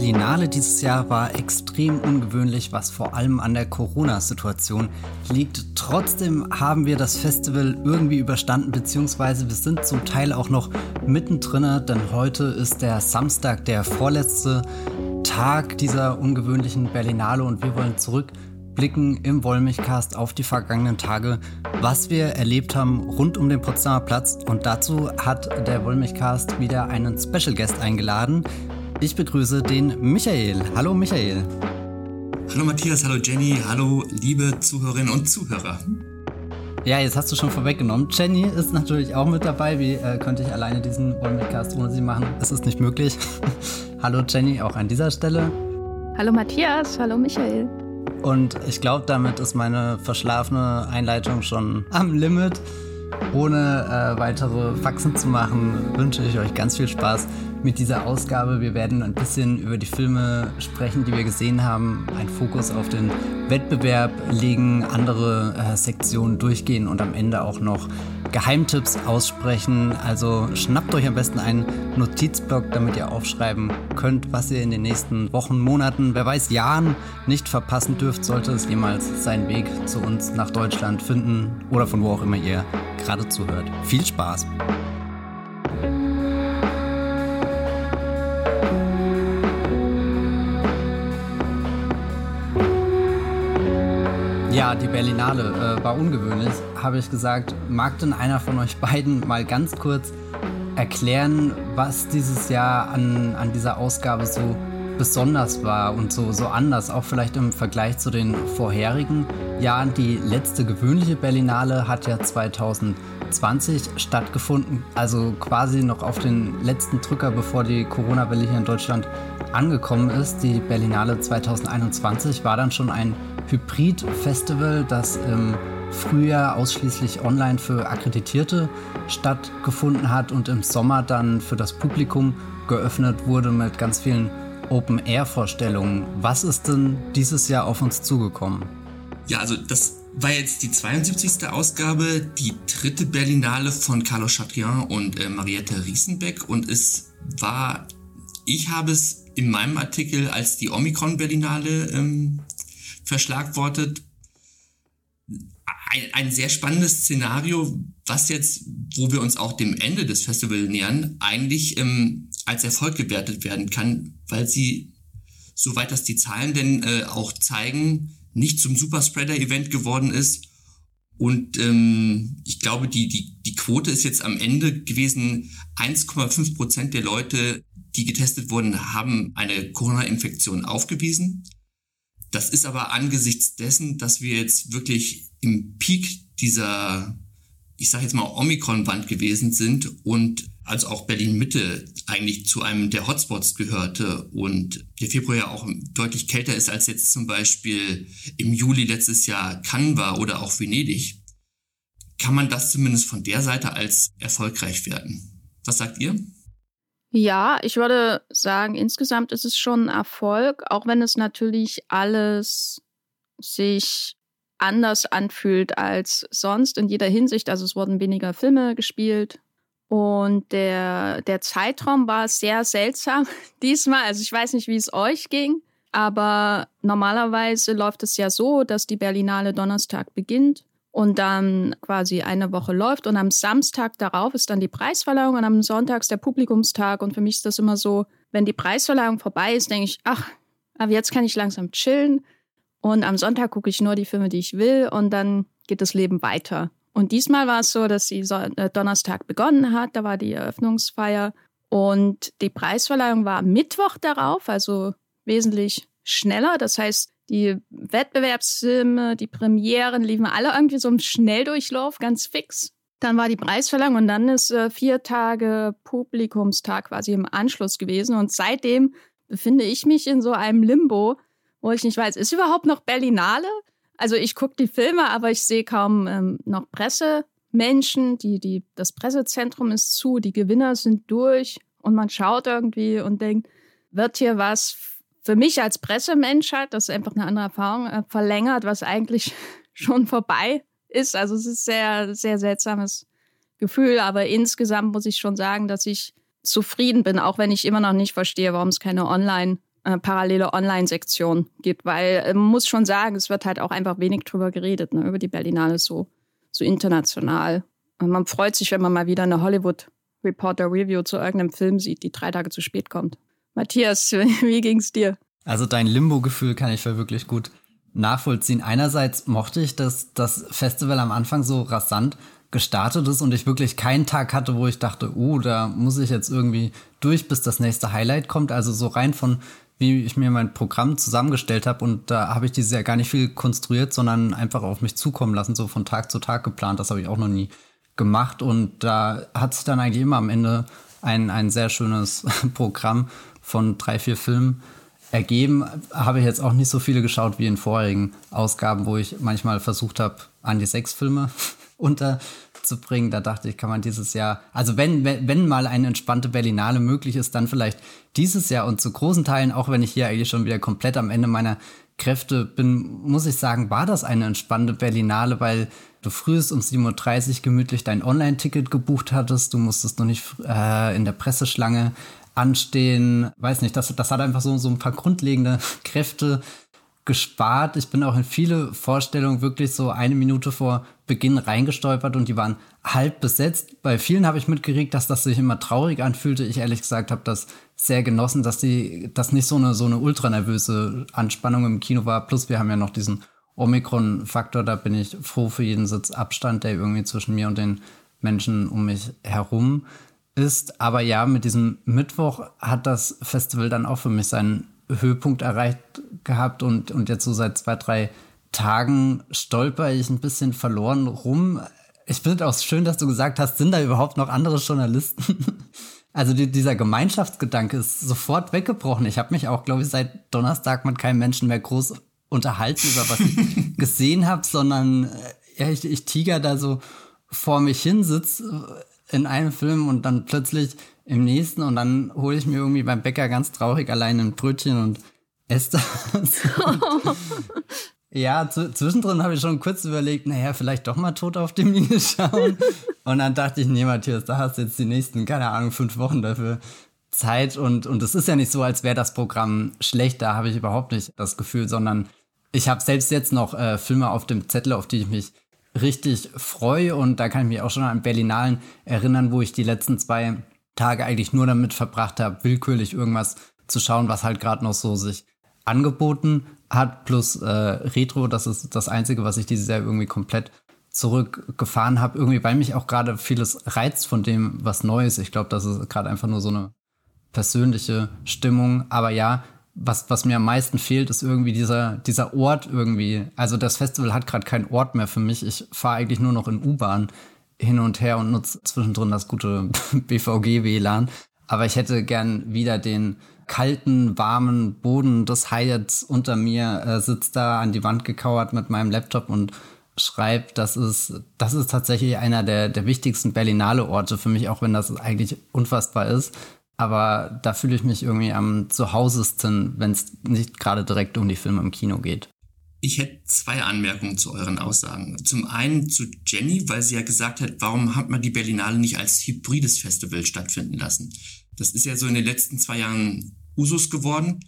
Berlinale dieses Jahr war extrem ungewöhnlich, was vor allem an der Corona-Situation liegt. Trotzdem haben wir das Festival irgendwie überstanden, beziehungsweise wir sind zum Teil auch noch mittendrin, denn heute ist der Samstag, der vorletzte Tag dieser ungewöhnlichen Berlinale und wir wollen zurückblicken im Wollmilchcast auf die vergangenen Tage, was wir erlebt haben rund um den Potsdamer Platz. Und dazu hat der Wollmilchcast wieder einen Special Guest eingeladen. Ich begrüße den Michael. Hallo Michael. Hallo Matthias, hallo Jenny, hallo liebe Zuhörerinnen und Zuhörer. Ja, jetzt hast du schon vorweggenommen. Jenny ist natürlich auch mit dabei. Wie äh, könnte ich alleine diesen Wollmilchcast ohne sie machen? Es ist nicht möglich. hallo Jenny, auch an dieser Stelle. Hallo Matthias, hallo Michael. Und ich glaube, damit ist meine verschlafene Einleitung schon am Limit. Ohne äh, weitere Faxen zu machen, wünsche ich euch ganz viel Spaß mit dieser Ausgabe. Wir werden ein bisschen über die Filme sprechen, die wir gesehen haben, einen Fokus auf den Wettbewerb legen, andere äh, Sektionen durchgehen und am Ende auch noch Geheimtipps aussprechen. Also schnappt euch am besten einen Notizblock, damit ihr aufschreiben könnt, was ihr in den nächsten Wochen, Monaten, wer weiß, Jahren nicht verpassen dürft, sollte es jemals seinen Weg zu uns nach Deutschland finden oder von wo auch immer ihr gerade zuhört. Viel Spaß! Ja, die Berlinale äh, war ungewöhnlich, habe ich gesagt. Mag denn einer von euch beiden mal ganz kurz erklären, was dieses Jahr an, an dieser Ausgabe so besonders war und so, so anders, auch vielleicht im Vergleich zu den vorherigen Jahren. Die letzte gewöhnliche Berlinale hat ja 2020 stattgefunden, also quasi noch auf den letzten Drücker, bevor die Corona-Welle hier in Deutschland angekommen ist. Die Berlinale 2021 war dann schon ein Hybrid-Festival, das im Frühjahr ausschließlich online für Akkreditierte stattgefunden hat und im Sommer dann für das Publikum geöffnet wurde mit ganz vielen Open-Air-Vorstellungen. Was ist denn dieses Jahr auf uns zugekommen? Ja, also das war jetzt die 72. Ausgabe, die dritte Berlinale von Carlos Chatrian und äh, Mariette Riesenbeck und es war, ich habe es in meinem Artikel als die Omikron-Berlinale ähm, verschlagwortet. Ein, ein sehr spannendes Szenario, was jetzt, wo wir uns auch dem Ende des Festivals nähern, eigentlich ähm, als Erfolg gewertet werden kann, weil sie, soweit das die Zahlen denn äh, auch zeigen, nicht zum Superspreader-Event geworden ist. Und ähm, ich glaube, die, die, die Quote ist jetzt am Ende gewesen, 1,5 Prozent der Leute, die getestet wurden, haben eine Corona-Infektion aufgewiesen. Das ist aber angesichts dessen, dass wir jetzt wirklich im Peak dieser, ich sage jetzt mal, Omikron-Wand gewesen sind und also auch Berlin-Mitte eigentlich zu einem der Hotspots gehörte und der Februar ja auch deutlich kälter ist als jetzt zum Beispiel im Juli letztes Jahr Cannes war oder auch Venedig, kann man das zumindest von der Seite als erfolgreich werden. Was sagt ihr? Ja, ich würde sagen, insgesamt ist es schon ein Erfolg, auch wenn es natürlich alles sich anders anfühlt als sonst in jeder Hinsicht. Also es wurden weniger Filme gespielt und der, der Zeitraum war sehr seltsam diesmal. Also ich weiß nicht, wie es euch ging, aber normalerweise läuft es ja so, dass die Berlinale Donnerstag beginnt und dann quasi eine Woche läuft und am Samstag darauf ist dann die Preisverleihung und am Sonntag ist der Publikumstag und für mich ist das immer so, wenn die Preisverleihung vorbei ist, denke ich, ach, aber jetzt kann ich langsam chillen und am Sonntag gucke ich nur die Filme, die ich will und dann geht das Leben weiter. Und diesmal war es so, dass sie äh, Donnerstag begonnen hat, da war die Eröffnungsfeier und die Preisverleihung war Mittwoch darauf, also wesentlich schneller. Das heißt, die Wettbewerbsfilme, die Premieren liefen alle irgendwie so im Schnelldurchlauf, ganz fix. Dann war die Preisverleihung und dann ist äh, vier Tage Publikumstag quasi im Anschluss gewesen. Und seitdem befinde ich mich in so einem Limbo, wo ich nicht weiß, ist überhaupt noch Berlinale? Also ich gucke die Filme, aber ich sehe kaum ähm, noch Pressemenschen. Die, die, das Pressezentrum ist zu, die Gewinner sind durch und man schaut irgendwie und denkt, wird hier was für mich als Pressemensch hat, das ist einfach eine andere Erfahrung, äh, verlängert, was eigentlich schon vorbei ist. Also es ist sehr, sehr seltsames Gefühl, aber insgesamt muss ich schon sagen, dass ich zufrieden bin, auch wenn ich immer noch nicht verstehe, warum es keine Online- äh, parallele Online-Sektion gibt, weil äh, man muss schon sagen, es wird halt auch einfach wenig drüber geredet, ne, über die Berlinale so, so international. Und man freut sich, wenn man mal wieder eine Hollywood Reporter Review zu irgendeinem Film sieht, die drei Tage zu spät kommt. Matthias, wie ging's dir? Also dein Limbo-Gefühl kann ich für wirklich gut nachvollziehen. Einerseits mochte ich, dass das Festival am Anfang so rasant gestartet ist und ich wirklich keinen Tag hatte, wo ich dachte, oh, da muss ich jetzt irgendwie durch, bis das nächste Highlight kommt. Also so rein von, wie ich mir mein Programm zusammengestellt habe und da habe ich dieses Jahr gar nicht viel konstruiert, sondern einfach auf mich zukommen lassen, so von Tag zu Tag geplant. Das habe ich auch noch nie gemacht und da hat sich dann eigentlich immer am Ende ein, ein sehr schönes Programm von drei, vier Filmen ergeben. Habe ich jetzt auch nicht so viele geschaut wie in vorigen Ausgaben, wo ich manchmal versucht habe, an die sechs Filme unterzubringen. Da dachte ich, kann man dieses Jahr, also wenn, wenn, mal eine entspannte Berlinale möglich ist, dann vielleicht dieses Jahr und zu großen Teilen, auch wenn ich hier eigentlich schon wieder komplett am Ende meiner Kräfte bin, muss ich sagen, war das eine entspannte Berlinale, weil du frühest um 7.30 Uhr gemütlich dein Online-Ticket gebucht hattest, du musstest noch nicht äh, in der Presseschlange anstehen, weiß nicht, das, das hat einfach so, so ein paar grundlegende Kräfte gespart. Ich bin auch in viele Vorstellungen wirklich so eine Minute vor Beginn reingestolpert und die waren halb besetzt. Bei vielen habe ich mitgekriegt, dass das sich immer traurig anfühlte. Ich ehrlich gesagt habe das sehr genossen, dass die, dass nicht so eine, so eine ultranervöse Anspannung im Kino war. Plus wir haben ja noch diesen Omikron-Faktor. Da bin ich froh für jeden Sitz Abstand, der irgendwie zwischen mir und den Menschen um mich herum ist. Aber ja, mit diesem Mittwoch hat das Festival dann auch für mich seinen Höhepunkt erreicht gehabt und, und jetzt so seit zwei, drei Tagen stolper ich ein bisschen verloren rum. Ich finde auch schön, dass du gesagt hast, sind da überhaupt noch andere Journalisten? Also die, dieser Gemeinschaftsgedanke ist sofort weggebrochen. Ich habe mich auch, glaube ich, seit Donnerstag mit keinem Menschen mehr groß unterhalten über was ich gesehen habe, sondern äh, ja, ich, ich tiger da so vor mich hin, sitz in einem Film und dann plötzlich im nächsten und dann hole ich mir irgendwie beim Bäcker ganz traurig allein ein Brötchen und esse das. ja, zwischendrin habe ich schon kurz überlegt, naja, vielleicht doch mal tot auf die Mine schauen. und dann dachte ich, nee, Matthias, da hast du jetzt die nächsten, keine Ahnung, fünf Wochen dafür Zeit und und es ist ja nicht so, als wäre das Programm schlecht, da habe ich überhaupt nicht das Gefühl, sondern ich habe selbst jetzt noch äh, Filme auf dem Zettel, auf die ich mich richtig freue. Und da kann ich mich auch schon an Berlinalen erinnern, wo ich die letzten zwei Tage eigentlich nur damit verbracht habe, willkürlich irgendwas zu schauen, was halt gerade noch so sich angeboten hat. Plus äh, Retro, das ist das Einzige, was ich dieses Jahr irgendwie komplett zurückgefahren habe. Irgendwie, weil mich auch gerade vieles reizt von dem, was Neues. Ich glaube, das ist gerade einfach nur so eine persönliche Stimmung. Aber ja, was, was mir am meisten fehlt, ist irgendwie dieser, dieser Ort irgendwie. Also das Festival hat gerade keinen Ort mehr für mich. Ich fahre eigentlich nur noch in U-Bahn hin und her und nutze zwischendrin das gute BVG-WLAN. Aber ich hätte gern wieder den kalten, warmen Boden des Hyatts unter mir, äh, sitzt da an die Wand gekauert mit meinem Laptop und schreibt, das ist, das ist tatsächlich einer der, der wichtigsten Berlinale Orte für mich, auch wenn das eigentlich unfassbar ist. Aber da fühle ich mich irgendwie am zuhausesten, wenn es nicht gerade direkt um die Filme im Kino geht. Ich hätte zwei Anmerkungen zu euren Aussagen. Zum einen zu Jenny, weil sie ja gesagt hat, warum hat man die Berlinale nicht als hybrides Festival stattfinden lassen? Das ist ja so in den letzten zwei Jahren Usus geworden.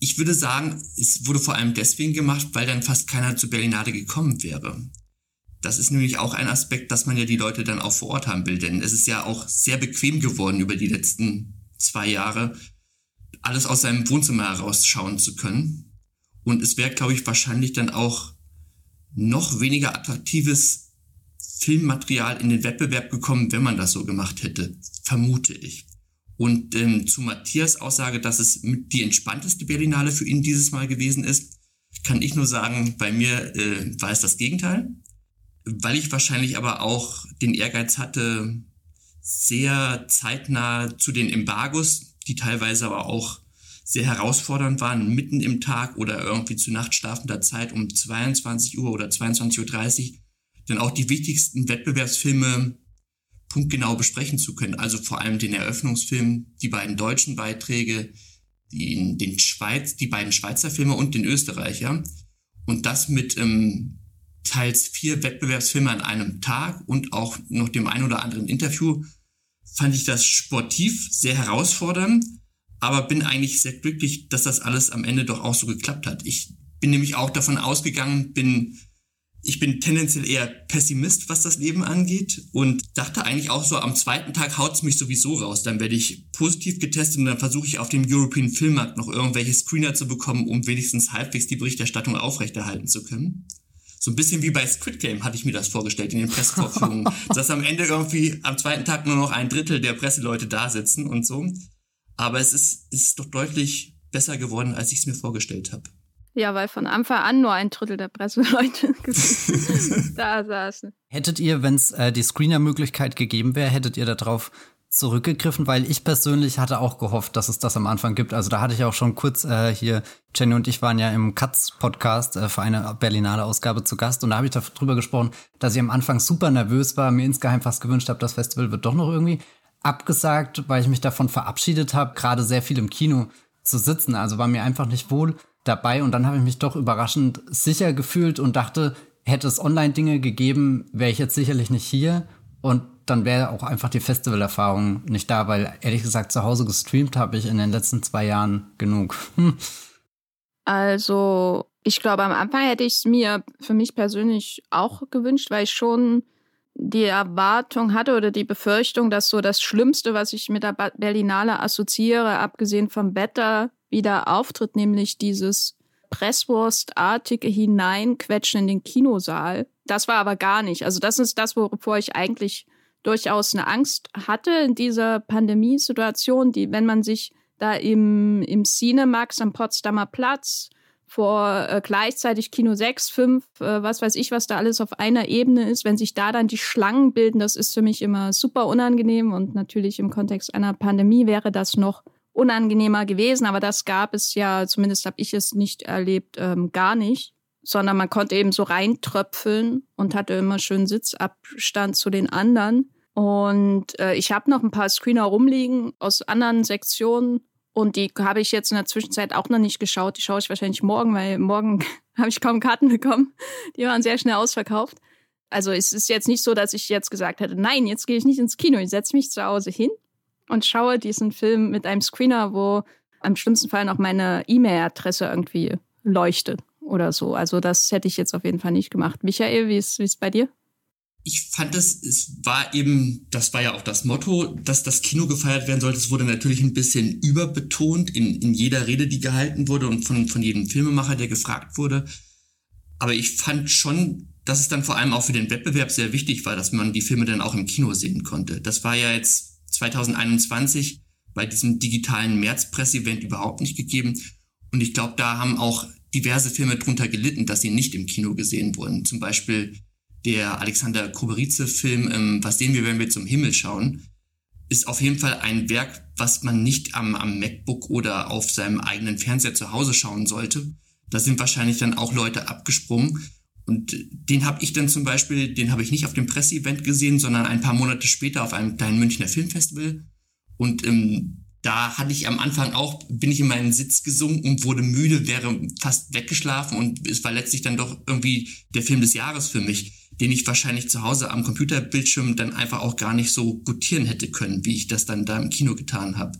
Ich würde sagen, es wurde vor allem deswegen gemacht, weil dann fast keiner zur Berlinale gekommen wäre. Das ist nämlich auch ein Aspekt, dass man ja die Leute dann auch vor Ort haben will, denn es ist ja auch sehr bequem geworden über die letzten zwei Jahre, alles aus seinem Wohnzimmer herausschauen zu können. Und es wäre, glaube ich, wahrscheinlich dann auch noch weniger attraktives Filmmaterial in den Wettbewerb gekommen, wenn man das so gemacht hätte, vermute ich. Und ähm, zu Matthias Aussage, dass es die entspannteste Berlinale für ihn dieses Mal gewesen ist, kann ich nur sagen, bei mir äh, war es das Gegenteil weil ich wahrscheinlich aber auch den Ehrgeiz hatte, sehr zeitnah zu den Embargos, die teilweise aber auch sehr herausfordernd waren, mitten im Tag oder irgendwie zu nachtschlafender Zeit um 22 Uhr oder 22.30 Uhr, dann auch die wichtigsten Wettbewerbsfilme punktgenau besprechen zu können. Also vor allem den Eröffnungsfilm, die beiden deutschen Beiträge, die, den Schweiz, die beiden Schweizer Filme und den Österreicher. Und das mit ähm, teils vier Wettbewerbsfilme an einem Tag und auch noch dem ein oder anderen Interview, fand ich das sportiv sehr herausfordernd. aber bin eigentlich sehr glücklich, dass das alles am Ende doch auch so geklappt hat. Ich bin nämlich auch davon ausgegangen, bin ich bin tendenziell eher Pessimist, was das Leben angeht und dachte eigentlich auch so, am zweiten Tag haut's mich sowieso raus. Dann werde ich positiv getestet und dann versuche ich auf dem European Filmmarkt noch irgendwelche Screener zu bekommen, um wenigstens halbwegs die Berichterstattung aufrechterhalten zu können. So ein bisschen wie bei Squid Game hatte ich mir das vorgestellt in den Pressevorführungen, dass am Ende irgendwie am zweiten Tag nur noch ein Drittel der Presseleute da sitzen und so. Aber es ist, es ist doch deutlich besser geworden, als ich es mir vorgestellt habe. Ja, weil von Anfang an nur ein Drittel der Presseleute da saßen. Hättet ihr, wenn es äh, die Screener-Möglichkeit gegeben wäre, hättet ihr darauf zurückgegriffen, weil ich persönlich hatte auch gehofft, dass es das am Anfang gibt. Also da hatte ich auch schon kurz äh, hier, Jenny und ich waren ja im Katz-Podcast äh, für eine Berlinale Ausgabe zu Gast und da habe ich darüber gesprochen, dass ich am Anfang super nervös war, mir insgeheim fast gewünscht habe, das Festival wird doch noch irgendwie abgesagt, weil ich mich davon verabschiedet habe, gerade sehr viel im Kino zu sitzen. Also war mir einfach nicht wohl dabei und dann habe ich mich doch überraschend sicher gefühlt und dachte, hätte es Online-Dinge gegeben, wäre ich jetzt sicherlich nicht hier und dann wäre auch einfach die Festivalerfahrung nicht da, weil ehrlich gesagt zu Hause gestreamt habe ich in den letzten zwei Jahren genug. Also ich glaube, am Anfang hätte ich es mir für mich persönlich auch gewünscht, weil ich schon die Erwartung hatte oder die Befürchtung, dass so das Schlimmste, was ich mit der Berlinale assoziiere, abgesehen vom Wetter, wieder auftritt, nämlich dieses Presswurstartige Hineinquetschen in den Kinosaal. Das war aber gar nicht. Also das ist das, wovor ich eigentlich durchaus eine Angst hatte in dieser Pandemiesituation, die, wenn man sich da im, im Cinemax am Potsdamer Platz vor äh, gleichzeitig Kino 6, 5, äh, was weiß ich, was da alles auf einer Ebene ist, wenn sich da dann die Schlangen bilden, das ist für mich immer super unangenehm und natürlich im Kontext einer Pandemie wäre das noch unangenehmer gewesen, aber das gab es ja, zumindest habe ich es nicht erlebt, ähm, gar nicht, sondern man konnte eben so reintröpfeln und hatte immer schön Sitzabstand zu den anderen. Und äh, ich habe noch ein paar Screener rumliegen aus anderen Sektionen und die habe ich jetzt in der Zwischenzeit auch noch nicht geschaut. Die schaue ich wahrscheinlich morgen, weil morgen habe ich kaum Karten bekommen. Die waren sehr schnell ausverkauft. Also es ist jetzt nicht so, dass ich jetzt gesagt hätte, nein, jetzt gehe ich nicht ins Kino, ich setze mich zu Hause hin und schaue diesen Film mit einem Screener, wo am schlimmsten Fall noch meine E-Mail-Adresse irgendwie leuchtet oder so. Also das hätte ich jetzt auf jeden Fall nicht gemacht. Michael, wie ist es bei dir? Ich fand es, es war eben, das war ja auch das Motto, dass das Kino gefeiert werden sollte. Es wurde natürlich ein bisschen überbetont in, in jeder Rede, die gehalten wurde und von, von jedem Filmemacher, der gefragt wurde. Aber ich fand schon, dass es dann vor allem auch für den Wettbewerb sehr wichtig war, dass man die Filme dann auch im Kino sehen konnte. Das war ja jetzt 2021 bei diesem digitalen März-Presse-Event überhaupt nicht gegeben. Und ich glaube, da haben auch diverse Filme drunter gelitten, dass sie nicht im Kino gesehen wurden. Zum Beispiel der Alexander Kuberice-Film ähm, Was sehen wir, wenn wir zum Himmel schauen, ist auf jeden Fall ein Werk, was man nicht am, am MacBook oder auf seinem eigenen Fernseher zu Hause schauen sollte. Da sind wahrscheinlich dann auch Leute abgesprungen. Und den habe ich dann zum Beispiel, den habe ich nicht auf dem Presseevent gesehen, sondern ein paar Monate später auf einem kleinen Münchner Filmfestival. Und ähm, da hatte ich am Anfang auch, bin ich in meinen Sitz gesunken, wurde müde, wäre fast weggeschlafen und es war letztlich dann doch irgendwie der Film des Jahres für mich, den ich wahrscheinlich zu Hause am Computerbildschirm dann einfach auch gar nicht so gutieren hätte können, wie ich das dann da im Kino getan habe.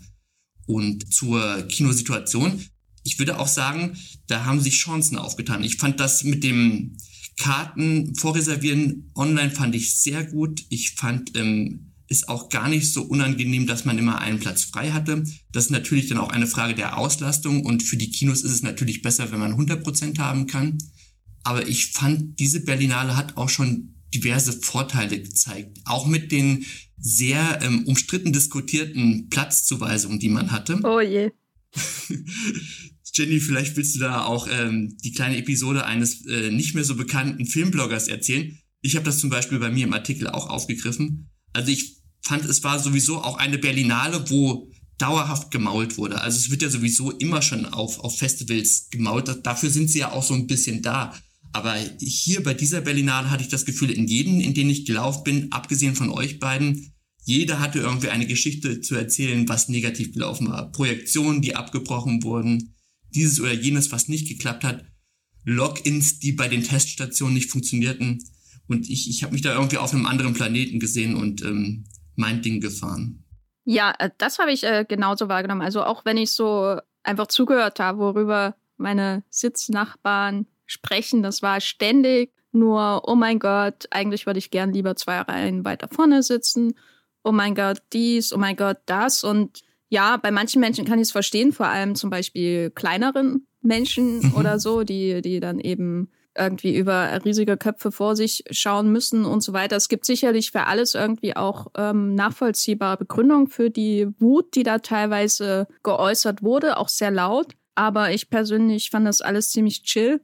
Und zur Kinosituation, ich würde auch sagen, da haben sich Chancen aufgetan. Ich fand das mit dem Karten vorreservieren online fand ich sehr gut. Ich fand ähm, ist auch gar nicht so unangenehm, dass man immer einen Platz frei hatte. Das ist natürlich dann auch eine Frage der Auslastung und für die Kinos ist es natürlich besser, wenn man 100 Prozent haben kann. Aber ich fand, diese Berlinale hat auch schon diverse Vorteile gezeigt. Auch mit den sehr ähm, umstritten diskutierten Platzzuweisungen, die man hatte. Oh je. Jenny, vielleicht willst du da auch ähm, die kleine Episode eines äh, nicht mehr so bekannten Filmbloggers erzählen. Ich habe das zum Beispiel bei mir im Artikel auch aufgegriffen. Also ich fand, es war sowieso auch eine Berlinale, wo dauerhaft gemault wurde. Also es wird ja sowieso immer schon auf, auf Festivals gemault. Dafür sind sie ja auch so ein bisschen da. Aber hier bei dieser Berlinale hatte ich das Gefühl, in jedem, in den ich gelaufen bin, abgesehen von euch beiden, jeder hatte irgendwie eine Geschichte zu erzählen, was negativ gelaufen war. Projektionen, die abgebrochen wurden, dieses oder jenes, was nicht geklappt hat, Logins, die bei den Teststationen nicht funktionierten. Und ich, ich habe mich da irgendwie auf einem anderen Planeten gesehen und ähm, mein Ding gefahren. Ja, äh, das habe ich äh, genauso wahrgenommen. Also auch wenn ich so einfach zugehört habe, worüber meine Sitznachbarn sprechen, das war ständig nur, oh mein Gott, eigentlich würde ich gern lieber zwei Reihen weiter vorne sitzen. Oh mein Gott, dies, oh mein Gott, das. Und ja, bei manchen Menschen kann ich es verstehen, vor allem zum Beispiel kleineren Menschen mhm. oder so, die, die dann eben irgendwie über riesige Köpfe vor sich schauen müssen und so weiter. Es gibt sicherlich für alles irgendwie auch ähm, nachvollziehbare Begründungen für die Wut, die da teilweise geäußert wurde, auch sehr laut. Aber ich persönlich fand das alles ziemlich chill.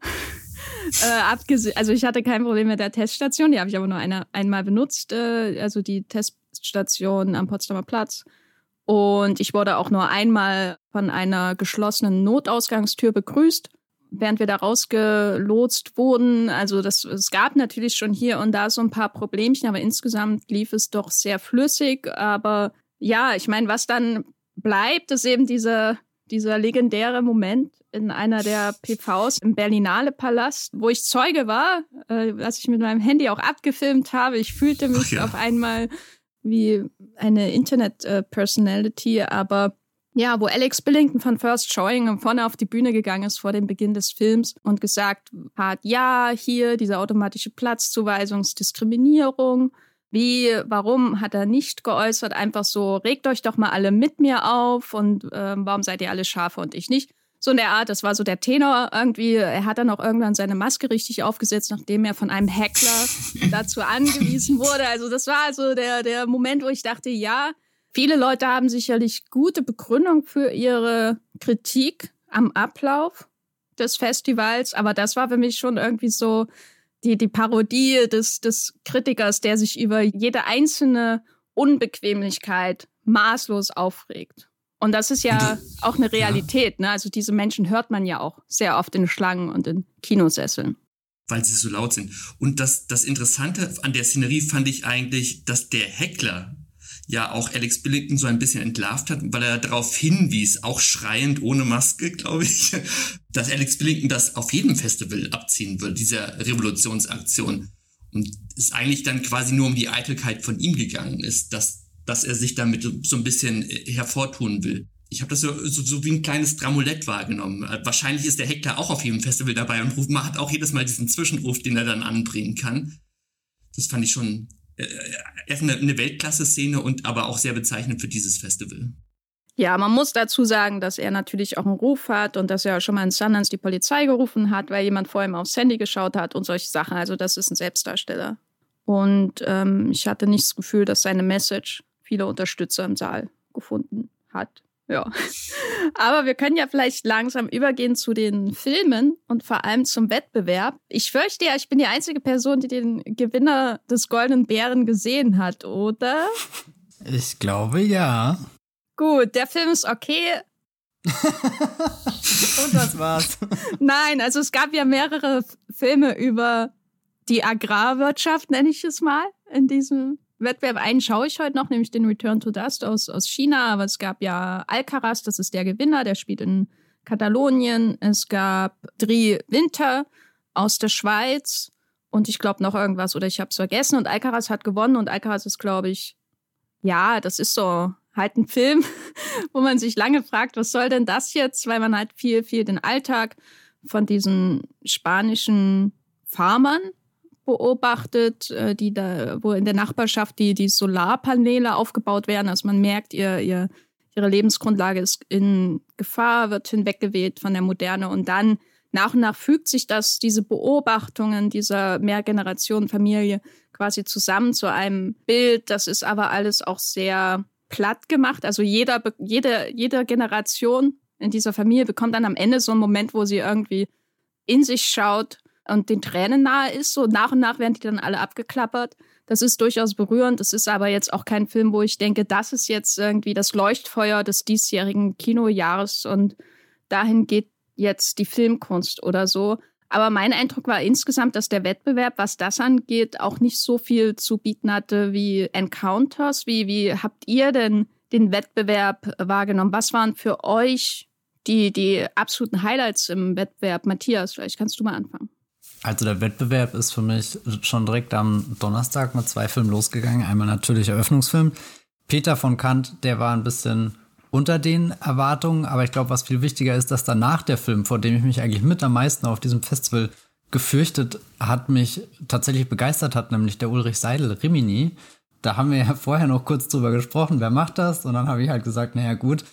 äh, abgesehen, also ich hatte kein Problem mit der Teststation, die habe ich aber nur eine, einmal benutzt, äh, also die Teststation am Potsdamer Platz. Und ich wurde auch nur einmal von einer geschlossenen Notausgangstür begrüßt während wir da rausgelotst wurden. Also das, es gab natürlich schon hier und da so ein paar Problemchen, aber insgesamt lief es doch sehr flüssig. Aber ja, ich meine, was dann bleibt, ist eben dieser, dieser legendäre Moment in einer der PVs im Berlinale Palast, wo ich Zeuge war, äh, was ich mit meinem Handy auch abgefilmt habe. Ich fühlte mich ja. auf einmal wie eine Internet-Personality, äh, aber ja, wo Alex Billington von First Showing vorne auf die Bühne gegangen ist vor dem Beginn des Films und gesagt hat, ja, hier diese automatische Platzzuweisungsdiskriminierung. Wie, warum hat er nicht geäußert? Einfach so, regt euch doch mal alle mit mir auf und äh, warum seid ihr alle Schafe und ich nicht? So in der Art, das war so der Tenor irgendwie. Er hat dann auch irgendwann seine Maske richtig aufgesetzt, nachdem er von einem Hackler dazu angewiesen wurde. Also das war also der, der Moment, wo ich dachte, ja, Viele Leute haben sicherlich gute Begründung für ihre Kritik am Ablauf des Festivals, aber das war für mich schon irgendwie so die, die Parodie des, des Kritikers, der sich über jede einzelne Unbequemlichkeit maßlos aufregt. Und das ist ja auch eine Realität. Ne? Also diese Menschen hört man ja auch sehr oft in Schlangen und in Kinosesseln. Weil sie so laut sind. Und das, das Interessante an der Szenerie fand ich eigentlich, dass der Heckler, ja auch Alex Billington so ein bisschen entlarvt hat, weil er darauf hinwies, auch schreiend ohne Maske, glaube ich, dass Alex Billington das auf jedem Festival abziehen würde, diese Revolutionsaktion. Und es eigentlich dann quasi nur um die Eitelkeit von ihm gegangen ist, dass, dass er sich damit so ein bisschen äh, hervortun will. Ich habe das so, so, so wie ein kleines Dramulett wahrgenommen. Äh, wahrscheinlich ist der Heckler auch auf jedem Festival dabei und ruft, hat auch jedes Mal diesen Zwischenruf, den er dann anbringen kann. Das fand ich schon äh, er eine, eine Weltklasse-Szene und aber auch sehr bezeichnend für dieses Festival. Ja, man muss dazu sagen, dass er natürlich auch einen Ruf hat und dass er schon mal in Sundance die Polizei gerufen hat, weil jemand vor ihm aufs Handy geschaut hat und solche Sachen. Also das ist ein Selbstdarsteller. Und ähm, ich hatte nicht das Gefühl, dass seine Message viele Unterstützer im Saal gefunden hat. Ja. Aber wir können ja vielleicht langsam übergehen zu den Filmen und vor allem zum Wettbewerb. Ich fürchte ja, ich bin die einzige Person, die den Gewinner des Goldenen Bären gesehen hat, oder? Ich glaube ja. Gut, der Film ist okay. und das war's. Nein, also es gab ja mehrere Filme über die Agrarwirtschaft, nenne ich es mal, in diesem Wettbewerb einen schaue ich heute noch, nämlich den Return to Dust aus, aus China. Aber es gab ja Alcaraz, das ist der Gewinner, der spielt in Katalonien. Es gab Dri Winter aus der Schweiz und ich glaube noch irgendwas oder ich habe es vergessen. Und Alcaraz hat gewonnen und Alcaraz ist, glaube ich, ja, das ist so halt ein Film, wo man sich lange fragt, was soll denn das jetzt? Weil man halt viel, viel den Alltag von diesen spanischen Farmern beobachtet, äh, die da, wo in der Nachbarschaft die, die Solarpaneele aufgebaut werden. Also man merkt, ihr, ihr, ihre Lebensgrundlage ist in Gefahr, wird hinweggeweht von der Moderne und dann nach und nach fügt sich das, diese Beobachtungen dieser Mehrgenerationenfamilie quasi zusammen zu einem Bild. Das ist aber alles auch sehr platt gemacht. Also jeder, jede, jede Generation in dieser Familie bekommt dann am Ende so einen Moment, wo sie irgendwie in sich schaut und den Tränen nahe ist. So nach und nach werden die dann alle abgeklappert. Das ist durchaus berührend. Das ist aber jetzt auch kein Film, wo ich denke, das ist jetzt irgendwie das Leuchtfeuer des diesjährigen Kinojahres und dahin geht jetzt die Filmkunst oder so. Aber mein Eindruck war insgesamt, dass der Wettbewerb, was das angeht, auch nicht so viel zu bieten hatte wie Encounters. Wie, wie habt ihr denn den Wettbewerb wahrgenommen? Was waren für euch die, die absoluten Highlights im Wettbewerb? Matthias, vielleicht kannst du mal anfangen. Also der Wettbewerb ist für mich schon direkt am Donnerstag mit zwei Filmen losgegangen. Einmal natürlich Eröffnungsfilm Peter von Kant, der war ein bisschen unter den Erwartungen, aber ich glaube, was viel wichtiger ist, dass danach der Film, vor dem ich mich eigentlich mit am meisten auf diesem Festival gefürchtet hat, mich tatsächlich begeistert hat, nämlich der Ulrich Seidel Rimini. Da haben wir ja vorher noch kurz drüber gesprochen, wer macht das? Und dann habe ich halt gesagt, naja gut,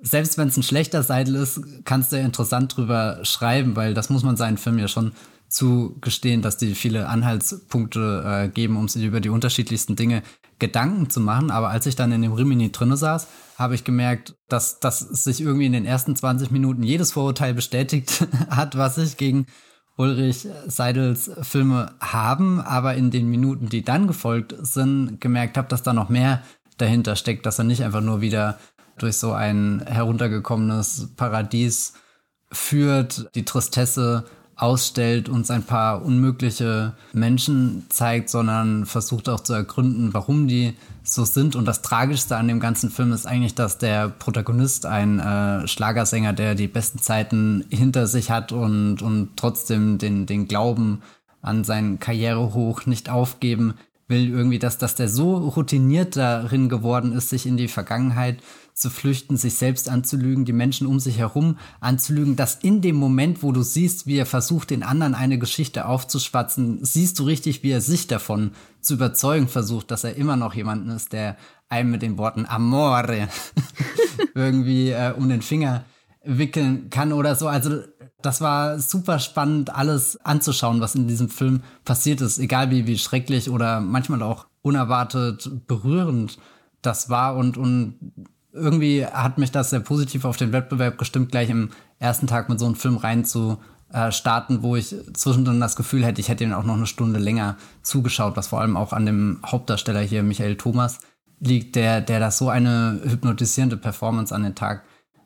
selbst wenn es ein schlechter Seidel ist, kannst du ja interessant drüber schreiben, weil das muss man seinen Film ja schon zugestehen, dass die viele Anhaltspunkte äh, geben, um sich über die unterschiedlichsten Dinge Gedanken zu machen. Aber als ich dann in dem Rimini drinne saß, habe ich gemerkt, dass, dass sich irgendwie in den ersten 20 Minuten jedes Vorurteil bestätigt hat, was ich gegen Ulrich Seidels Filme haben, aber in den Minuten, die dann gefolgt sind, gemerkt habe, dass da noch mehr dahinter steckt, dass er nicht einfach nur wieder durch so ein heruntergekommenes Paradies führt, die Tristesse ausstellt, uns ein paar unmögliche Menschen zeigt, sondern versucht auch zu ergründen, warum die so sind. Und das Tragischste an dem ganzen Film ist eigentlich, dass der Protagonist ein äh, Schlagersänger, der die besten Zeiten hinter sich hat und, und trotzdem den, den Glauben an sein Karrierehoch nicht aufgeben will, irgendwie, dass, dass der so routiniert darin geworden ist, sich in die Vergangenheit zu flüchten, sich selbst anzulügen, die Menschen um sich herum anzulügen, dass in dem Moment, wo du siehst, wie er versucht, den anderen eine Geschichte aufzuschwatzen, siehst du richtig, wie er sich davon zu überzeugen versucht, dass er immer noch jemanden ist, der einem mit den Worten Amore irgendwie äh, um den Finger wickeln kann oder so. Also das war super spannend, alles anzuschauen, was in diesem Film passiert ist, egal wie, wie schrecklich oder manchmal auch unerwartet berührend das war. Und, und irgendwie hat mich das sehr positiv auf den Wettbewerb gestimmt, gleich im ersten Tag mit so einem Film rein zu äh, starten, wo ich zwischendrin das Gefühl hätte, ich hätte ihn auch noch eine Stunde länger zugeschaut, was vor allem auch an dem Hauptdarsteller hier, Michael Thomas, liegt, der, der das so eine hypnotisierende Performance an den Tag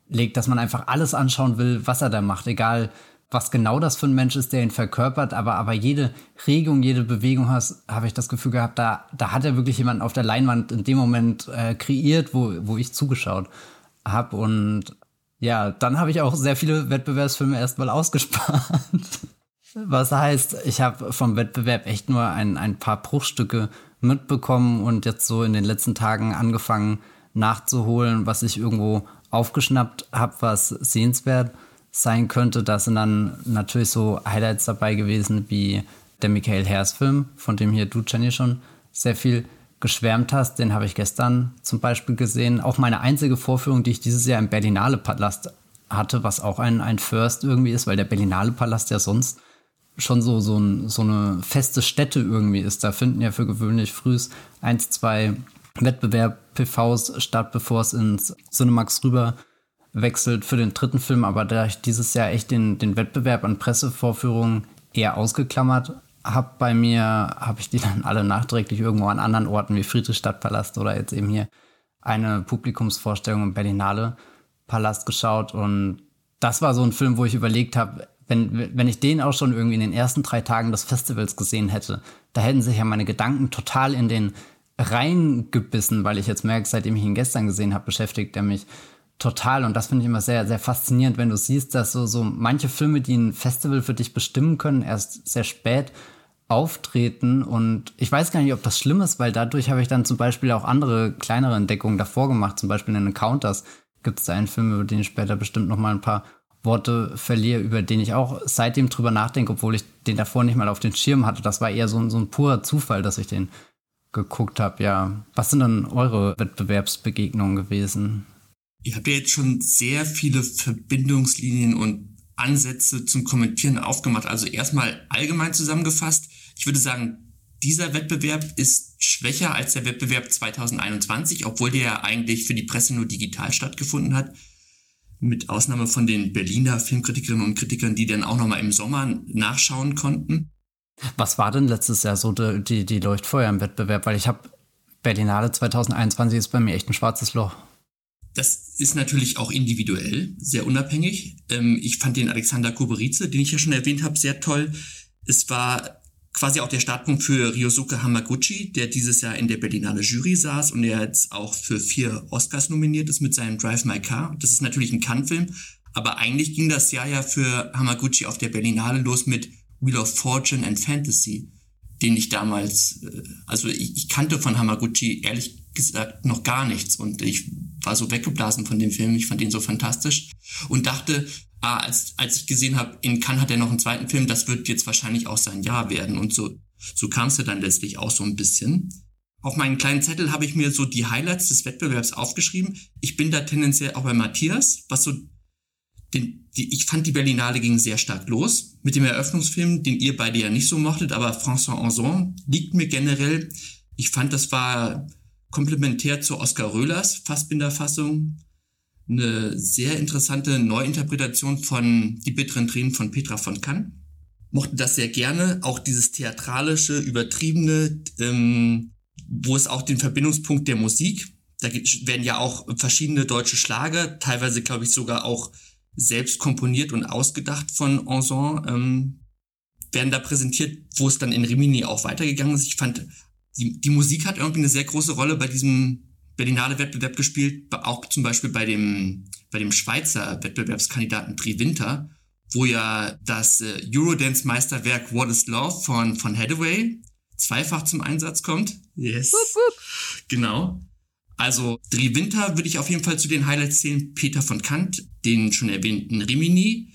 legt, dass man einfach alles anschauen will, was er da macht, egal was genau das für ein Mensch ist, der ihn verkörpert, aber, aber jede Regung, jede Bewegung habe ich das Gefühl gehabt, da, da hat er wirklich jemanden auf der Leinwand in dem Moment äh, kreiert, wo, wo ich zugeschaut habe. Und ja, dann habe ich auch sehr viele Wettbewerbsfilme erstmal ausgespart. Was heißt, ich habe vom Wettbewerb echt nur ein, ein paar Bruchstücke mitbekommen und jetzt so in den letzten Tagen angefangen nachzuholen, was ich irgendwo aufgeschnappt habe, was sehenswert sein könnte. Da sind dann natürlich so Highlights dabei gewesen wie der Michael Hers Film, von dem hier du, Jenny, schon sehr viel geschwärmt hast. Den habe ich gestern zum Beispiel gesehen. Auch meine einzige Vorführung, die ich dieses Jahr im Berlinale Palast hatte, was auch ein, ein First irgendwie ist, weil der Berlinale Palast ja sonst schon so, so, ein, so eine feste Stätte irgendwie ist. Da finden ja für gewöhnlich frühs eins, zwei Wettbewerb-PVs statt, bevor es ins Cinemax rüber wechselt für den dritten Film, aber da ich dieses Jahr echt den, den Wettbewerb an Pressevorführungen eher ausgeklammert habe bei mir, habe ich die dann alle nachträglich irgendwo an anderen Orten wie Friedrichstadtpalast oder jetzt eben hier eine Publikumsvorstellung im Berlinale Palast geschaut. Und das war so ein Film, wo ich überlegt habe, wenn, wenn ich den auch schon irgendwie in den ersten drei Tagen des Festivals gesehen hätte, da hätten sich ja meine Gedanken total in den reingebissen, weil ich jetzt merke, seitdem ich ihn gestern gesehen habe, beschäftigt er mich Total. Und das finde ich immer sehr, sehr faszinierend, wenn du siehst, dass so, so manche Filme, die ein Festival für dich bestimmen können, erst sehr spät auftreten. Und ich weiß gar nicht, ob das schlimm ist, weil dadurch habe ich dann zum Beispiel auch andere kleinere Entdeckungen davor gemacht. Zum Beispiel in Encounters gibt es da einen Film, über den ich später bestimmt noch mal ein paar Worte verliere, über den ich auch seitdem drüber nachdenke, obwohl ich den davor nicht mal auf den Schirm hatte. Das war eher so, so ein purer Zufall, dass ich den geguckt habe. Ja, was sind dann eure Wettbewerbsbegegnungen gewesen? Ihr habt ja jetzt schon sehr viele Verbindungslinien und Ansätze zum Kommentieren aufgemacht. Also erstmal allgemein zusammengefasst. Ich würde sagen, dieser Wettbewerb ist schwächer als der Wettbewerb 2021, obwohl der ja eigentlich für die Presse nur digital stattgefunden hat. Mit Ausnahme von den Berliner Filmkritikerinnen und Kritikern, die dann auch nochmal im Sommer nachschauen konnten. Was war denn letztes Jahr so die, die, die Leuchtfeuer im Wettbewerb? Weil ich habe Berlinale 2021 ist bei mir echt ein schwarzes Loch. Das ist natürlich auch individuell, sehr unabhängig. Ähm, ich fand den Alexander Kuberice, den ich ja schon erwähnt habe, sehr toll. Es war quasi auch der Startpunkt für Ryosuke Hamaguchi, der dieses Jahr in der Berlinale Jury saß und der jetzt auch für vier Oscars nominiert ist mit seinem Drive My Car. Das ist natürlich ein Kann-Film, aber eigentlich ging das Jahr ja für Hamaguchi auf der Berlinale los mit Wheel of Fortune and Fantasy, den ich damals, äh, also ich, ich kannte von Hamaguchi ehrlich gesagt noch gar nichts. Und ich war so weggeblasen von dem Film. Ich fand ihn so fantastisch und dachte, ah, als, als ich gesehen habe, in Cannes hat er noch einen zweiten Film, das wird jetzt wahrscheinlich auch sein Jahr werden. Und so, so kam es ja dann letztlich auch so ein bisschen. Auf meinen kleinen Zettel habe ich mir so die Highlights des Wettbewerbs aufgeschrieben. Ich bin da tendenziell auch bei Matthias, was so den, die, ich fand die Berlinale ging sehr stark los mit dem Eröffnungsfilm, den ihr beide ja nicht so mochtet, aber François Ozon liegt mir generell. Ich fand, das war komplementär zu Oskar Röhlers Fassbinderfassung eine sehr interessante Neuinterpretation von Die bitteren Tränen von Petra von Kann. Mochte das sehr gerne, auch dieses theatralische, übertriebene, ähm, wo es auch den Verbindungspunkt der Musik, da werden ja auch verschiedene deutsche Schlager, teilweise glaube ich sogar auch selbst komponiert und ausgedacht von Ozon, ähm, werden da präsentiert, wo es dann in Rimini auch weitergegangen ist. Ich fand, die, die Musik hat irgendwie eine sehr große Rolle bei diesem Berlinale Wettbewerb gespielt, auch zum Beispiel bei dem, bei dem Schweizer Wettbewerbskandidaten Pri Winter, wo ja das äh, Eurodance-Meisterwerk What is Love von, von Hathaway zweifach zum Einsatz kommt. Yes. Wupp, wupp. Genau. Also Dri Winter würde ich auf jeden Fall zu den Highlights zählen. Peter von Kant, den schon erwähnten Rimini.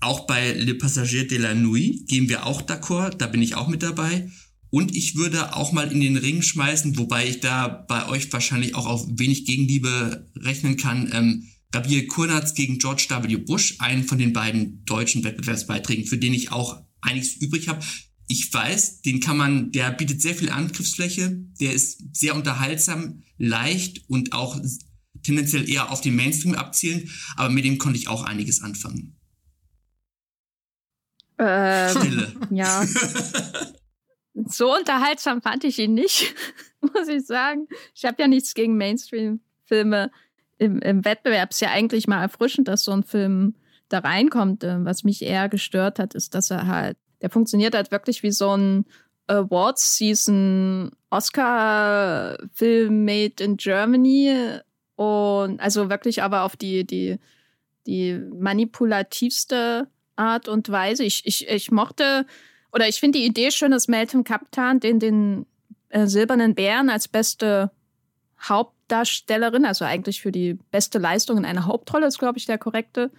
Auch bei Le Passager de la Nuit gehen wir auch d'accord, da bin ich auch mit dabei. Und ich würde auch mal in den Ring schmeißen, wobei ich da bei euch wahrscheinlich auch auf wenig Gegenliebe rechnen kann. Ähm, Gabriel Kurnatz gegen George W. Bush, einen von den beiden deutschen Wettbewerbsbeiträgen, für den ich auch einiges übrig habe ich weiß, den kann man, der bietet sehr viel Angriffsfläche, der ist sehr unterhaltsam, leicht und auch tendenziell eher auf den Mainstream abzielen, aber mit dem konnte ich auch einiges anfangen. Ähm, Stille. Ja. so unterhaltsam fand ich ihn nicht, muss ich sagen. Ich habe ja nichts gegen Mainstream-Filme. Im, Im Wettbewerb ist ja eigentlich mal erfrischend, dass so ein Film da reinkommt. Ähm, was mich eher gestört hat, ist, dass er halt der funktioniert halt wirklich wie so ein Awards Season Oscar Film made in Germany und also wirklich aber auf die die die manipulativste Art und Weise. Ich ich ich mochte oder ich finde die Idee schön, dass Melton Kaptan den den äh, silbernen Bären als beste Hauptdarstellerin, also eigentlich für die beste Leistung in einer Hauptrolle ist glaube ich der korrekte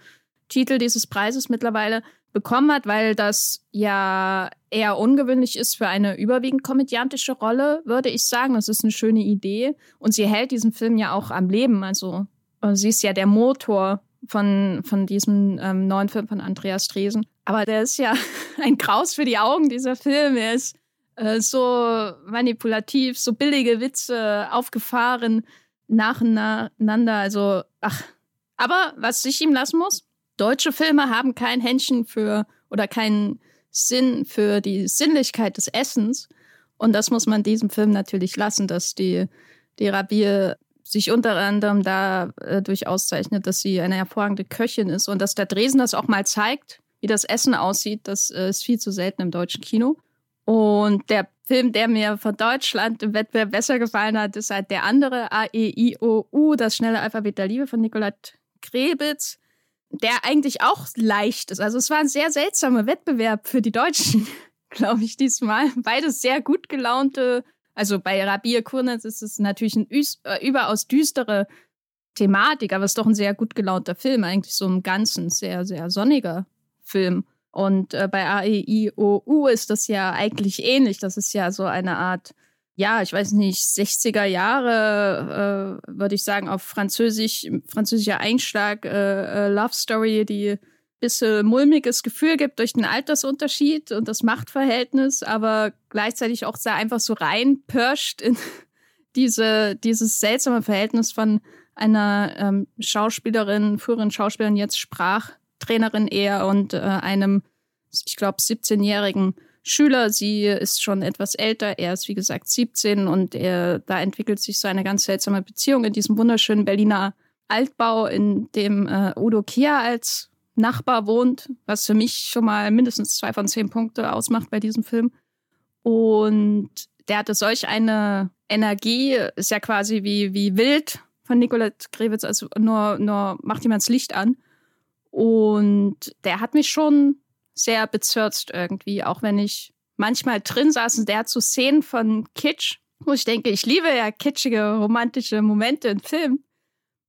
Titel dieses Preises mittlerweile bekommen hat, weil das ja eher ungewöhnlich ist für eine überwiegend komödiantische Rolle, würde ich sagen. Das ist eine schöne Idee. Und sie hält diesen Film ja auch am Leben. Also äh, sie ist ja der Motor von, von diesem ähm, neuen Film von Andreas Dresen. Aber der ist ja ein Graus für die Augen, dieser Film. Er ist äh, so manipulativ, so billige Witze aufgefahren nacheinander. Also, ach. Aber was ich ihm lassen muss, Deutsche Filme haben kein Händchen für oder keinen Sinn für die Sinnlichkeit des Essens. Und das muss man diesem Film natürlich lassen, dass die, die Rabier sich unter anderem dadurch äh, auszeichnet, dass sie eine hervorragende Köchin ist und dass der Dresen das auch mal zeigt, wie das Essen aussieht. Das äh, ist viel zu selten im deutschen Kino. Und der Film, der mir von Deutschland im Wettbewerb besser gefallen hat, ist halt der andere, A, E, I, O, U, das schnelle Alphabet der Liebe von Nicolette Krebitz der eigentlich auch leicht ist. Also es war ein sehr seltsamer Wettbewerb für die Deutschen, glaube ich, diesmal. Beides sehr gut gelaunte. Also bei Rabir Kurnaz ist es natürlich eine äh, überaus düstere Thematik, aber es ist doch ein sehr gut gelaunter Film, eigentlich so im Ganzen sehr, sehr sonniger Film. Und äh, bei AEIOU ist das ja eigentlich ähnlich. Das ist ja so eine Art ja, ich weiß nicht, 60er Jahre, äh, würde ich sagen, auf Französisch, französischer Einschlag, äh, äh, Love Story, die bisschen mulmiges Gefühl gibt durch den Altersunterschied und das Machtverhältnis, aber gleichzeitig auch sehr einfach so reinpirscht in diese, dieses seltsame Verhältnis von einer ähm, Schauspielerin, früheren Schauspielerin, jetzt Sprachtrainerin eher und äh, einem, ich glaube, 17-jährigen Schüler. Sie ist schon etwas älter. Er ist, wie gesagt, 17 und er, da entwickelt sich so eine ganz seltsame Beziehung in diesem wunderschönen Berliner Altbau, in dem äh, Udo Kier als Nachbar wohnt, was für mich schon mal mindestens zwei von zehn Punkte ausmacht bei diesem Film. Und der hatte solch eine Energie, ist ja quasi wie, wie wild von Nicolette Grewitz, also nur, nur macht jemand das Licht an. Und der hat mich schon sehr bezirzt irgendwie, auch wenn ich manchmal drin saß und der hat so Szenen von Kitsch, wo ich denke, ich liebe ja kitschige, romantische Momente in Filmen.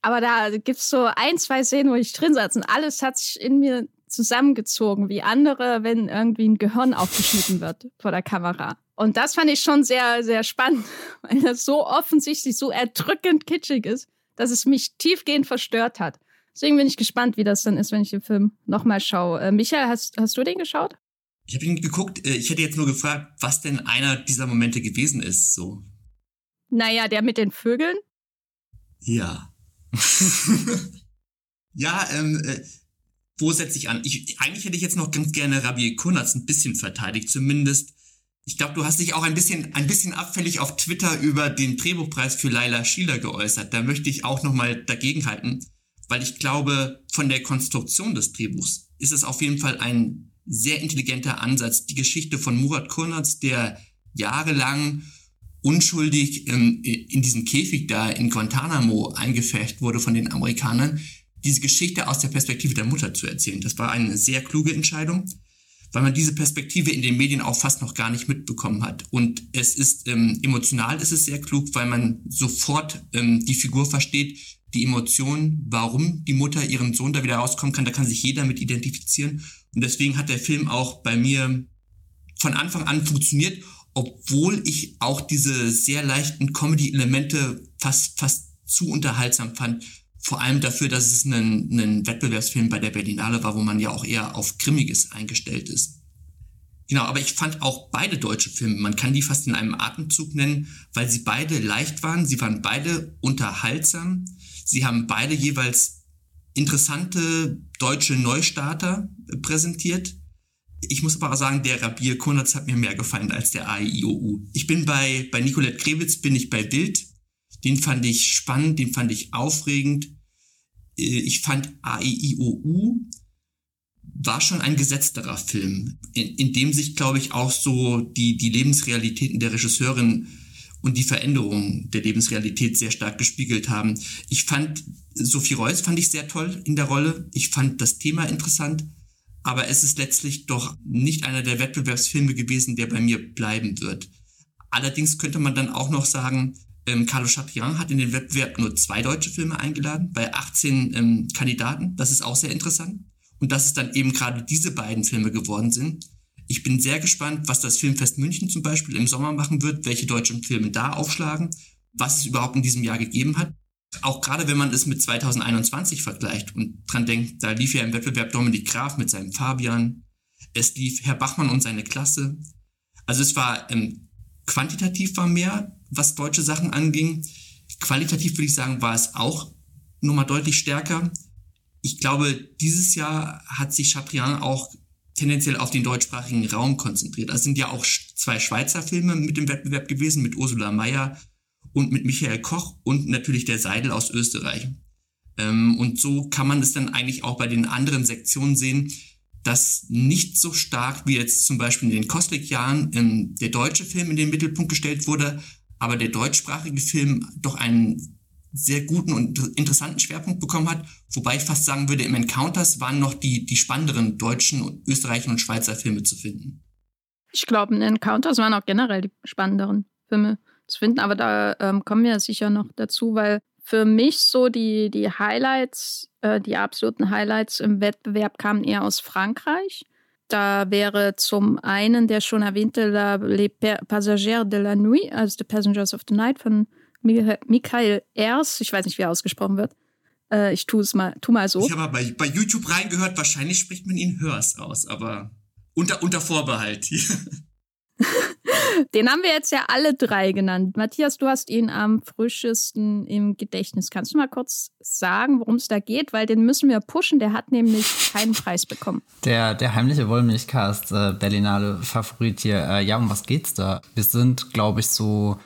Aber da gibt es so ein, zwei Szenen, wo ich drin saß und alles hat sich in mir zusammengezogen, wie andere, wenn irgendwie ein Gehirn aufgeschnitten wird vor der Kamera. Und das fand ich schon sehr, sehr spannend, weil das so offensichtlich so erdrückend kitschig ist, dass es mich tiefgehend verstört hat. Deswegen bin ich gespannt, wie das dann ist, wenn ich den Film nochmal schaue. Äh, Michael, hast, hast du den geschaut? Ich habe ihn geguckt. Äh, ich hätte jetzt nur gefragt, was denn einer dieser Momente gewesen ist. So. Naja, der mit den Vögeln? Ja. ja, ähm, äh, wo setze ich an? Ich, eigentlich hätte ich jetzt noch ganz gerne Rabbi Kunatz ein bisschen verteidigt, zumindest. Ich glaube, du hast dich auch ein bisschen, ein bisschen abfällig auf Twitter über den Drehbuchpreis für Laila Schieler geäußert. Da möchte ich auch nochmal dagegenhalten, weil ich glaube, von der Konstruktion des Drehbuchs ist es auf jeden Fall ein sehr intelligenter Ansatz. Die Geschichte von Murat Kunatz, der jahrelang unschuldig ähm, in diesem Käfig da in Guantanamo eingefecht wurde von den Amerikanern, diese Geschichte aus der Perspektive der Mutter zu erzählen. Das war eine sehr kluge Entscheidung, weil man diese Perspektive in den Medien auch fast noch gar nicht mitbekommen hat. Und es ist ähm, emotional ist es sehr klug, weil man sofort ähm, die Figur versteht, die Emotionen, warum die Mutter ihren Sohn da wieder rauskommen kann, da kann sich jeder mit identifizieren. Und deswegen hat der Film auch bei mir von Anfang an funktioniert, obwohl ich auch diese sehr leichten Comedy-Elemente fast, fast zu unterhaltsam fand, vor allem dafür, dass es ein, ein Wettbewerbsfilm bei der Berlinale war, wo man ja auch eher auf Grimmiges eingestellt ist. Genau, aber ich fand auch beide deutsche Filme, man kann die fast in einem Atemzug nennen, weil sie beide leicht waren, sie waren beide unterhaltsam, sie haben beide jeweils interessante deutsche Neustarter präsentiert. Ich muss aber sagen, der Rabir Konatz hat mir mehr gefallen als der AIOU. Ich bin bei, bei Nicolette Krewitz bin ich bei Wild. Den fand ich spannend, den fand ich aufregend. Äh, ich fand AEIOU war schon ein gesetzterer Film, in, in dem sich, glaube ich, auch so die, die Lebensrealitäten der Regisseurin und die Veränderungen der Lebensrealität sehr stark gespiegelt haben. Ich fand Sophie Reuss fand ich sehr toll in der Rolle. Ich fand das Thema interessant, aber es ist letztlich doch nicht einer der Wettbewerbsfilme gewesen, der bei mir bleiben wird. Allerdings könnte man dann auch noch sagen, ähm, Carlo Chatrian hat in den Wettbewerb nur zwei deutsche Filme eingeladen, bei 18 ähm, Kandidaten. Das ist auch sehr interessant. Und dass es dann eben gerade diese beiden Filme geworden sind. Ich bin sehr gespannt, was das Filmfest München zum Beispiel im Sommer machen wird, welche deutschen Filme da aufschlagen, was es überhaupt in diesem Jahr gegeben hat. Auch gerade wenn man es mit 2021 vergleicht und dran denkt, da lief ja im Wettbewerb Dominik Graf mit seinem Fabian, es lief Herr Bachmann und seine Klasse. Also es war ähm, quantitativ war mehr, was deutsche Sachen anging. Qualitativ würde ich sagen, war es auch nochmal deutlich stärker. Ich glaube, dieses Jahr hat sich Chatrian auch tendenziell auf den deutschsprachigen Raum konzentriert. Es sind ja auch zwei Schweizer Filme mit dem Wettbewerb gewesen, mit Ursula Mayer und mit Michael Koch und natürlich der Seidel aus Österreich. Ähm, und so kann man es dann eigentlich auch bei den anderen Sektionen sehen, dass nicht so stark wie jetzt zum Beispiel in den Kostlik-Jahren ähm, der deutsche Film in den Mittelpunkt gestellt wurde, aber der deutschsprachige Film doch einen sehr guten und interessanten Schwerpunkt bekommen hat. Wobei ich fast sagen würde, im Encounters waren noch die, die spannenderen deutschen, österreichischen und Schweizer Filme zu finden. Ich glaube, in Encounters waren auch generell die spannenderen Filme zu finden, aber da ähm, kommen wir sicher noch dazu, weil für mich so die, die Highlights, äh, die absoluten Highlights im Wettbewerb kamen eher aus Frankreich. Da wäre zum einen der schon erwähnte La, Les Passagers de la Nuit, also The Passengers of the Night von Michael Ers. Ich weiß nicht, wie er ausgesprochen wird. Äh, ich tue es mal, tu mal so. Ich habe bei, bei YouTube reingehört, wahrscheinlich spricht man ihn Hörs aus, aber unter, unter Vorbehalt. Den haben wir jetzt ja alle drei genannt. Matthias, du hast ihn am frischesten im Gedächtnis. Kannst du mal kurz sagen, worum es da geht? Weil den müssen wir pushen. Der hat nämlich keinen Preis bekommen. Der, der heimliche Wollmilchcast, äh, Berlinale Favorit hier. Äh, ja, um was geht's da? Wir sind, glaube ich, so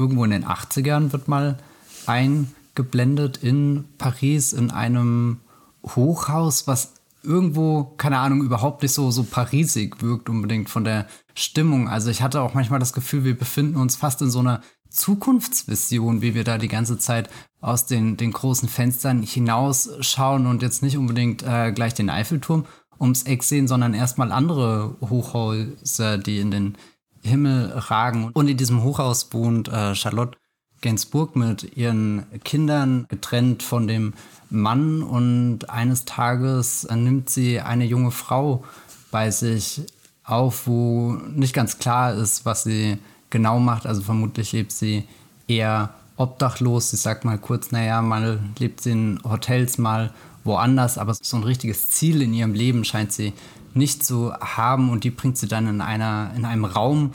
irgendwo in den 80ern wird mal eingeblendet in Paris in einem Hochhaus, was irgendwo, keine Ahnung, überhaupt nicht so, so parisig wirkt unbedingt von der Stimmung. Also ich hatte auch manchmal das Gefühl, wir befinden uns fast in so einer Zukunftsvision, wie wir da die ganze Zeit aus den, den großen Fenstern hinausschauen und jetzt nicht unbedingt äh, gleich den Eiffelturm ums Eck sehen, sondern erstmal andere Hochhäuser, die in den Himmel ragen. Und in diesem Hochhaus wohnt äh, Charlotte Gainsbourg mit ihren Kindern, getrennt von dem Mann. Und eines Tages äh, nimmt sie eine junge Frau bei sich auf, wo nicht ganz klar ist, was sie genau macht. Also vermutlich lebt sie eher obdachlos. Sie sagt mal kurz, naja, mal lebt sie in Hotels, mal woanders, aber so ein richtiges Ziel in ihrem Leben scheint sie nicht zu haben und die bringt sie dann in einer, in einem Raum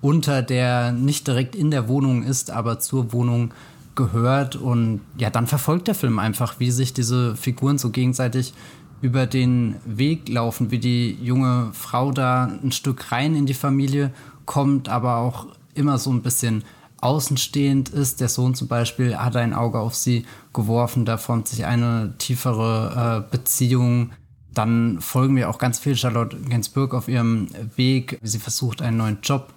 unter, der nicht direkt in der Wohnung ist, aber zur Wohnung gehört. Und ja, dann verfolgt der Film einfach, wie sich diese Figuren so gegenseitig über den Weg laufen, wie die junge Frau da ein Stück rein in die Familie kommt, aber auch immer so ein bisschen außenstehend ist. Der Sohn zum Beispiel hat ein Auge auf sie geworfen, da formt sich eine tiefere äh, Beziehung. Dann folgen wir auch ganz viel Charlotte Gainsbourg auf ihrem Weg, wie sie versucht, einen neuen Job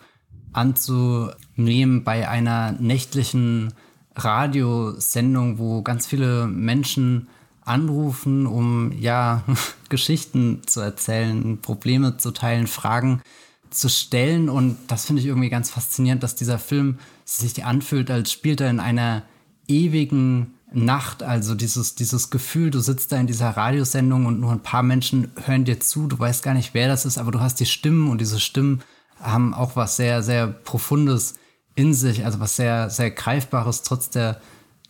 anzunehmen bei einer nächtlichen Radiosendung, wo ganz viele Menschen anrufen, um ja Geschichten zu erzählen, Probleme zu teilen, Fragen zu stellen. Und das finde ich irgendwie ganz faszinierend, dass dieser Film sich anfühlt, als spielt er in einer ewigen Nacht. Also dieses, dieses Gefühl, du sitzt da in dieser Radiosendung und nur ein paar Menschen hören dir zu. Du weißt gar nicht, wer das ist, aber du hast die Stimmen und diese Stimmen haben auch was sehr, sehr Profundes in sich, also was sehr, sehr Greifbares trotz der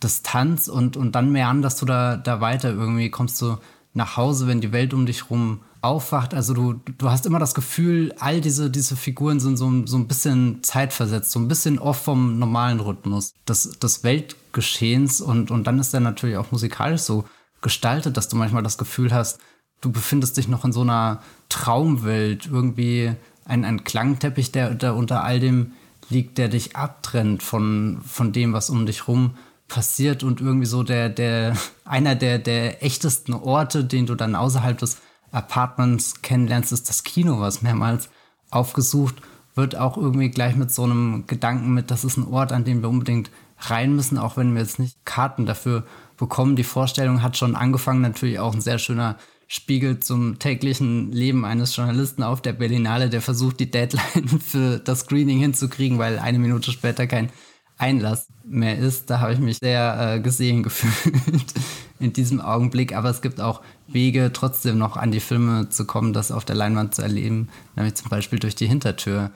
Distanz und, und dann meanderst du da, da weiter irgendwie, kommst du nach Hause, wenn die Welt um dich rum aufwacht. Also du, du hast immer das Gefühl, all diese, diese Figuren sind so, so ein bisschen zeitversetzt, so ein bisschen off vom normalen Rhythmus des, des Weltgeschehens und, und dann ist er natürlich auch musikalisch so gestaltet, dass du manchmal das Gefühl hast, du befindest dich noch in so einer Traumwelt, irgendwie ein, ein Klangteppich, der, der unter all dem liegt, der dich abtrennt von, von dem, was um dich rum passiert und irgendwie so der, der, einer der, der echtesten Orte, den du dann außerhalb des Apartments kennenlernst, ist das Kino, was mehrmals aufgesucht wird, auch irgendwie gleich mit so einem Gedanken mit, das ist ein Ort, an dem wir unbedingt rein müssen, auch wenn wir jetzt nicht Karten dafür bekommen. Die Vorstellung hat schon angefangen, natürlich auch ein sehr schöner Spiegel zum täglichen Leben eines Journalisten auf der Berlinale, der versucht, die Deadline für das Screening hinzukriegen, weil eine Minute später kein Einlass mehr ist. Da habe ich mich sehr äh, gesehen gefühlt in diesem Augenblick. Aber es gibt auch Wege, trotzdem noch an die Filme zu kommen, das auf der Leinwand zu erleben, nämlich zum Beispiel durch die Hintertür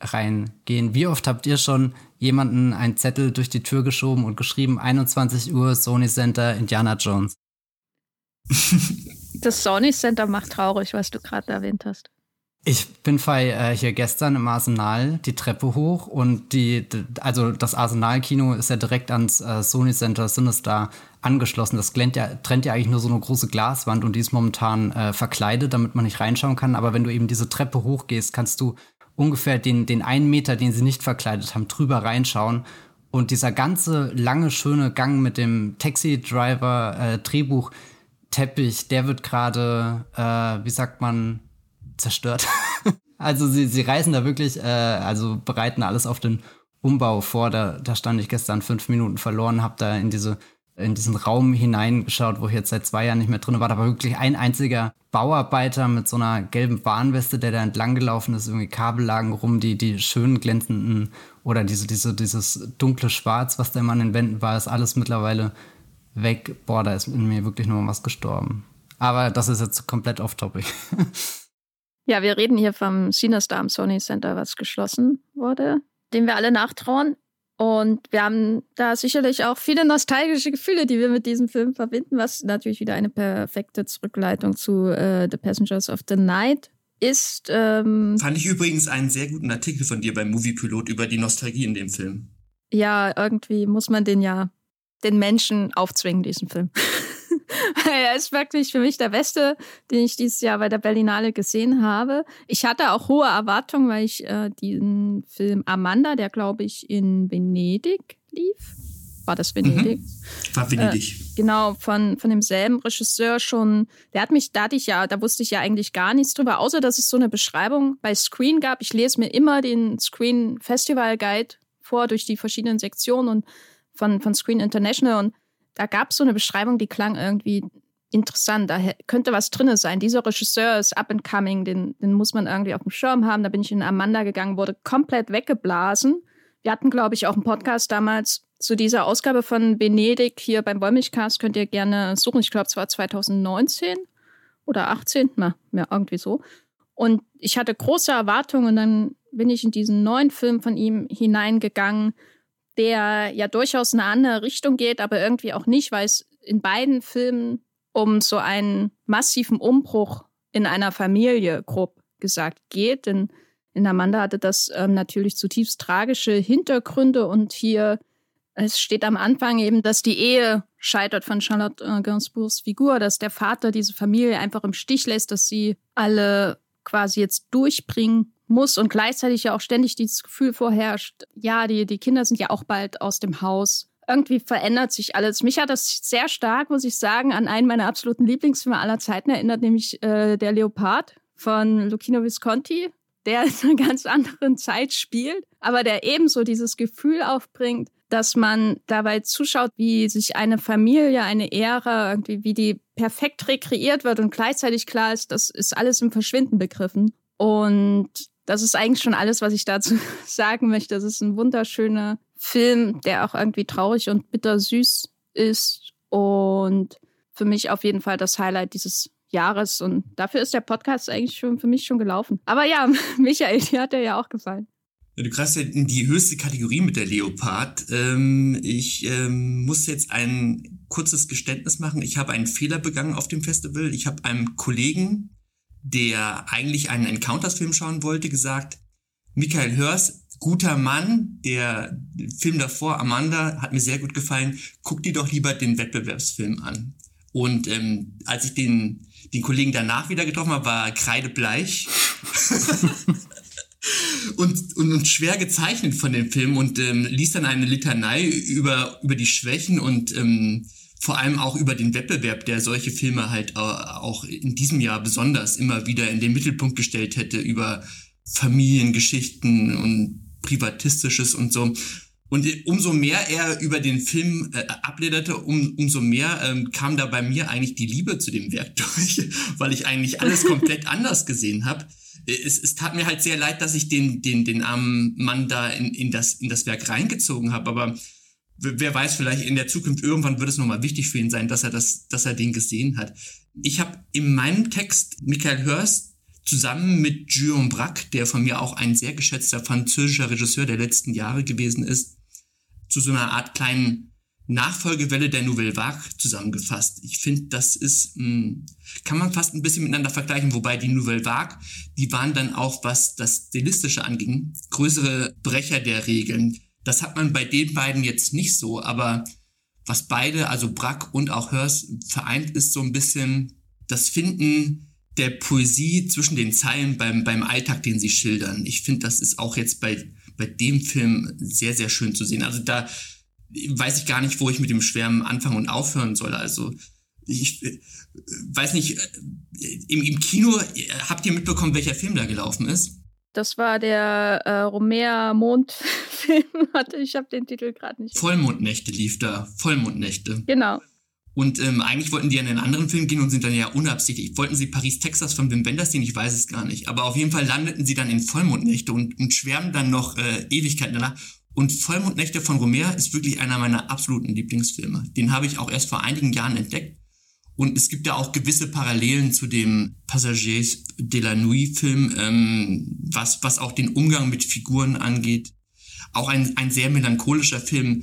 reingehen. Wie oft habt ihr schon jemanden einen Zettel durch die Tür geschoben und geschrieben, 21 Uhr, Sony Center, Indiana Jones? Das Sony Center macht traurig, was du gerade erwähnt hast. Ich bin bei, äh, hier gestern im Arsenal die Treppe hoch und die, also das Arsenal-Kino ist ja direkt ans äh, Sony Center Sinister angeschlossen. Das trennt ja, trennt ja eigentlich nur so eine große Glaswand und die ist momentan äh, verkleidet, damit man nicht reinschauen kann. Aber wenn du eben diese Treppe hochgehst, kannst du ungefähr den, den einen Meter, den sie nicht verkleidet haben, drüber reinschauen. Und dieser ganze lange, schöne Gang mit dem Taxi-Driver-Drehbuch, äh, der wird gerade, äh, wie sagt man, zerstört. also sie, sie reißen da wirklich, äh, also bereiten alles auf den Umbau vor. Da, da stand ich gestern fünf Minuten verloren, habe da in diese in diesen Raum hineingeschaut, wo ich jetzt seit zwei Jahren nicht mehr drin war. Da war wirklich ein einziger Bauarbeiter mit so einer gelben Warnweste, der da entlang gelaufen ist, irgendwie Kabel lagen rum, die, die schön glänzenden oder diese, diese, dieses dunkle Schwarz, was da immer an den Wänden war, ist alles mittlerweile weg, boah, da ist in mir wirklich nur was gestorben. Aber das ist jetzt komplett off-topic. ja, wir reden hier vom Cinestar am Sony Center, was geschlossen wurde, dem wir alle nachtrauen. Und wir haben da sicherlich auch viele nostalgische Gefühle, die wir mit diesem Film verbinden, was natürlich wieder eine perfekte Zurückleitung zu äh, The Passengers of the Night ist. Ähm Fand ich übrigens einen sehr guten Artikel von dir beim Movie Pilot über die Nostalgie in dem Film. Ja, irgendwie muss man den ja den Menschen aufzwingen, diesen Film. er ist wirklich für mich der beste, den ich dieses Jahr bei der Berlinale gesehen habe. Ich hatte auch hohe Erwartungen, weil ich äh, diesen Film Amanda, der glaube ich in Venedig lief, war das Venedig? Mhm. War Venedig. Äh, genau, von, von demselben Regisseur schon. Der hat mich, da hatte ich ja, da wusste ich ja eigentlich gar nichts drüber, außer dass es so eine Beschreibung bei Screen gab. Ich lese mir immer den Screen Festival Guide vor durch die verschiedenen Sektionen und von, von Screen International und da gab es so eine Beschreibung, die klang irgendwie interessant, da könnte was drin sein. Dieser Regisseur ist up and coming, den, den muss man irgendwie auf dem Schirm haben. Da bin ich in Amanda gegangen, wurde komplett weggeblasen. Wir hatten, glaube ich, auch einen Podcast damals zu dieser Ausgabe von Venedig hier beim Wollmilchcast. Könnt ihr gerne suchen. Ich glaube, es war 2019 oder 18, na, ja, irgendwie so. Und ich hatte große Erwartungen und dann bin ich in diesen neuen Film von ihm hineingegangen, der ja durchaus in eine andere Richtung geht, aber irgendwie auch nicht, weil es in beiden Filmen um so einen massiven Umbruch in einer Familie, grob gesagt, geht. Denn in Amanda hatte das ähm, natürlich zutiefst tragische Hintergründe und hier es steht am Anfang eben, dass die Ehe scheitert von Charlotte äh, Gainsbourgs Figur, dass der Vater diese Familie einfach im Stich lässt, dass sie alle quasi jetzt durchbringen muss und gleichzeitig ja auch ständig dieses Gefühl vorherrscht, ja, die, die Kinder sind ja auch bald aus dem Haus. Irgendwie verändert sich alles. Mich hat das sehr stark, muss ich sagen, an einen meiner absoluten Lieblingsfilme aller Zeiten erinnert, nämlich äh, Der Leopard von Lucchino Visconti, der in einer ganz anderen Zeit spielt, aber der ebenso dieses Gefühl aufbringt, dass man dabei zuschaut, wie sich eine Familie, eine Ära, irgendwie, wie die perfekt rekreiert wird und gleichzeitig klar ist, das ist alles im Verschwinden begriffen. Und das ist eigentlich schon alles, was ich dazu sagen möchte. Das ist ein wunderschöner Film, der auch irgendwie traurig und bittersüß ist und für mich auf jeden Fall das Highlight dieses Jahres. Und dafür ist der Podcast eigentlich schon für mich schon gelaufen. Aber ja, Michael, dir hat er ja auch gefallen. Du kriegst ja in die höchste Kategorie mit der Leopard. Ähm, ich ähm, muss jetzt ein kurzes Geständnis machen. Ich habe einen Fehler begangen auf dem Festival. Ich habe einem Kollegen, der eigentlich einen Encounters-Film schauen wollte, gesagt, Michael Hörs, guter Mann, der Film davor, Amanda, hat mir sehr gut gefallen. Guck dir doch lieber den Wettbewerbsfilm an. Und ähm, als ich den, den Kollegen danach wieder getroffen habe, war er kreidebleich. und, und, und schwer gezeichnet von dem Film und ähm, ließ dann eine Litanei über, über die Schwächen und ähm, vor allem auch über den Wettbewerb, der solche Filme halt auch in diesem Jahr besonders immer wieder in den Mittelpunkt gestellt hätte, über Familiengeschichten und Privatistisches und so. Und umso mehr er über den Film äh, ablederte, um, umso mehr ähm, kam da bei mir eigentlich die Liebe zu dem Werk durch, weil ich eigentlich alles komplett anders gesehen habe. Es, es tat mir halt sehr leid, dass ich den, den, den armen Mann da in, in, das, in das Werk reingezogen habe, aber wer weiß, vielleicht in der Zukunft irgendwann wird es nochmal wichtig für ihn sein, dass er das, dass er den gesehen hat. Ich habe in meinem Text Michael Hörst zusammen mit Guillaume Braque, der von mir auch ein sehr geschätzter französischer Regisseur der letzten Jahre gewesen ist, zu so einer Art kleinen Nachfolgewelle der Nouvelle Vague zusammengefasst. Ich finde, das ist, mh, hm, kann man fast ein bisschen miteinander vergleichen, wobei die Nouvelle Vague, die waren dann auch, was das Stilistische anging, größere Brecher der Regeln das hat man bei den beiden jetzt nicht so, aber was beide, also Brack und auch Hörs, vereint, ist so ein bisschen das Finden der Poesie zwischen den Zeilen beim, beim Alltag, den sie schildern. Ich finde, das ist auch jetzt bei, bei dem Film sehr, sehr schön zu sehen. Also da weiß ich gar nicht, wo ich mit dem Schwärmen anfangen und aufhören soll. Also ich äh, weiß nicht, äh, im, im Kino, äh, habt ihr mitbekommen, welcher Film da gelaufen ist? Das war der äh, Romea Mondfilm. Warte, ich habe den Titel gerade nicht. Vollmondnächte lief da. Vollmondnächte. Genau. Und ähm, eigentlich wollten die an einen anderen Film gehen und sind dann ja unabsichtlich. Wollten sie Paris, Texas von Wim Wenders sehen? Ich weiß es gar nicht. Aber auf jeden Fall landeten sie dann in Vollmondnächte und, und schwärmen dann noch äh, Ewigkeiten danach. Und Vollmondnächte von Romea ist wirklich einer meiner absoluten Lieblingsfilme. Den habe ich auch erst vor einigen Jahren entdeckt. Und es gibt ja auch gewisse Parallelen zu dem Passagers de la Nuit Film, ähm, was, was auch den Umgang mit Figuren angeht. Auch ein, ein sehr melancholischer Film,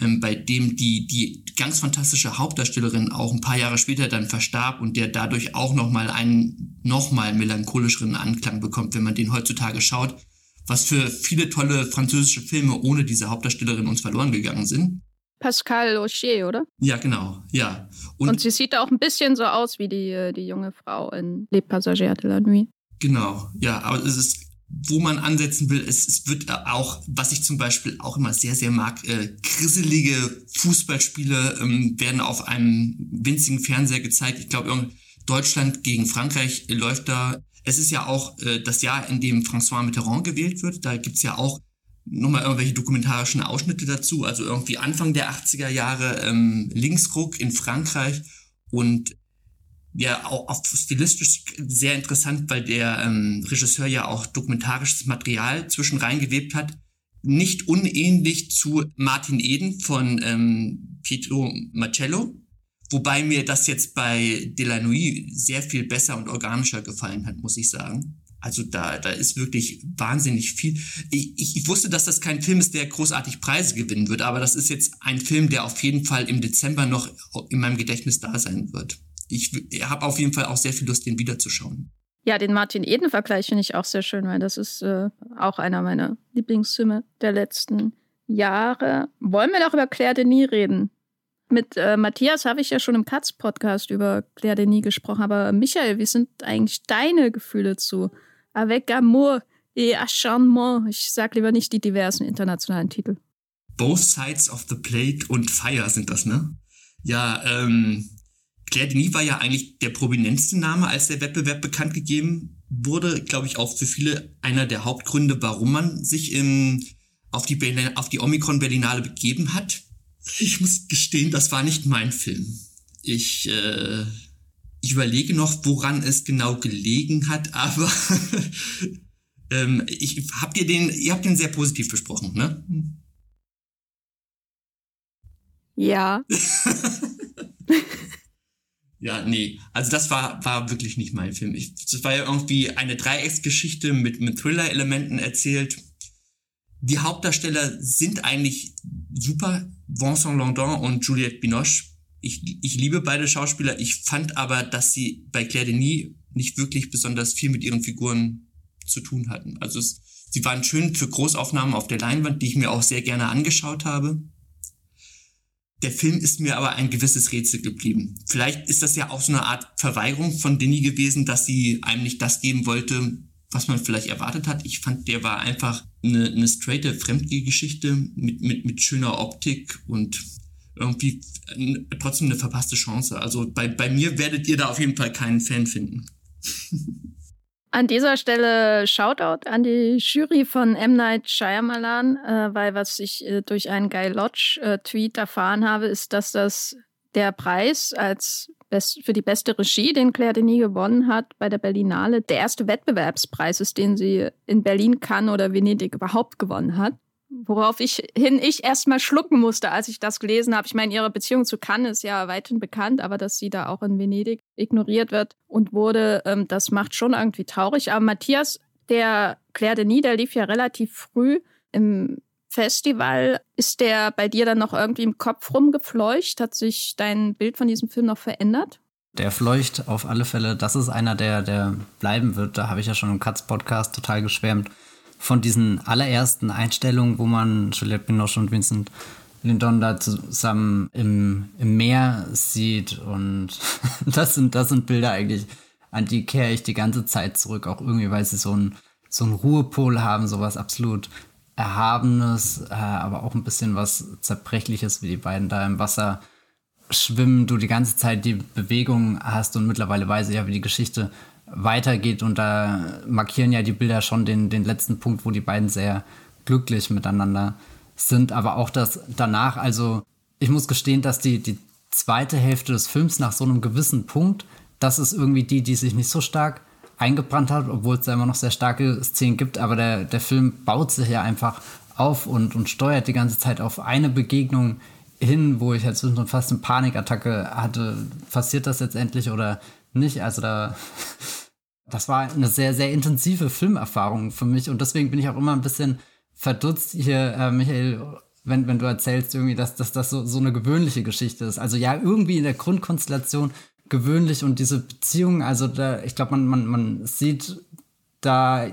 ähm, bei dem die, die ganz fantastische Hauptdarstellerin auch ein paar Jahre später dann verstarb und der dadurch auch nochmal einen nochmal melancholischeren Anklang bekommt, wenn man den heutzutage schaut, was für viele tolle französische Filme ohne diese Hauptdarstellerin uns verloren gegangen sind. Pascal Auchier, oder? Ja, genau, ja. Und, und, sie sieht auch ein bisschen so aus wie die, äh, die junge Frau in Les Passagers de la Nuit. Genau, ja, aber es ist, wo man ansetzen will, es, es wird auch, was ich zum Beispiel auch immer sehr, sehr mag, äh, krisselige Fußballspiele ähm, werden auf einem winzigen Fernseher gezeigt. Ich glaube, Deutschland gegen Frankreich läuft da. Es ist ja auch äh, das Jahr, in dem François Mitterrand gewählt wird. Da gibt's ja auch nochmal irgendwelche dokumentarischen Ausschnitte dazu, also irgendwie Anfang der 80er Jahre ähm, Linksruck in Frankreich und ja auch, auch stilistisch sehr interessant, weil der ähm, Regisseur ja auch dokumentarisches Material zwischen reingewebt hat. Nicht unähnlich zu Martin Eden von ähm, Pietro Marcello, wobei mir das jetzt bei De La Nuit sehr viel besser und organischer gefallen hat, muss ich sagen. Also da, da ist wirklich wahnsinnig viel. Ich, ich, wusste, dass das kein Film ist, der großartig Preise gewinnen wird, aber das ist jetzt ein Film, der auf jeden Fall im Dezember noch in meinem Gedächtnis da sein wird ich habe auf jeden Fall auch sehr viel Lust, den wiederzuschauen. Ja, den Martin Eden-Vergleich finde ich auch sehr schön, weil das ist äh, auch einer meiner Lieblingsfilme der letzten Jahre. Wollen wir doch über Claire Denis reden? Mit äh, Matthias habe ich ja schon im Katz-Podcast über Claire Denis gesprochen, aber Michael, wie sind eigentlich deine Gefühle zu Avec Amour et Acharnement? Ich sage lieber nicht die diversen internationalen Titel. Both Sides of the Plate und Fire sind das, ne? Ja, ähm, Claire Denis war ja eigentlich der prominenteste Name, als der Wettbewerb bekannt gegeben wurde. Glaube ich auch für viele einer der Hauptgründe, warum man sich im, auf die, auf die Omikron-Berlinale begeben hat. Ich muss gestehen, das war nicht mein Film. Ich, äh, ich überlege noch, woran es genau gelegen hat, aber ähm, ich habt ihr den, ihr habt den sehr positiv besprochen, ne? Ja. Ja, nee. Also das war, war wirklich nicht mein Film. Ich, das war ja irgendwie eine Dreiecksgeschichte mit, mit Thriller-Elementen erzählt. Die Hauptdarsteller sind eigentlich super. Vincent Landon und Juliette Binoche. Ich, ich liebe beide Schauspieler. Ich fand aber, dass sie bei Claire Denis nicht wirklich besonders viel mit ihren Figuren zu tun hatten. Also es, sie waren schön für Großaufnahmen auf der Leinwand, die ich mir auch sehr gerne angeschaut habe. Der Film ist mir aber ein gewisses Rätsel geblieben. Vielleicht ist das ja auch so eine Art Verweigerung von Denny gewesen, dass sie einem nicht das geben wollte, was man vielleicht erwartet hat. Ich fand, der war einfach eine, eine straighte Fremdgehgeschichte mit, mit, mit schöner Optik und irgendwie trotzdem eine verpasste Chance. Also bei, bei mir werdet ihr da auf jeden Fall keinen Fan finden. An dieser Stelle Shoutout an die Jury von M. Night Shyamalan, äh, weil was ich äh, durch einen Guy Lodge-Tweet äh, erfahren habe, ist, dass das der Preis als best für die beste Regie, den Claire Denis gewonnen hat bei der Berlinale, der erste Wettbewerbspreis ist, den sie in Berlin, Cannes oder Venedig überhaupt gewonnen hat. Worauf ich hin ich erstmal schlucken musste, als ich das gelesen habe. Ich meine, ihre Beziehung zu Cannes ist ja weithin bekannt, aber dass sie da auch in Venedig ignoriert wird und wurde, ähm, das macht schon irgendwie traurig. Aber Matthias, der Claire Denis, der lief ja relativ früh im Festival. Ist der bei dir dann noch irgendwie im Kopf rumgefleucht? Hat sich dein Bild von diesem Film noch verändert? Der fleucht auf alle Fälle. Das ist einer, der, der bleiben wird. Da habe ich ja schon im Katz-Podcast total geschwärmt von diesen allerersten Einstellungen, wo man Juliette Binoche und Vincent Lindon da zusammen im, im Meer sieht. Und das sind, das sind Bilder eigentlich, an die kehre ich die ganze Zeit zurück, auch irgendwie, weil sie so einen so einen Ruhepol haben, sowas absolut Erhabenes, äh, aber auch ein bisschen was Zerbrechliches, wie die beiden da im Wasser schwimmen, du die ganze Zeit die Bewegung hast und mittlerweile weiß ich ja, wie die Geschichte weitergeht. Und da markieren ja die Bilder schon den, den letzten Punkt, wo die beiden sehr glücklich miteinander sind. Aber auch das danach, also ich muss gestehen, dass die, die zweite Hälfte des Films nach so einem gewissen Punkt, das ist irgendwie die, die sich nicht so stark eingebrannt hat, obwohl es da immer noch sehr starke Szenen gibt. Aber der, der Film baut sich ja einfach auf und, und steuert die ganze Zeit auf eine Begegnung hin, wo ich jetzt fast eine Panikattacke hatte. Passiert das jetzt endlich oder nicht? Also da das war eine sehr, sehr intensive Filmerfahrung für mich und deswegen bin ich auch immer ein bisschen verdutzt hier, äh, Michael, wenn, wenn du erzählst irgendwie, dass, dass das so, so eine gewöhnliche Geschichte ist. Also ja, irgendwie in der Grundkonstellation gewöhnlich und diese Beziehung, also da, ich glaube, man, man, man sieht da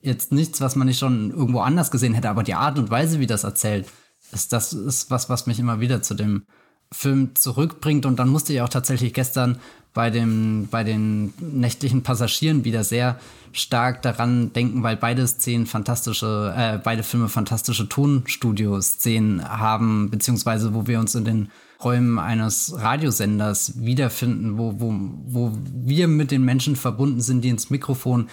jetzt nichts, was man nicht schon irgendwo anders gesehen hätte, aber die Art und Weise, wie das erzählt, ist das ist was, was mich immer wieder zu dem Film zurückbringt. Und dann musste ich auch tatsächlich gestern bei, dem, bei den nächtlichen Passagieren wieder sehr stark daran denken, weil beide Szenen fantastische, äh, beide Filme fantastische Tonstudio-Szenen haben, beziehungsweise wo wir uns in den Räumen eines Radiosenders wiederfinden, wo, wo, wo wir mit den Menschen verbunden sind, die ins Mikrofon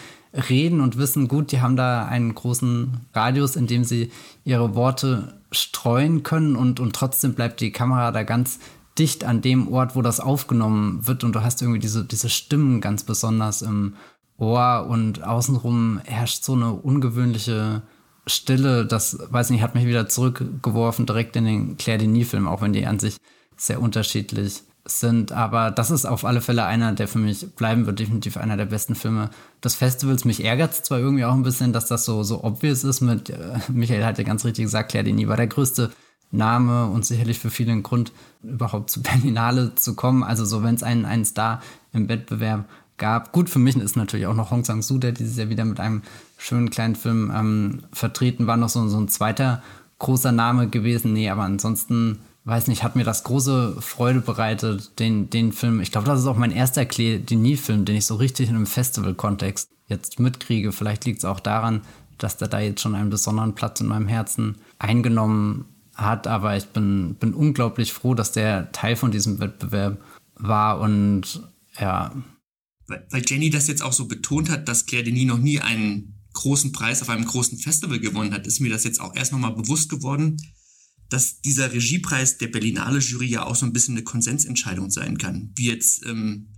reden und wissen, gut, die haben da einen großen Radius, in dem sie ihre Worte streuen können und, und trotzdem bleibt die Kamera da ganz dicht an dem Ort, wo das aufgenommen wird und du hast irgendwie diese, diese Stimmen ganz besonders im Ohr und außenrum herrscht so eine ungewöhnliche Stille, das, weiß nicht, hat mich wieder zurückgeworfen direkt in den Claire Denis-Film, auch wenn die an sich sehr unterschiedlich sind. Aber das ist auf alle Fälle einer, der für mich bleiben wird, definitiv einer der besten Filme des Festivals. Mich ärgert es zwar irgendwie auch ein bisschen, dass das so, so obvious ist mit, äh, Michael hat ja ganz richtig gesagt, Claire Denis war der größte Name und sicherlich für viele ein Grund, überhaupt zu Berlinale zu kommen. Also so, wenn es einen, einen Star im Wettbewerb gab. Gut, für mich ist natürlich auch noch Hong Sang-soo, der dieses Jahr wieder mit einem schönen kleinen Film ähm, vertreten war, noch so, so ein zweiter großer Name gewesen. Nee, aber ansonsten weiß nicht, hat mir das große Freude bereitet, den, den Film. Ich glaube, das ist auch mein erster Denis-Film, den ich so richtig in einem Festival-Kontext jetzt mitkriege. Vielleicht liegt es auch daran, dass der da jetzt schon einen besonderen Platz in meinem Herzen eingenommen hat. Aber ich bin, bin unglaublich froh, dass der Teil von diesem Wettbewerb war und ja. Weil, Jenny das jetzt auch so betont hat, dass Claire Denis noch nie einen großen Preis auf einem großen Festival gewonnen hat, ist mir das jetzt auch erst nochmal bewusst geworden dass dieser Regiepreis der Berlinale Jury ja auch so ein bisschen eine Konsensentscheidung sein kann. Wie jetzt ähm,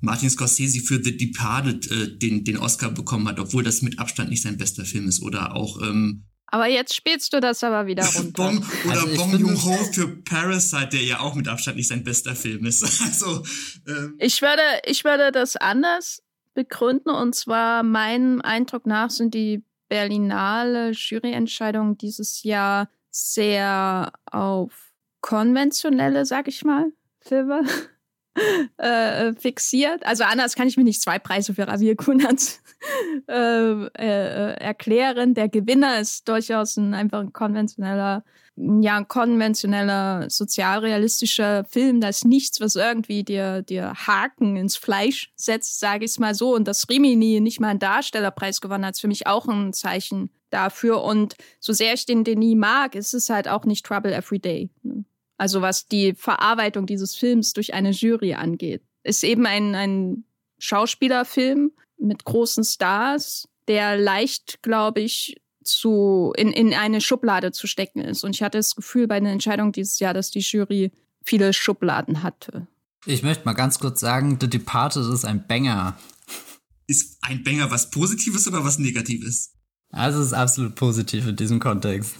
Martin Scorsese für The Departed äh, den, den Oscar bekommen hat, obwohl das mit Abstand nicht sein bester Film ist. Oder auch ähm, aber jetzt spielst du das aber wieder runter. Bong, oder also Bong Joon-ho für Parasite, der ja auch mit Abstand nicht sein bester Film ist. Also, ähm. ich, würde, ich würde das anders begründen. Und zwar meinem Eindruck nach sind die Berlinale Juryentscheidungen dieses Jahr sehr auf konventionelle, sag ich mal, Filme äh, fixiert. Also anders kann ich mir nicht zwei Preise für Ravier Kunert äh, äh, erklären. Der Gewinner ist durchaus ein einfach ein konventioneller, ja, ein konventioneller, sozialrealistischer Film. Da ist nichts, was irgendwie dir, dir Haken ins Fleisch setzt, sage ich es mal so. Und dass Rimini nicht mal einen Darstellerpreis gewonnen hat, ist für mich auch ein Zeichen dafür. Und so sehr ich den Denis mag, ist es halt auch nicht Trouble Every Day. Ne? Also was die Verarbeitung dieses Films durch eine Jury angeht. Ist eben ein, ein Schauspielerfilm mit großen Stars, der leicht, glaube ich, zu, in, in eine Schublade zu stecken ist. Und ich hatte das Gefühl bei der Entscheidung dieses Jahr, dass die Jury viele Schubladen hatte. Ich möchte mal ganz kurz sagen, The Departed ist ein Banger. Ist ein Banger was Positives oder was Negatives? Also es ist absolut positiv in diesem Kontext.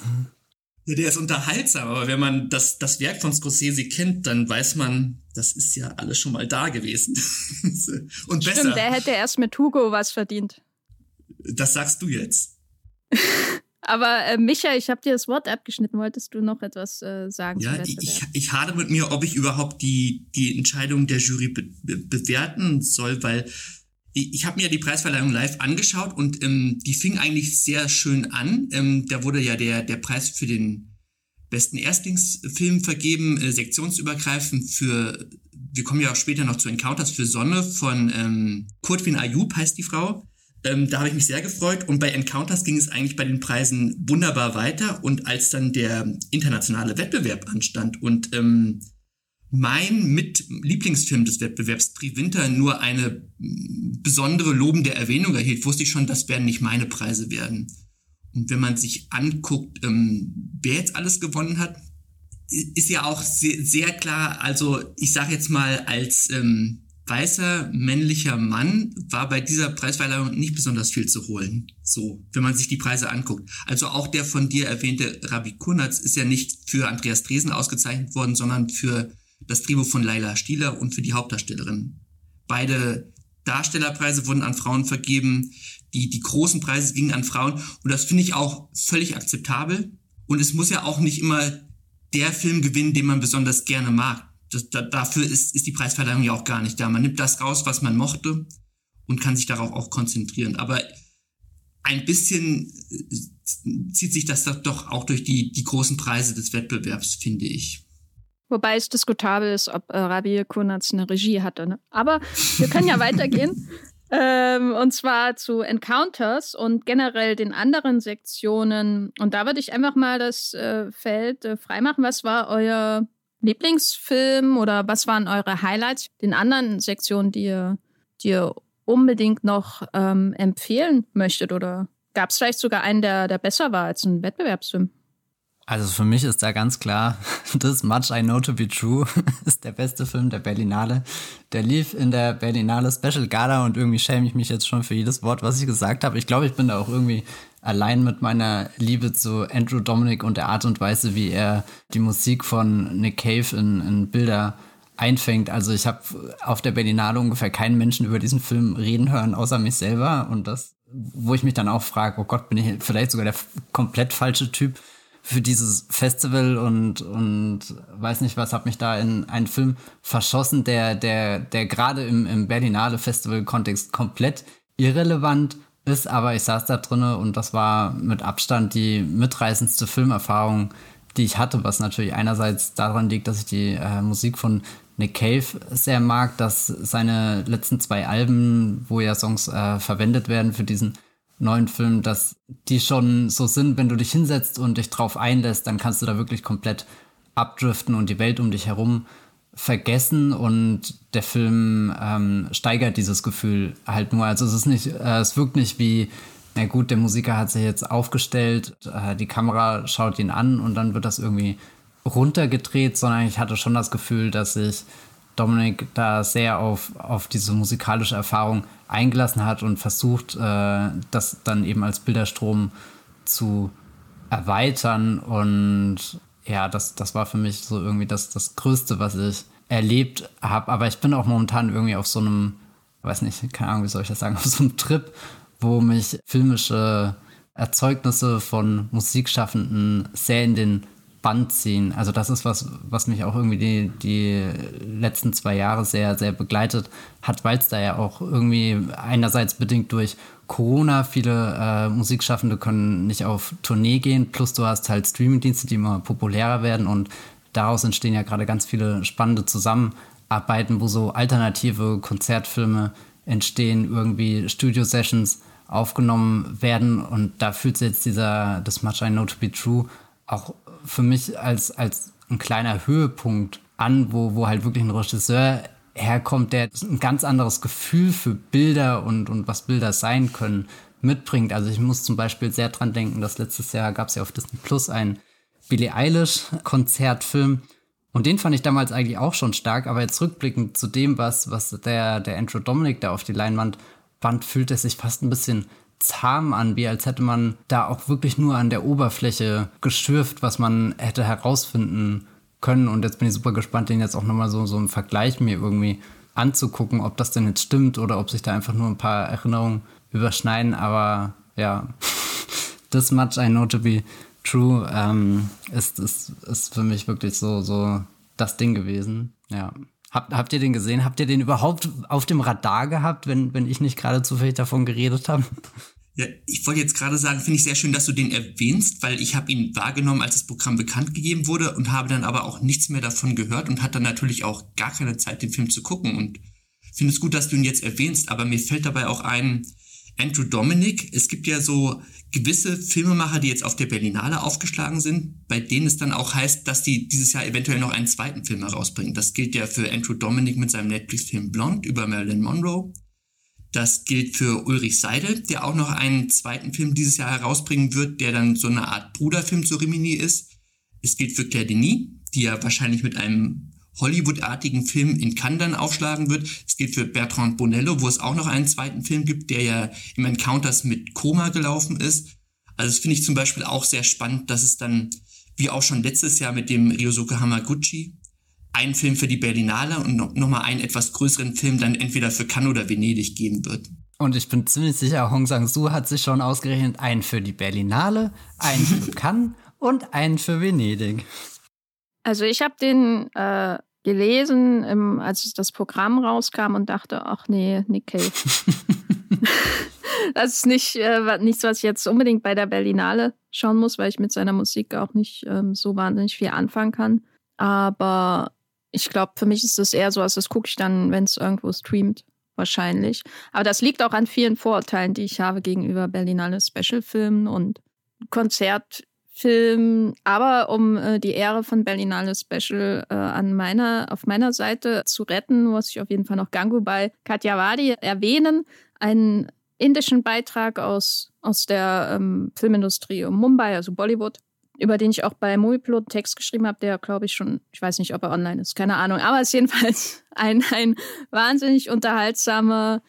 Ja, der ist unterhaltsam, aber wenn man das, das Werk von Scorsese kennt, dann weiß man, das ist ja alles schon mal da gewesen. Und Stimmt, besser. der hätte erst mit Hugo was verdient. Das sagst du jetzt. aber äh, Micha, ich habe dir das Wort abgeschnitten. Wolltest du noch etwas äh, sagen? Ja, ich, ich hade mit mir, ob ich überhaupt die, die Entscheidung der Jury be be bewerten soll, weil ich habe mir die Preisverleihung live angeschaut und ähm, die fing eigentlich sehr schön an. Ähm, da wurde ja der, der Preis für den besten Erstlingsfilm vergeben, äh, sektionsübergreifend für, wir kommen ja auch später noch zu Encounters für Sonne von ähm, Kurtwin Ayub heißt die Frau. Ähm, da habe ich mich sehr gefreut und bei Encounters ging es eigentlich bei den Preisen wunderbar weiter und als dann der internationale Wettbewerb anstand und ähm, mein mit Lieblingsfilm des Wettbewerbs Winter nur eine besondere lobende Erwähnung erhielt, wusste ich schon, das werden nicht meine Preise werden. Und wenn man sich anguckt, ähm, wer jetzt alles gewonnen hat, ist ja auch sehr, sehr klar, also ich sage jetzt mal, als ähm, weißer männlicher Mann war bei dieser Preisverleihung nicht besonders viel zu holen. So, wenn man sich die Preise anguckt. Also auch der von dir erwähnte Rabbi Kunatz ist ja nicht für Andreas Dresen ausgezeichnet worden, sondern für das Drehbuch von Laila Stieler und für die Hauptdarstellerin. Beide Darstellerpreise wurden an Frauen vergeben. Die, die großen Preise gingen an Frauen. Und das finde ich auch völlig akzeptabel. Und es muss ja auch nicht immer der Film gewinnen, den man besonders gerne mag. Das, da, dafür ist, ist die Preisverleihung ja auch gar nicht da. Man nimmt das raus, was man mochte und kann sich darauf auch konzentrieren. Aber ein bisschen äh, zieht sich das doch auch durch die, die großen Preise des Wettbewerbs, finde ich. Wobei es diskutabel ist, ob äh, Rabi Kunatz eine Regie hatte. Ne? Aber wir können ja weitergehen. Ähm, und zwar zu Encounters und generell den anderen Sektionen. Und da würde ich einfach mal das äh, Feld äh, freimachen. Was war euer Lieblingsfilm oder was waren eure Highlights? Den anderen Sektionen, die ihr, die ihr unbedingt noch ähm, empfehlen möchtet? Oder gab es vielleicht sogar einen, der, der besser war als ein Wettbewerbsfilm? Also für mich ist da ganz klar, This Much I Know to Be True ist der beste Film der Berlinale. Der lief in der Berlinale Special Gala und irgendwie schäme ich mich jetzt schon für jedes Wort, was ich gesagt habe. Ich glaube, ich bin da auch irgendwie allein mit meiner Liebe zu Andrew Dominic und der Art und Weise, wie er die Musik von Nick Cave in, in Bilder einfängt. Also ich habe auf der Berlinale ungefähr keinen Menschen über diesen Film reden hören, außer mich selber. Und das, wo ich mich dann auch frage, oh Gott, bin ich vielleicht sogar der komplett falsche Typ für dieses Festival und, und weiß nicht was, habe mich da in einen Film verschossen, der, der, der gerade im, im Berlinale Festival-Kontext komplett irrelevant ist, aber ich saß da drinne und das war mit Abstand die mitreißendste Filmerfahrung, die ich hatte, was natürlich einerseits daran liegt, dass ich die äh, Musik von Nick Cave sehr mag, dass seine letzten zwei Alben, wo ja Songs äh, verwendet werden für diesen neuen Film, dass die schon so sind, wenn du dich hinsetzt und dich drauf einlässt, dann kannst du da wirklich komplett abdriften und die Welt um dich herum vergessen und der Film ähm, steigert dieses Gefühl halt nur. Also es ist nicht, äh, es wirkt nicht wie, na gut, der Musiker hat sich jetzt aufgestellt, äh, die Kamera schaut ihn an und dann wird das irgendwie runtergedreht, sondern ich hatte schon das Gefühl, dass sich Dominik da sehr auf, auf diese musikalische Erfahrung eingelassen hat und versucht, äh, das dann eben als Bilderstrom zu erweitern. Und ja, das, das war für mich so irgendwie das, das Größte, was ich erlebt habe. Aber ich bin auch momentan irgendwie auf so einem, weiß nicht, keine Ahnung, wie soll ich das sagen, auf so einem Trip, wo mich filmische Erzeugnisse von Musikschaffenden sehr in den Band ziehen. Also das ist was, was mich auch irgendwie die, die letzten zwei Jahre sehr, sehr begleitet hat, weil es da ja auch irgendwie einerseits bedingt durch Corona, viele äh, Musikschaffende können nicht auf Tournee gehen, plus du hast halt Streamingdienste, die immer populärer werden und daraus entstehen ja gerade ganz viele spannende Zusammenarbeiten, wo so alternative Konzertfilme entstehen, irgendwie Studio-Sessions aufgenommen werden und da fühlt sich jetzt dieser Das Much I Know to Be True auch für mich als, als ein kleiner Höhepunkt an, wo, wo halt wirklich ein Regisseur herkommt, der ein ganz anderes Gefühl für Bilder und, und was Bilder sein können mitbringt. Also ich muss zum Beispiel sehr dran denken, dass letztes Jahr gab es ja auf Disney Plus einen Billie Eilish Konzertfilm und den fand ich damals eigentlich auch schon stark, aber jetzt rückblickend zu dem, was, was der, der Andrew Dominic da auf die Leinwand band, fühlt es sich fast ein bisschen zahm an, wie als hätte man da auch wirklich nur an der Oberfläche geschürft, was man hätte herausfinden können. Und jetzt bin ich super gespannt, den jetzt auch nochmal so, so im Vergleich mir irgendwie anzugucken, ob das denn jetzt stimmt oder ob sich da einfach nur ein paar Erinnerungen überschneiden. Aber ja, this much I know to be true ähm, ist, ist, ist für mich wirklich so, so das Ding gewesen. Ja. Habt, habt ihr den gesehen? Habt ihr den überhaupt auf dem Radar gehabt, wenn, wenn ich nicht gerade zufällig davon geredet habe? Ja, ich wollte jetzt gerade sagen, finde ich sehr schön, dass du den erwähnst, weil ich habe ihn wahrgenommen, als das Programm bekannt gegeben wurde und habe dann aber auch nichts mehr davon gehört und hatte natürlich auch gar keine Zeit, den Film zu gucken und finde es gut, dass du ihn jetzt erwähnst, aber mir fällt dabei auch ein, Andrew Dominic. Es gibt ja so gewisse Filmemacher, die jetzt auf der Berlinale aufgeschlagen sind, bei denen es dann auch heißt, dass die dieses Jahr eventuell noch einen zweiten Film herausbringen. Das gilt ja für Andrew Dominic mit seinem Netflix-Film Blonde über Marilyn Monroe. Das gilt für Ulrich Seidel, der auch noch einen zweiten Film dieses Jahr herausbringen wird, der dann so eine Art Bruderfilm zu Rimini ist. Es gilt für Claire Denis, die ja wahrscheinlich mit einem Hollywood-artigen Film in Cannes dann aufschlagen wird. Es gilt für Bertrand Bonello, wo es auch noch einen zweiten Film gibt, der ja im Encounters mit Koma gelaufen ist. Also das finde ich zum Beispiel auch sehr spannend, dass es dann, wie auch schon letztes Jahr mit dem Ryosuke Hamaguchi, einen Film für die Berlinale und nochmal einen etwas größeren Film dann entweder für Cannes oder Venedig geben wird. Und ich bin ziemlich sicher, Hong Sang-soo hat sich schon ausgerechnet einen für die Berlinale, einen für Cannes und einen für Venedig. Also ich habe den äh, gelesen, im, als das Programm rauskam und dachte, ach nee, Nick Cave. das ist nicht äh, nichts, was ich jetzt unbedingt bei der Berlinale schauen muss, weil ich mit seiner Musik auch nicht ähm, so wahnsinnig viel anfangen kann. Aber ich glaube, für mich ist das eher so, als das gucke ich dann, wenn es irgendwo streamt, wahrscheinlich. Aber das liegt auch an vielen Vorurteilen, die ich habe gegenüber Berlinale Special-Filmen und Konzert Film, aber um äh, die Ehre von Berlinale Special äh, an meiner, auf meiner Seite zu retten, muss ich auf jeden Fall noch Gangubai Katyawadi erwähnen, einen indischen Beitrag aus, aus der ähm, Filmindustrie um Mumbai, also Bollywood, über den ich auch bei Moviepilot einen Text geschrieben habe, der glaube ich schon, ich weiß nicht, ob er online ist, keine Ahnung, aber es ist jedenfalls ein, ein wahnsinnig unterhaltsamer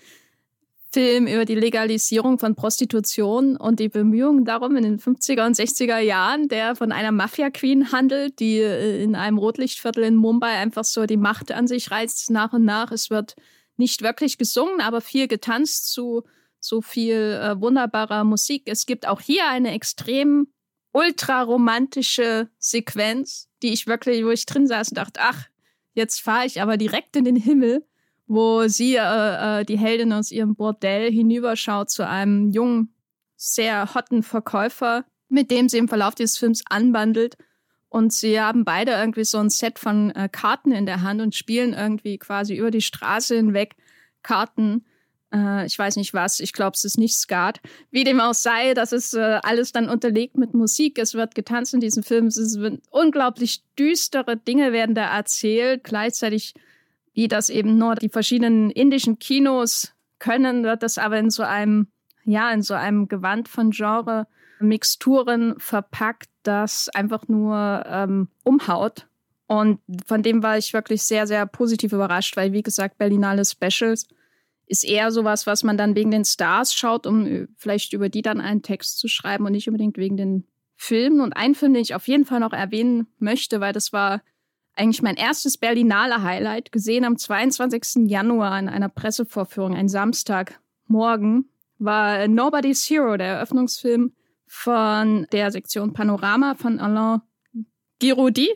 Film über die Legalisierung von Prostitution und die Bemühungen darum in den 50er und 60er Jahren, der von einer Mafia-Queen handelt, die äh, in einem Rotlichtviertel in Mumbai einfach so die Macht an sich reißt nach und nach. Es wird nicht wirklich gesungen, aber viel getanzt zu so viel äh, wunderbarer Musik. Es gibt auch hier eine extrem ultra romantische Sequenz, die ich wirklich, wo ich drin saß und dachte, ach, jetzt fahre ich aber direkt in den Himmel, wo sie, äh, äh, die Heldin aus ihrem Bordell, hinüberschaut zu einem jungen, sehr hotten Verkäufer, mit dem sie im Verlauf dieses Films anbandelt. Und sie haben beide irgendwie so ein Set von äh, Karten in der Hand und spielen irgendwie quasi über die Straße hinweg Karten äh, ich weiß nicht was, ich glaube, es ist nicht Skat. Wie dem auch sei, das ist äh, alles dann unterlegt mit Musik. Es wird getanzt in diesem Film. Es ist unglaublich düstere Dinge werden da erzählt. Gleichzeitig, wie das eben nur die verschiedenen indischen Kinos können, wird das aber in so einem, ja, in so einem Gewand von Genre Mixturen verpackt, das einfach nur ähm, umhaut. Und von dem war ich wirklich sehr, sehr positiv überrascht, weil, wie gesagt, Berlinale Specials ist eher sowas, was man dann wegen den Stars schaut, um äh, vielleicht über die dann einen Text zu schreiben und nicht unbedingt wegen den Filmen. Und einen Film, den ich auf jeden Fall noch erwähnen möchte, weil das war eigentlich mein erstes Berlinale Highlight, gesehen am 22. Januar in einer Pressevorführung, ein Samstagmorgen, war Nobody's Hero, der Eröffnungsfilm von der Sektion Panorama von Alain Giraudy,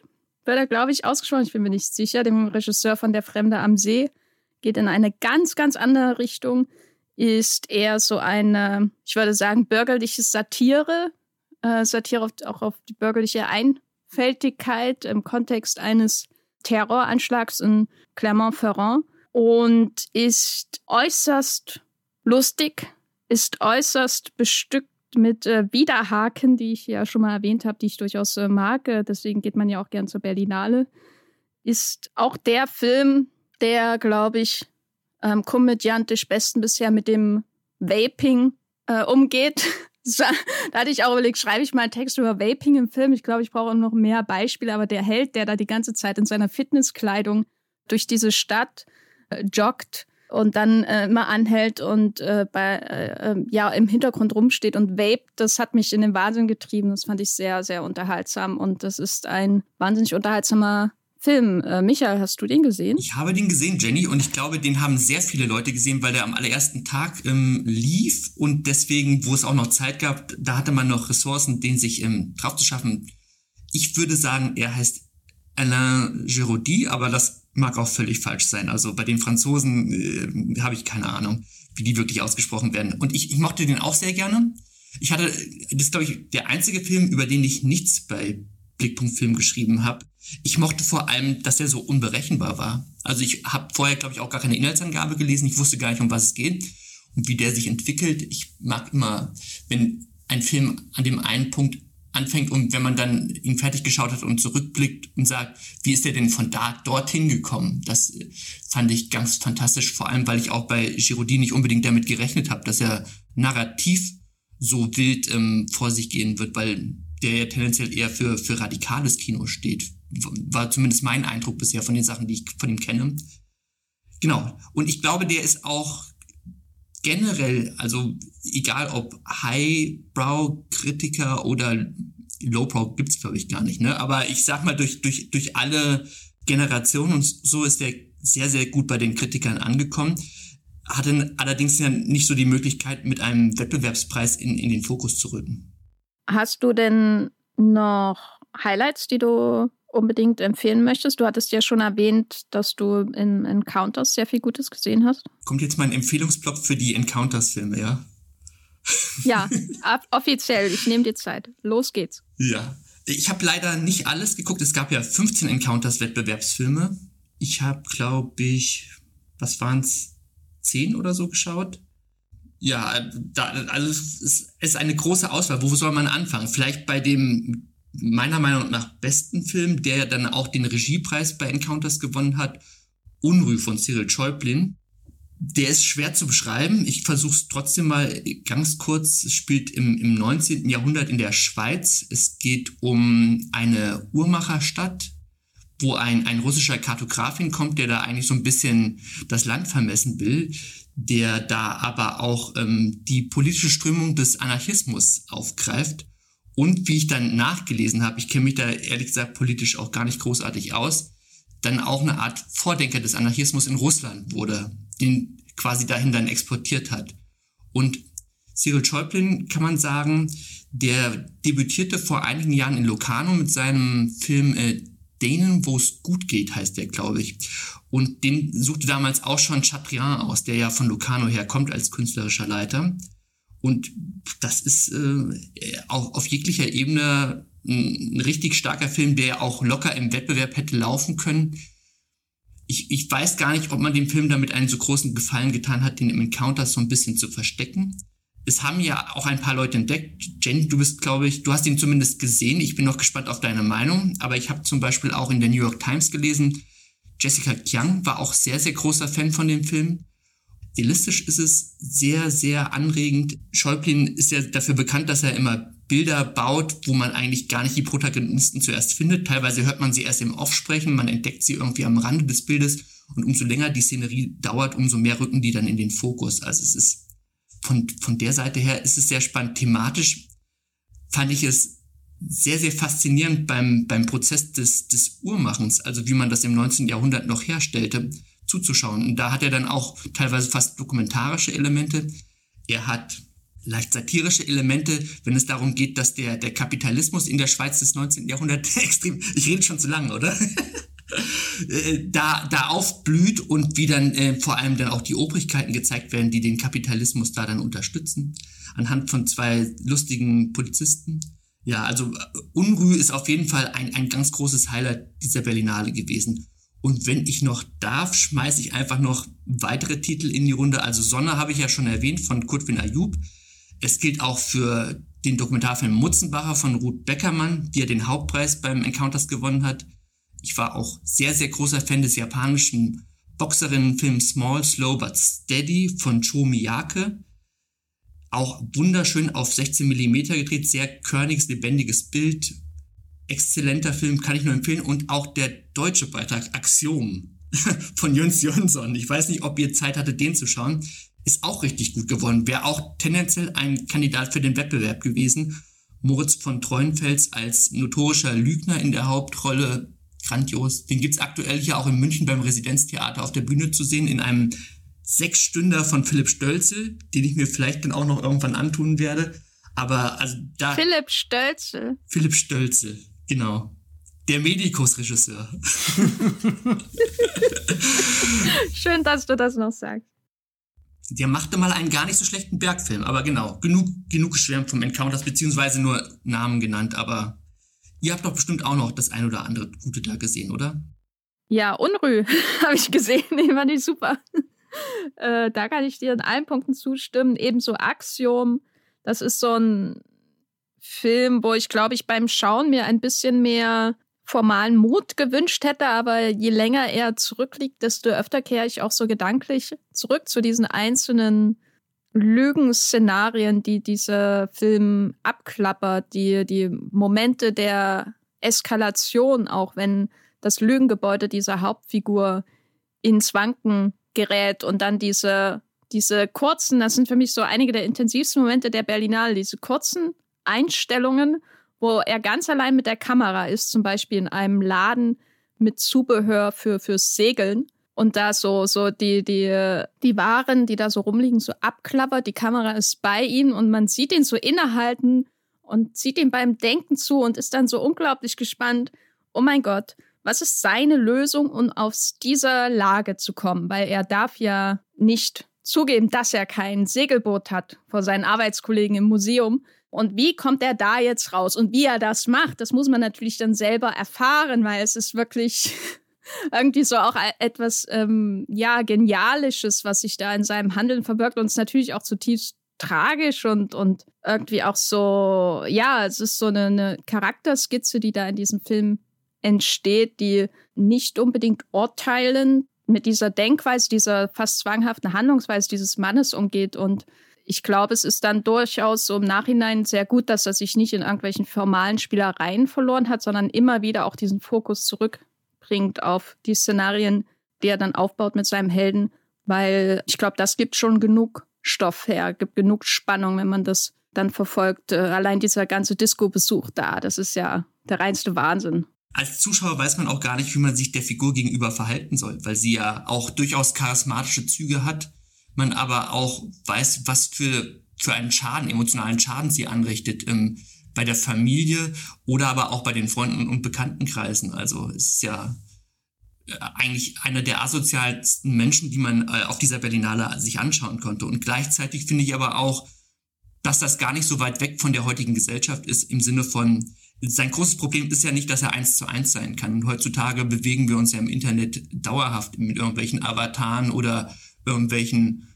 wird er, glaube ich, ausgesprochen, ich bin mir nicht sicher, dem Regisseur von Der Fremde am See geht in eine ganz, ganz andere Richtung, ist eher so eine, ich würde sagen, bürgerliche Satire, äh, Satire auf, auch auf die bürgerliche Einfältigkeit im Kontext eines Terroranschlags in Clermont-Ferrand und ist äußerst lustig, ist äußerst bestückt mit äh, Widerhaken, die ich ja schon mal erwähnt habe, die ich durchaus äh, mag. Deswegen geht man ja auch gern zur Berlinale. Ist auch der Film, der, glaube ich, ähm, komödiantisch besten bisher mit dem Vaping äh, umgeht. da hatte ich auch überlegt, schreibe ich mal einen Text über Vaping im Film. Ich glaube, ich brauche noch mehr Beispiele, aber der Held, der da die ganze Zeit in seiner Fitnesskleidung durch diese Stadt äh, joggt und dann äh, immer anhält und äh, bei, äh, ähm, ja, im Hintergrund rumsteht und vaped, das hat mich in den Wahnsinn getrieben. Das fand ich sehr, sehr unterhaltsam und das ist ein wahnsinnig unterhaltsamer Film. Äh, Michael, hast du den gesehen? Ich habe den gesehen, Jenny, und ich glaube, den haben sehr viele Leute gesehen, weil der am allerersten Tag ähm, lief und deswegen, wo es auch noch Zeit gab, da hatte man noch Ressourcen, den sich ähm, drauf zu schaffen. Ich würde sagen, er heißt Alain Giraudy, aber das mag auch völlig falsch sein. Also bei den Franzosen äh, habe ich keine Ahnung, wie die wirklich ausgesprochen werden. Und ich, ich mochte den auch sehr gerne. Ich hatte, das ist, glaube ich, der einzige Film, über den ich nichts bei Blickpunkt Film geschrieben habe. Ich mochte vor allem, dass er so unberechenbar war. Also ich habe vorher, glaube ich, auch gar keine Inhaltsangabe gelesen. Ich wusste gar nicht, um was es geht und wie der sich entwickelt. Ich mag immer, wenn ein Film an dem einen Punkt anfängt und wenn man dann ihn fertig geschaut hat und zurückblickt und sagt, wie ist der denn von da dorthin gekommen? Das fand ich ganz fantastisch, vor allem weil ich auch bei Giraudy nicht unbedingt damit gerechnet habe, dass er narrativ so wild ähm, vor sich gehen wird, weil der ja tendenziell eher für, für radikales Kino steht. War zumindest mein Eindruck bisher von den Sachen, die ich von ihm kenne. Genau. Und ich glaube, der ist auch generell, also egal ob Highbrow-Kritiker oder Lowbrow gibt's glaube ich gar nicht, ne? Aber ich sag mal, durch, durch, durch alle Generationen und so ist der sehr, sehr gut bei den Kritikern angekommen. Hatte allerdings ja nicht so die Möglichkeit, mit einem Wettbewerbspreis in, in den Fokus zu rücken. Hast du denn noch Highlights, die du unbedingt empfehlen möchtest? Du hattest ja schon erwähnt, dass du in Encounters sehr viel Gutes gesehen hast. Kommt jetzt mein Empfehlungsblock für die Encounters-Filme, ja? Ja, offiziell. Ich nehme dir Zeit. Los geht's. Ja. Ich habe leider nicht alles geguckt. Es gab ja 15 Encounters-Wettbewerbsfilme. Ich habe, glaube ich, was waren es, 10 oder so geschaut ja, da, also es ist eine große Auswahl. Wo soll man anfangen? Vielleicht bei dem meiner Meinung nach besten Film, der dann auch den Regiepreis bei Encounters gewonnen hat, Unruh von Cyril Schäublin. Der ist schwer zu beschreiben. Ich versuche es trotzdem mal ganz kurz. Es spielt im, im 19. Jahrhundert in der Schweiz. Es geht um eine Uhrmacherstadt, wo ein, ein russischer Kartograf hinkommt, der da eigentlich so ein bisschen das Land vermessen will, der da aber auch ähm, die politische Strömung des Anarchismus aufgreift. Und wie ich dann nachgelesen habe, ich kenne mich da ehrlich gesagt politisch auch gar nicht großartig aus, dann auch eine Art Vordenker des Anarchismus in Russland wurde, den quasi dahin dann exportiert hat. Und Cyril Schäublin kann man sagen, der debütierte vor einigen Jahren in Locarno mit seinem Film äh, Denen, wo es gut geht, heißt der, glaube ich. Und den suchte damals auch schon Chatrian aus, der ja von Locarno herkommt als künstlerischer Leiter. Und das ist äh, auch auf jeglicher Ebene ein, ein richtig starker Film, der auch locker im Wettbewerb hätte laufen können. Ich, ich weiß gar nicht, ob man dem Film damit einen so großen Gefallen getan hat, den im Encounter so ein bisschen zu verstecken. Es haben ja auch ein paar Leute entdeckt. Jen, du bist, glaube ich, du hast ihn zumindest gesehen. Ich bin noch gespannt auf deine Meinung. Aber ich habe zum Beispiel auch in der New York Times gelesen, Jessica Chiang war auch sehr, sehr großer Fan von dem Film. Stilistisch ist es sehr, sehr anregend. Schäublin ist ja dafür bekannt, dass er immer Bilder baut, wo man eigentlich gar nicht die Protagonisten zuerst findet. Teilweise hört man sie erst im Off sprechen, man entdeckt sie irgendwie am Rande des Bildes und umso länger die Szenerie dauert, umso mehr rücken die dann in den Fokus. Also es ist von, von der Seite her ist es sehr spannend. Thematisch fand ich es sehr, sehr faszinierend beim, beim Prozess des, des Uhrmachens, also wie man das im 19. Jahrhundert noch herstellte, zuzuschauen. Und da hat er dann auch teilweise fast dokumentarische Elemente. Er hat leicht satirische Elemente, wenn es darum geht, dass der, der Kapitalismus in der Schweiz des 19. Jahrhunderts extrem, ich rede schon zu lange, oder? Äh, da, da aufblüht und wie dann äh, vor allem dann auch die Obrigkeiten gezeigt werden, die den Kapitalismus da dann unterstützen, anhand von zwei lustigen Polizisten. Ja, also äh, Unruhe ist auf jeden Fall ein, ein ganz großes Highlight dieser Berlinale gewesen. Und wenn ich noch darf, schmeiße ich einfach noch weitere Titel in die Runde. Also Sonne habe ich ja schon erwähnt von Kutwin Ayub. Es gilt auch für den Dokumentarfilm Mutzenbacher von Ruth Beckermann, die ja den Hauptpreis beim Encounters gewonnen hat. Ich war auch sehr, sehr großer Fan des japanischen Boxerinnenfilms Small, Slow But Steady von Cho Miyake. Auch wunderschön auf 16 Millimeter gedreht, sehr körniges, lebendiges Bild. Exzellenter Film, kann ich nur empfehlen. Und auch der deutsche Beitrag Axiom von Jöns Jönsson. Ich weiß nicht, ob ihr Zeit hattet, den zu schauen ist auch richtig gut geworden. Wäre auch tendenziell ein Kandidat für den Wettbewerb gewesen. Moritz von Treuenfels als notorischer Lügner in der Hauptrolle, grandios. Den gibt's aktuell hier auch in München beim Residenztheater auf der Bühne zu sehen, in einem Sechsstünder von Philipp Stölzel, den ich mir vielleicht dann auch noch irgendwann antun werde. Aber also da. Philipp Stölzel. Philipp Stölzel, genau. Der Medikus-Regisseur. Schön, dass du das noch sagst. Der machte mal einen gar nicht so schlechten Bergfilm, aber genau, genug, genug geschwärmt vom Encounters, beziehungsweise nur Namen genannt, aber ihr habt doch bestimmt auch noch das ein oder andere Gute da gesehen, oder? Ja, Unrü habe ich gesehen, den fand ich super. äh, da kann ich dir in allen Punkten zustimmen. Ebenso Axiom, das ist so ein Film, wo ich glaube ich beim Schauen mir ein bisschen mehr formalen Mut gewünscht hätte, aber je länger er zurückliegt, desto öfter kehre ich auch so gedanklich zurück zu diesen einzelnen Lügenszenarien, die dieser Film abklappert, die, die Momente der Eskalation, auch wenn das Lügengebäude dieser Hauptfigur ins Wanken gerät und dann diese, diese kurzen, das sind für mich so einige der intensivsten Momente der Berlinale, diese kurzen Einstellungen, wo er ganz allein mit der Kamera ist, zum Beispiel in einem Laden mit Zubehör für fürs Segeln und da so so die die die Waren, die da so rumliegen, so abklappert. Die Kamera ist bei ihm und man sieht ihn so innehalten und sieht ihm beim Denken zu und ist dann so unglaublich gespannt. Oh mein Gott, was ist seine Lösung, um aus dieser Lage zu kommen? Weil er darf ja nicht zugeben, dass er kein Segelboot hat vor seinen Arbeitskollegen im Museum. Und wie kommt er da jetzt raus? Und wie er das macht, das muss man natürlich dann selber erfahren, weil es ist wirklich irgendwie so auch e-, etwas, ähm, ja, Genialisches, was sich da in seinem Handeln verbirgt und es natürlich auch zutiefst tragisch und, und irgendwie auch so, ja, es ist so eine, eine Charakterskizze, die da in diesem Film entsteht, die nicht unbedingt urteilen mit dieser Denkweise, dieser fast zwanghaften Handlungsweise dieses Mannes umgeht. Und ich glaube, es ist dann durchaus so im Nachhinein sehr gut, dass er sich nicht in irgendwelchen formalen Spielereien verloren hat, sondern immer wieder auch diesen Fokus zurückbringt auf die Szenarien, die er dann aufbaut mit seinem Helden, weil ich glaube, das gibt schon genug Stoff her, gibt genug Spannung, wenn man das dann verfolgt. Äh, allein dieser ganze Disco-Besuch da, das ist ja der reinste Wahnsinn. Als Zuschauer weiß man auch gar nicht, wie man sich der Figur gegenüber verhalten soll, weil sie ja auch durchaus charismatische Züge hat, man aber auch weiß, was für, für einen Schaden, emotionalen Schaden sie anrichtet. Ähm, bei der Familie oder aber auch bei den Freunden und Bekanntenkreisen. Also es ist ja äh, eigentlich einer der asozialsten Menschen, die man äh, auf dieser Berlinale sich anschauen konnte. Und gleichzeitig finde ich aber auch, dass das gar nicht so weit weg von der heutigen Gesellschaft ist, im Sinne von, sein großes Problem ist ja nicht, dass er eins zu eins sein kann. Und heutzutage bewegen wir uns ja im Internet dauerhaft mit irgendwelchen Avataren oder irgendwelchen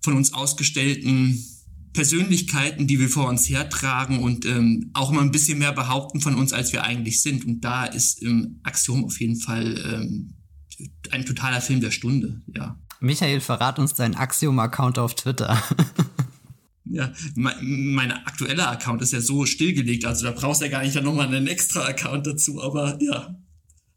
von uns ausgestellten Persönlichkeiten, die wir vor uns hertragen und ähm, auch immer ein bisschen mehr behaupten von uns, als wir eigentlich sind. Und da ist ähm, Axiom auf jeden Fall ähm, ein totaler Film der Stunde, ja. Michael, verrat uns deinen Axiom-Account auf Twitter. ja, mein, mein aktueller Account ist ja so stillgelegt, also da brauchst du ja gar nicht nochmal einen extra Account dazu, aber ja,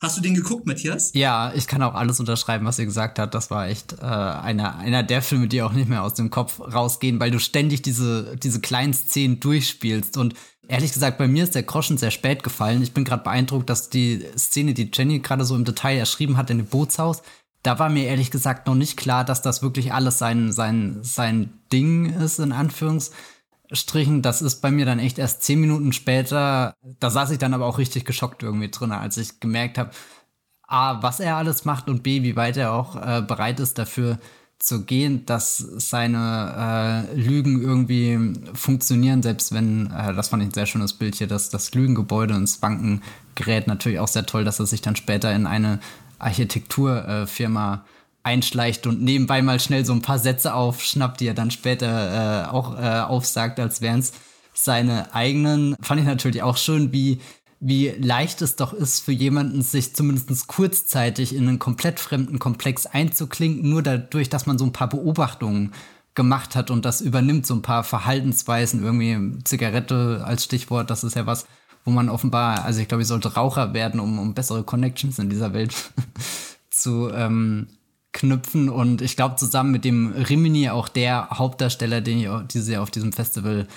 Hast du den geguckt, Matthias? Ja, ich kann auch alles unterschreiben, was ihr gesagt habt. Das war echt äh, einer, einer der Filme, die auch nicht mehr aus dem Kopf rausgehen, weil du ständig diese, diese kleinen Szenen durchspielst. Und ehrlich gesagt, bei mir ist der Groschen sehr spät gefallen. Ich bin gerade beeindruckt, dass die Szene, die Jenny gerade so im Detail erschrieben hat in dem Bootshaus, da war mir ehrlich gesagt noch nicht klar, dass das wirklich alles sein, sein, sein Ding ist, in Anführungszeichen. Strichen, das ist bei mir dann echt erst zehn Minuten später, da saß ich dann aber auch richtig geschockt irgendwie drin, als ich gemerkt habe, A, was er alles macht und B, wie weit er auch äh, bereit ist dafür zu gehen, dass seine äh, Lügen irgendwie funktionieren, selbst wenn, äh, das fand ich ein sehr schönes Bild hier, dass das Lügengebäude ins Wanken gerät. Natürlich auch sehr toll, dass er sich dann später in eine Architekturfirma äh, einschleicht und nebenbei mal schnell so ein paar Sätze aufschnappt, die er dann später äh, auch äh, aufsagt, als wären es seine eigenen. Fand ich natürlich auch schön, wie wie leicht es doch ist für jemanden, sich zumindest kurzzeitig in einen komplett fremden Komplex einzuklinken, nur dadurch, dass man so ein paar Beobachtungen gemacht hat und das übernimmt, so ein paar Verhaltensweisen, irgendwie Zigarette als Stichwort, das ist ja was, wo man offenbar, also ich glaube, ich sollte Raucher werden, um, um bessere Connections in dieser Welt zu ähm, knüpfen und ich glaube zusammen mit dem Rimini auch der Hauptdarsteller, den ich dieses Jahr auf diesem Festival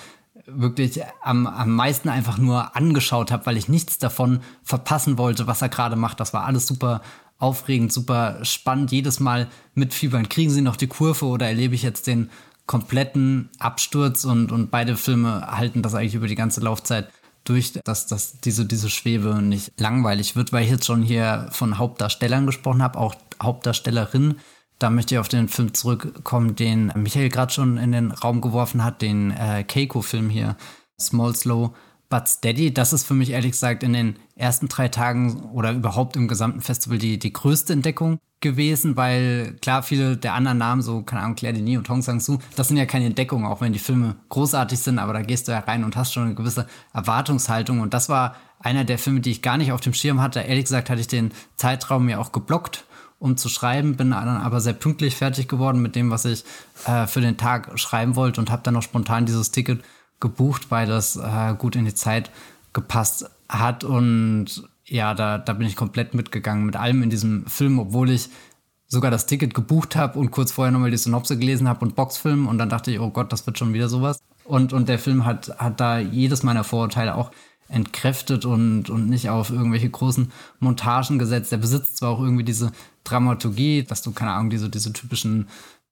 wirklich am, am meisten einfach nur angeschaut habe, weil ich nichts davon verpassen wollte, was er gerade macht. Das war alles super aufregend, super spannend. Jedes Mal mitfiebern. Kriegen sie noch die Kurve oder erlebe ich jetzt den kompletten Absturz und, und beide Filme halten das eigentlich über die ganze Laufzeit durch, dass, dass diese, diese Schwebe nicht langweilig wird, weil ich jetzt schon hier von Hauptdarstellern gesprochen habe, auch Hauptdarstellerin. Da möchte ich auf den Film zurückkommen, den Michael gerade schon in den Raum geworfen hat, den äh, Keiko-Film hier, Small Slow But Steady. Das ist für mich ehrlich gesagt in den ersten drei Tagen oder überhaupt im gesamten Festival die, die größte Entdeckung gewesen, weil klar, viele der anderen Namen, so, keine Ahnung, Claire Denis und Hong Sang-soo, das sind ja keine Entdeckungen, auch wenn die Filme großartig sind, aber da gehst du ja rein und hast schon eine gewisse Erwartungshaltung und das war einer der Filme, die ich gar nicht auf dem Schirm hatte. Ehrlich gesagt hatte ich den Zeitraum mir auch geblockt um zu schreiben, bin dann aber sehr pünktlich fertig geworden mit dem, was ich äh, für den Tag schreiben wollte und habe dann noch spontan dieses Ticket gebucht, weil das äh, gut in die Zeit gepasst hat und ja, da, da bin ich komplett mitgegangen mit allem in diesem Film, obwohl ich sogar das Ticket gebucht habe und kurz vorher nochmal die Synopse gelesen habe und Boxfilm und dann dachte ich, oh Gott, das wird schon wieder sowas. Und, und der Film hat, hat da jedes meiner Vorurteile auch entkräftet und, und nicht auf irgendwelche großen Montagen gesetzt. Der besitzt zwar auch irgendwie diese Dramaturgie, dass du, keine Ahnung, diese, diese typischen,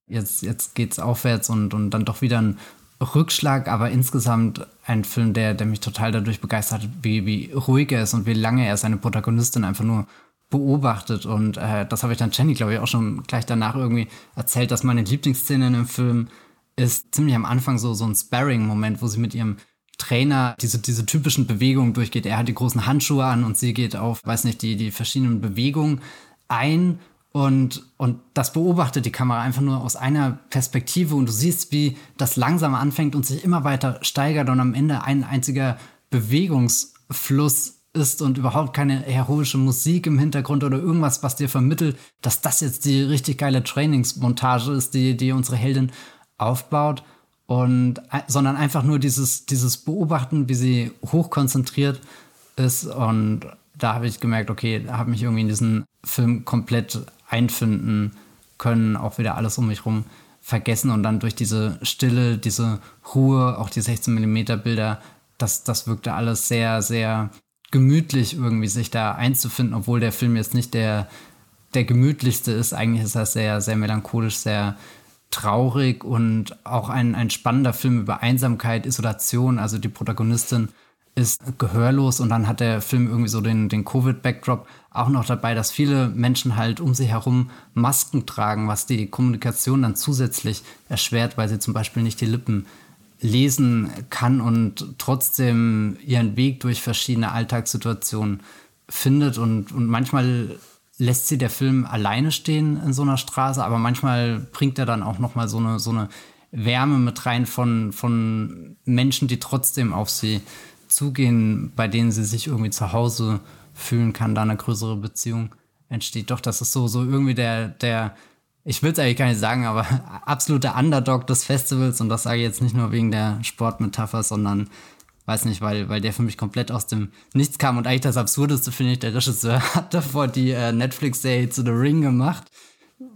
jetzt, jetzt geht's aufwärts und, und dann doch wieder ein Rückschlag, aber insgesamt ein Film, der, der mich total dadurch begeistert hat, wie, wie ruhig er ist und wie lange er seine Protagonistin einfach nur beobachtet. Und äh, das habe ich dann Jenny, glaube ich, auch schon gleich danach irgendwie erzählt, dass meine Lieblingsszene in dem Film ist ziemlich am Anfang so, so ein Sparring-Moment, wo sie mit ihrem Trainer diese, diese typischen Bewegungen durchgeht. Er hat die großen Handschuhe an und sie geht auf, weiß nicht, die, die verschiedenen Bewegungen ein und, und das beobachtet die Kamera einfach nur aus einer Perspektive und du siehst, wie das langsam anfängt und sich immer weiter steigert und am Ende ein einziger Bewegungsfluss ist und überhaupt keine heroische Musik im Hintergrund oder irgendwas, was dir vermittelt, dass das jetzt die richtig geile Trainingsmontage ist, die, die unsere Heldin aufbaut. Und, sondern einfach nur dieses, dieses Beobachten, wie sie hochkonzentriert ist. Und da habe ich gemerkt, okay, habe mich irgendwie in diesen Film komplett einfinden können, auch wieder alles um mich rum vergessen und dann durch diese Stille, diese Ruhe, auch die 16 mm Bilder, das, das wirkte alles sehr, sehr gemütlich irgendwie, sich da einzufinden, obwohl der Film jetzt nicht der, der gemütlichste ist. Eigentlich ist er sehr, sehr melancholisch, sehr traurig und auch ein, ein spannender Film über Einsamkeit, Isolation. Also die Protagonistin ist gehörlos und dann hat der Film irgendwie so den, den Covid-Backdrop auch noch dabei, dass viele Menschen halt um sich herum Masken tragen, was die Kommunikation dann zusätzlich erschwert, weil sie zum Beispiel nicht die Lippen lesen kann und trotzdem ihren Weg durch verschiedene Alltagssituationen findet. Und, und manchmal lässt sie der Film alleine stehen in so einer Straße, aber manchmal bringt er dann auch nochmal so eine, so eine Wärme mit rein von, von Menschen, die trotzdem auf sie zugehen, bei denen sie sich irgendwie zu Hause fühlen kann, da eine größere Beziehung entsteht. Doch, das ist so, so irgendwie der, der ich will es eigentlich gar nicht sagen, aber absoluter Underdog des Festivals und das sage ich jetzt nicht nur wegen der Sportmetapher, sondern weiß nicht, weil, weil der für mich komplett aus dem Nichts kam und eigentlich das Absurdeste finde ich, der Regisseur hat davor die äh, Netflix-Serie zu The Ring gemacht,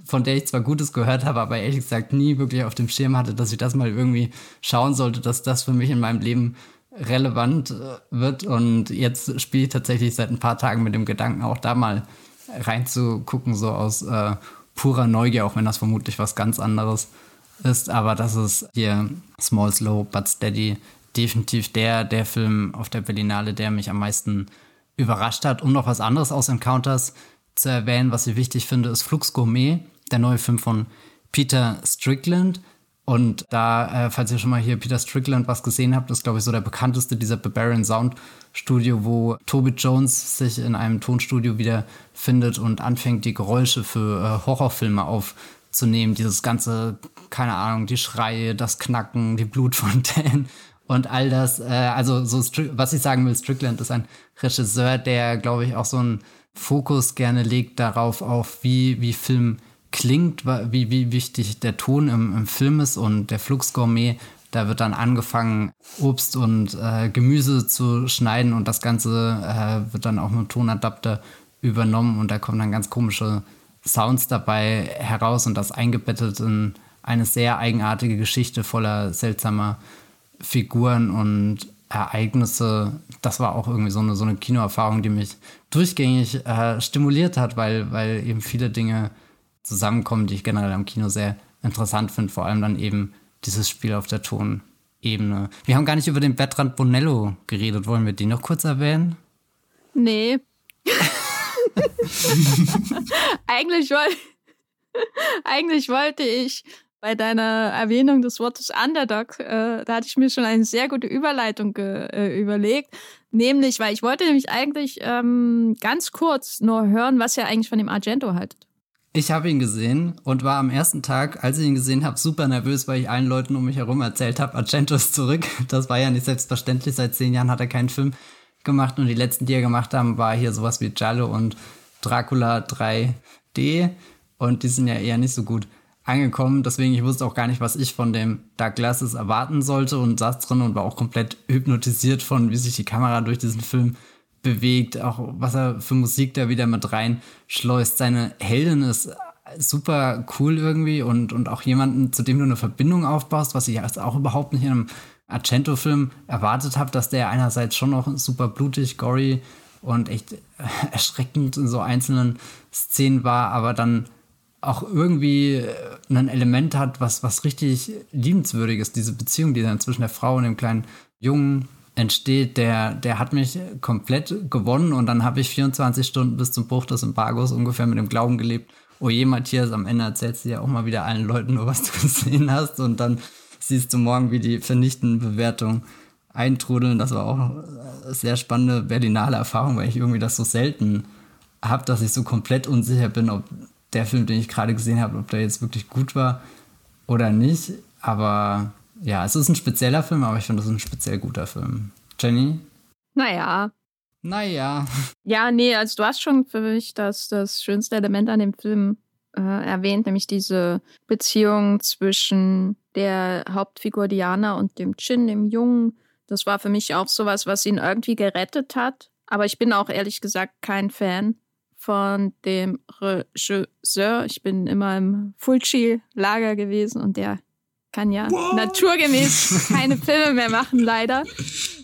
von der ich zwar Gutes gehört habe, aber ehrlich gesagt nie wirklich auf dem Schirm hatte, dass ich das mal irgendwie schauen sollte, dass das für mich in meinem Leben relevant äh, wird und jetzt spiele ich tatsächlich seit ein paar Tagen mit dem Gedanken, auch da mal reinzugucken, so aus äh, purer Neugier, auch wenn das vermutlich was ganz anderes ist. Aber das ist hier Small, Slow, But Steady definitiv der, der Film auf der Berlinale, der mich am meisten überrascht hat. Um noch was anderes aus Encounters zu erwähnen, was ich wichtig finde, ist Flux Gourmet, der neue Film von Peter Strickland. Und da, äh, falls ihr schon mal hier Peter Strickland was gesehen habt, ist, glaube ich, so der bekannteste dieser Barbarian Sound Studio, wo Toby Jones sich in einem Tonstudio wiederfindet und anfängt, die Geräusche für äh, Horrorfilme aufzunehmen. Dieses ganze, keine Ahnung, die Schreie, das Knacken, die Blutfontänen und all das. Äh, also, so, was ich sagen will, Strickland ist ein Regisseur, der, glaube ich, auch so einen Fokus gerne legt darauf, auf wie, wie Film klingt, wie, wie wichtig der Ton im, im Film ist und der Flux Gourmet, da wird dann angefangen, Obst und äh, Gemüse zu schneiden und das Ganze äh, wird dann auch mit Tonadapter übernommen und da kommen dann ganz komische Sounds dabei heraus und das eingebettet in eine sehr eigenartige Geschichte voller seltsamer Figuren und Ereignisse. Das war auch irgendwie so eine, so eine Kinoerfahrung, die mich durchgängig äh, stimuliert hat, weil, weil eben viele Dinge zusammenkommen, die ich generell am Kino sehr interessant finde. Vor allem dann eben dieses Spiel auf der Tonebene. Wir haben gar nicht über den Bertrand Bonello geredet. Wollen wir den noch kurz erwähnen? Nee. eigentlich, wollte, eigentlich wollte ich bei deiner Erwähnung des Wortes Underdog, äh, da hatte ich mir schon eine sehr gute Überleitung äh, überlegt. Nämlich, weil ich wollte nämlich eigentlich ähm, ganz kurz nur hören, was ihr eigentlich von dem Argento haltet. Ich habe ihn gesehen und war am ersten Tag, als ich ihn gesehen habe, super nervös, weil ich allen Leuten um mich herum erzählt habe, Argento ist zurück. Das war ja nicht selbstverständlich. Seit zehn Jahren hat er keinen Film gemacht und die letzten, die er gemacht haben, war hier sowas wie Giallo und Dracula 3D und die sind ja eher nicht so gut angekommen. Deswegen, ich wusste auch gar nicht, was ich von dem Dark Glasses erwarten sollte und saß drin und war auch komplett hypnotisiert von, wie sich die Kamera durch diesen Film bewegt, auch was er für Musik da wieder mit reinschleust. Seine Heldin ist super cool irgendwie und, und auch jemanden, zu dem du eine Verbindung aufbaust, was ich jetzt auch überhaupt nicht in einem Argento-Film erwartet habe, dass der einerseits schon noch super blutig, gory und echt erschreckend in so einzelnen Szenen war, aber dann auch irgendwie ein Element hat, was, was richtig liebenswürdig ist, diese Beziehung, die dann zwischen der Frau und dem kleinen Jungen entsteht, der, der hat mich komplett gewonnen und dann habe ich 24 Stunden bis zum Bruch des Embargos ungefähr mit dem Glauben gelebt, oh je, Matthias, am Ende erzählst du ja auch mal wieder allen Leuten nur, was du gesehen hast und dann siehst du morgen, wie die vernichtenden Bewertungen eintrudeln. Das war auch eine sehr spannende Berlinale Erfahrung, weil ich irgendwie das so selten habe, dass ich so komplett unsicher bin, ob der Film, den ich gerade gesehen habe, ob der jetzt wirklich gut war oder nicht. Aber ja, es ist ein spezieller Film, aber ich finde, es ist ein speziell guter Film. Jenny? Naja, Naja. Ja, nee, also du hast schon für mich das, das schönste Element an dem Film äh, erwähnt, nämlich diese Beziehung zwischen der Hauptfigur Diana und dem Chin, dem Jungen. Das war für mich auch sowas, was ihn irgendwie gerettet hat. Aber ich bin auch ehrlich gesagt kein Fan von dem Regisseur. Ich bin immer im Fulci-Lager gewesen und der kann ja What? naturgemäß keine Filme mehr machen, leider.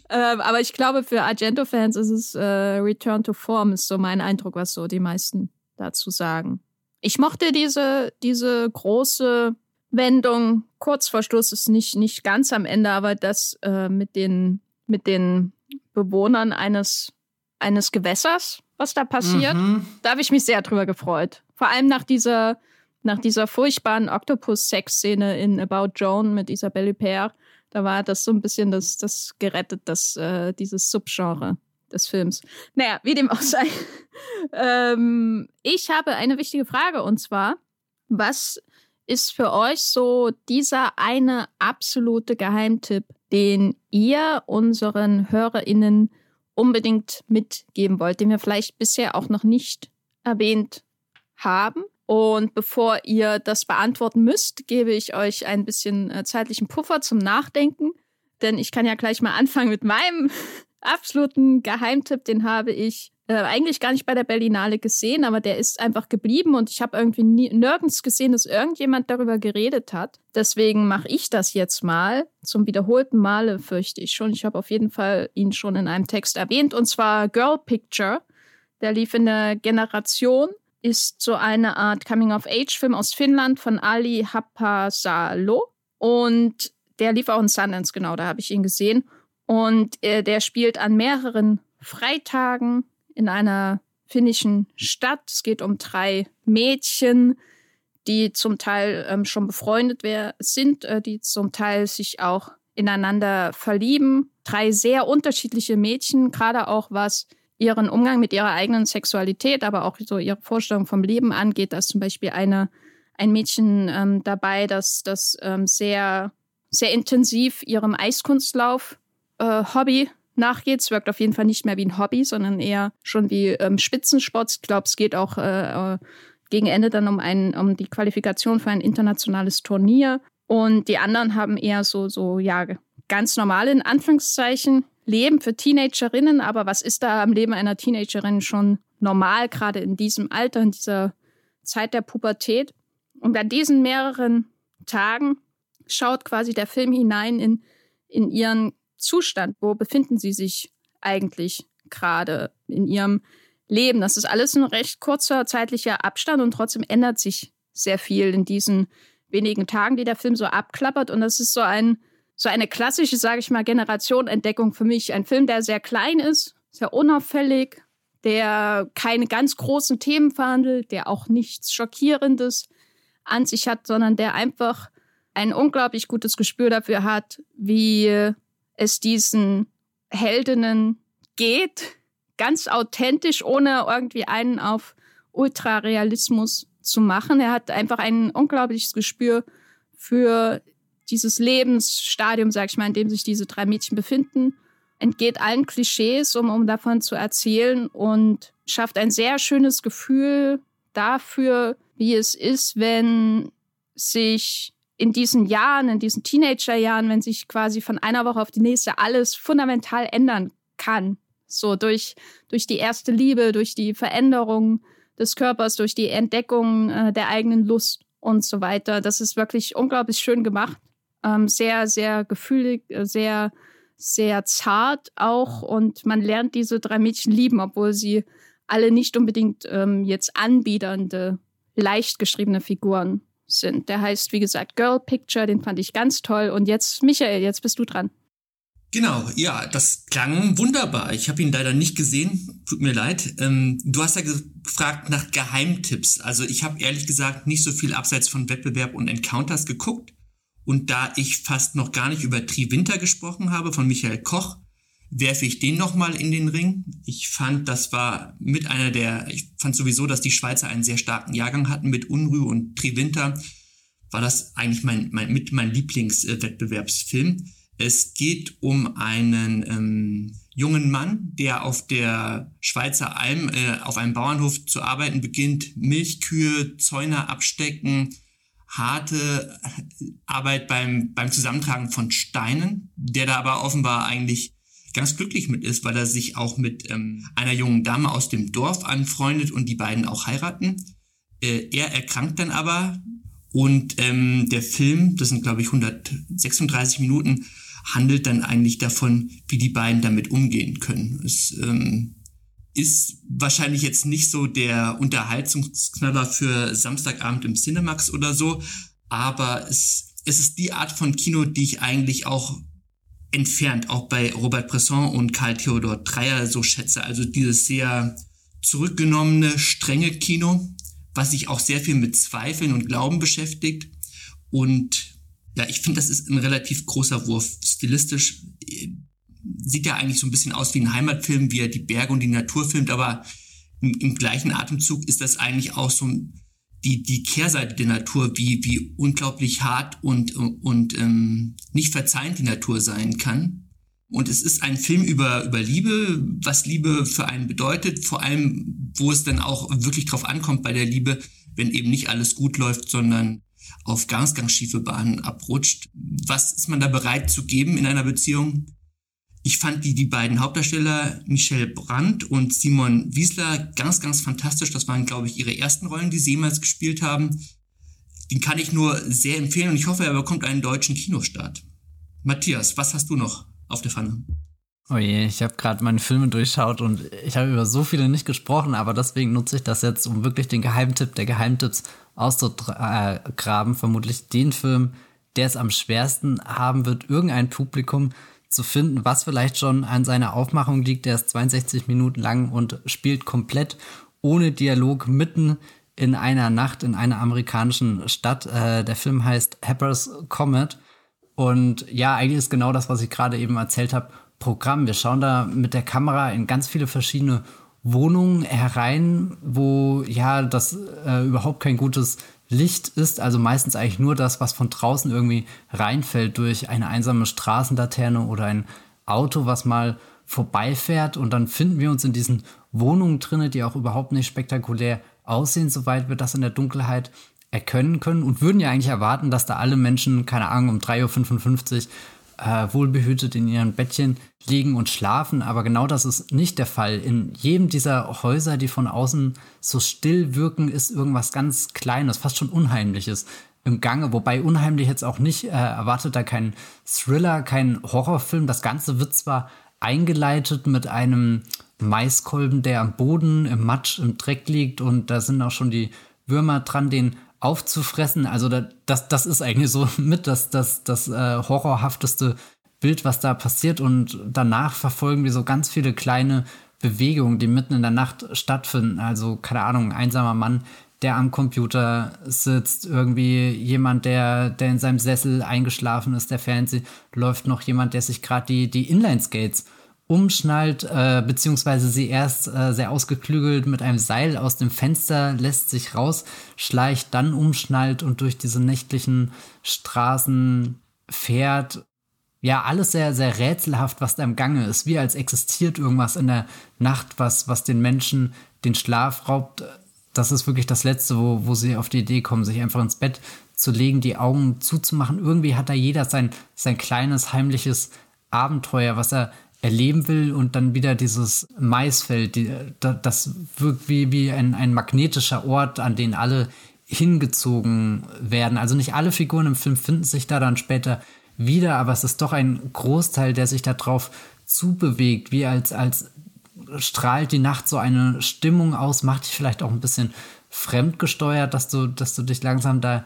Ähm, aber ich glaube, für Argento-Fans ist es äh, Return to Form, ist so mein Eindruck, was so die meisten dazu sagen. Ich mochte diese, diese große Wendung, kurz vor Schluss ist nicht, nicht ganz am Ende, aber das äh, mit, den, mit den Bewohnern eines, eines Gewässers, was da passiert, mhm. da habe ich mich sehr drüber gefreut. Vor allem nach dieser, nach dieser furchtbaren Octopus-Sex-Szene in About Joan mit Isabelle Huppert da war das so ein bisschen das, das gerettet, das, äh, dieses Subgenre des Films. Naja, wie dem auch sei. ähm, ich habe eine wichtige Frage und zwar, was ist für euch so dieser eine absolute Geheimtipp, den ihr unseren HörerInnen unbedingt mitgeben wollt, den wir vielleicht bisher auch noch nicht erwähnt haben? Und bevor ihr das beantworten müsst, gebe ich euch ein bisschen äh, zeitlichen Puffer zum Nachdenken. Denn ich kann ja gleich mal anfangen mit meinem absoluten Geheimtipp. Den habe ich äh, eigentlich gar nicht bei der Berlinale gesehen, aber der ist einfach geblieben und ich habe irgendwie nie, nirgends gesehen, dass irgendjemand darüber geredet hat. Deswegen mache ich das jetzt mal. Zum wiederholten Male fürchte ich schon. Ich habe auf jeden Fall ihn schon in einem Text erwähnt und zwar Girl Picture. Der lief in der Generation ist so eine Art Coming-of-Age-Film aus Finnland von Ali Happasalo. Und der lief auch in Sundance, genau, da habe ich ihn gesehen. Und äh, der spielt an mehreren Freitagen in einer finnischen Stadt. Es geht um drei Mädchen, die zum Teil ähm, schon befreundet sind, äh, die zum Teil sich auch ineinander verlieben. Drei sehr unterschiedliche Mädchen, gerade auch was ihren Umgang mit ihrer eigenen Sexualität, aber auch so ihre Vorstellung vom Leben angeht. Da ist zum Beispiel eine, ein Mädchen ähm, dabei, das, das ähm, sehr, sehr intensiv ihrem Eiskunstlauf äh, nachgeht. Es wirkt auf jeden Fall nicht mehr wie ein Hobby, sondern eher schon wie ähm, Spitzensport. Ich glaube, es geht auch äh, äh, gegen Ende dann um, ein, um die Qualifikation für ein internationales Turnier. Und die anderen haben eher so, so, ja, ganz normale, in Anführungszeichen, Leben für Teenagerinnen, aber was ist da am Leben einer Teenagerin schon normal, gerade in diesem Alter, in dieser Zeit der Pubertät? Und an diesen mehreren Tagen schaut quasi der Film hinein in, in ihren Zustand. Wo befinden sie sich eigentlich gerade in ihrem Leben? Das ist alles ein recht kurzer zeitlicher Abstand und trotzdem ändert sich sehr viel in diesen wenigen Tagen, die der Film so abklappert. Und das ist so ein so eine klassische, sage ich mal, Generationentdeckung für mich. Ein Film, der sehr klein ist, sehr unauffällig, der keine ganz großen Themen verhandelt, der auch nichts Schockierendes an sich hat, sondern der einfach ein unglaublich gutes Gespür dafür hat, wie es diesen Heldinnen geht, ganz authentisch, ohne irgendwie einen auf Ultrarealismus zu machen. Er hat einfach ein unglaubliches Gespür für dieses Lebensstadium, sag ich mal, in dem sich diese drei Mädchen befinden, entgeht allen Klischees, um, um davon zu erzählen und schafft ein sehr schönes Gefühl dafür, wie es ist, wenn sich in diesen Jahren, in diesen Teenagerjahren, wenn sich quasi von einer Woche auf die nächste alles fundamental ändern kann. So durch, durch die erste Liebe, durch die Veränderung des Körpers, durch die Entdeckung äh, der eigenen Lust und so weiter. Das ist wirklich unglaublich schön gemacht. Ähm, sehr, sehr gefühlig, äh, sehr, sehr zart auch. Und man lernt diese drei Mädchen lieben, obwohl sie alle nicht unbedingt ähm, jetzt anbiedernde, leicht geschriebene Figuren sind. Der heißt, wie gesagt, Girl Picture, den fand ich ganz toll. Und jetzt, Michael, jetzt bist du dran. Genau, ja, das klang wunderbar. Ich habe ihn leider nicht gesehen, tut mir leid. Ähm, du hast ja gefragt nach Geheimtipps. Also ich habe ehrlich gesagt nicht so viel abseits von Wettbewerb und Encounters geguckt. Und da ich fast noch gar nicht über Triwinter gesprochen habe von Michael Koch, werfe ich den nochmal in den Ring. Ich fand, das war mit einer der, ich fand sowieso, dass die Schweizer einen sehr starken Jahrgang hatten mit Unruhe und Triwinter. War das eigentlich mein, mein, mit mein Lieblingswettbewerbsfilm. Es geht um einen ähm, jungen Mann, der auf der Schweizer Alm äh, auf einem Bauernhof zu arbeiten beginnt, Milchkühe, Zäune abstecken, harte Arbeit beim, beim Zusammentragen von Steinen, der da aber offenbar eigentlich ganz glücklich mit ist, weil er sich auch mit ähm, einer jungen Dame aus dem Dorf anfreundet und die beiden auch heiraten. Äh, er erkrankt dann aber und ähm, der Film, das sind glaube ich 136 Minuten, handelt dann eigentlich davon, wie die beiden damit umgehen können. Es ähm, ist wahrscheinlich jetzt nicht so der Unterhaltungsknaller für Samstagabend im Cinemax oder so, aber es, es ist die Art von Kino, die ich eigentlich auch entfernt auch bei Robert Bresson und Karl Theodor Dreyer so schätze. Also dieses sehr zurückgenommene, strenge Kino, was sich auch sehr viel mit Zweifeln und Glauben beschäftigt und ja, ich finde, das ist ein relativ großer Wurf. Stilistisch äh, sieht ja eigentlich so ein bisschen aus wie ein Heimatfilm, wie er die Berge und die Natur filmt, aber im, im gleichen Atemzug ist das eigentlich auch so die, die Kehrseite der Natur, wie, wie unglaublich hart und, und ähm, nicht verzeihend die Natur sein kann. Und es ist ein Film über, über Liebe, was Liebe für einen bedeutet, vor allem, wo es dann auch wirklich drauf ankommt bei der Liebe, wenn eben nicht alles gut läuft, sondern auf ganz, ganz schiefe Bahnen abrutscht. Was ist man da bereit zu geben in einer Beziehung? Ich fand die, die beiden Hauptdarsteller, Michelle Brandt und Simon Wiesler, ganz, ganz fantastisch. Das waren, glaube ich, ihre ersten Rollen, die sie jemals gespielt haben. Den kann ich nur sehr empfehlen und ich hoffe, er bekommt einen deutschen Kinostart. Matthias, was hast du noch auf der Pfanne? Oh je, ich habe gerade meine Filme durchschaut und ich habe über so viele nicht gesprochen, aber deswegen nutze ich das jetzt, um wirklich den Geheimtipp der Geheimtipps auszugraben, vermutlich den Film, der es am schwersten haben wird, irgendein Publikum zu finden, was vielleicht schon an seiner Aufmachung liegt. Der ist 62 Minuten lang und spielt komplett ohne Dialog mitten in einer Nacht in einer amerikanischen Stadt. Äh, der Film heißt Happer's Comet. Und ja, eigentlich ist genau das, was ich gerade eben erzählt habe, Programm. Wir schauen da mit der Kamera in ganz viele verschiedene Wohnungen herein, wo ja das äh, überhaupt kein gutes Licht ist, also meistens eigentlich nur das, was von draußen irgendwie reinfällt durch eine einsame Straßenlaterne oder ein Auto, was mal vorbeifährt. Und dann finden wir uns in diesen Wohnungen drinne, die auch überhaupt nicht spektakulär aussehen, soweit wir das in der Dunkelheit erkennen können. Und würden ja eigentlich erwarten, dass da alle Menschen, keine Ahnung, um 3.55 Uhr äh, wohlbehütet in ihren Bettchen liegen und schlafen. Aber genau das ist nicht der Fall. In jedem dieser Häuser, die von außen so still wirken, ist irgendwas ganz Kleines, fast schon Unheimliches im Gange. Wobei unheimlich jetzt auch nicht, äh, erwartet da kein Thriller, kein Horrorfilm. Das Ganze wird zwar eingeleitet mit einem Maiskolben, der am Boden im Matsch, im Dreck liegt und da sind auch schon die Würmer dran, den aufzufressen. Also da, das, das ist eigentlich so mit das, das, das äh, horrorhafteste Bild, was da passiert. Und danach verfolgen wir so ganz viele kleine Bewegungen, die mitten in der Nacht stattfinden. Also, keine Ahnung, ein einsamer Mann, der am Computer sitzt, irgendwie jemand, der, der in seinem Sessel eingeschlafen ist, der Fernseh läuft noch jemand, der sich gerade die, die Inline-Skates umschnallt, äh, beziehungsweise sie erst äh, sehr ausgeklügelt mit einem Seil aus dem Fenster lässt sich rausschleicht, dann umschnallt und durch diese nächtlichen Straßen fährt. Ja, alles sehr, sehr rätselhaft, was da im Gange ist. Wie als existiert irgendwas in der Nacht, was, was den Menschen den Schlaf raubt. Das ist wirklich das Letzte, wo, wo sie auf die Idee kommen, sich einfach ins Bett zu legen, die Augen zuzumachen. Irgendwie hat da jeder sein, sein kleines, heimliches Abenteuer, was er erleben will und dann wieder dieses Maisfeld, die, das wirkt wie, wie ein, ein magnetischer Ort, an den alle hingezogen werden. Also nicht alle Figuren im Film finden sich da dann später wieder, aber es ist doch ein Großteil, der sich darauf zubewegt, wie als, als strahlt die Nacht so eine Stimmung aus, macht dich vielleicht auch ein bisschen fremdgesteuert, dass du, dass du dich langsam da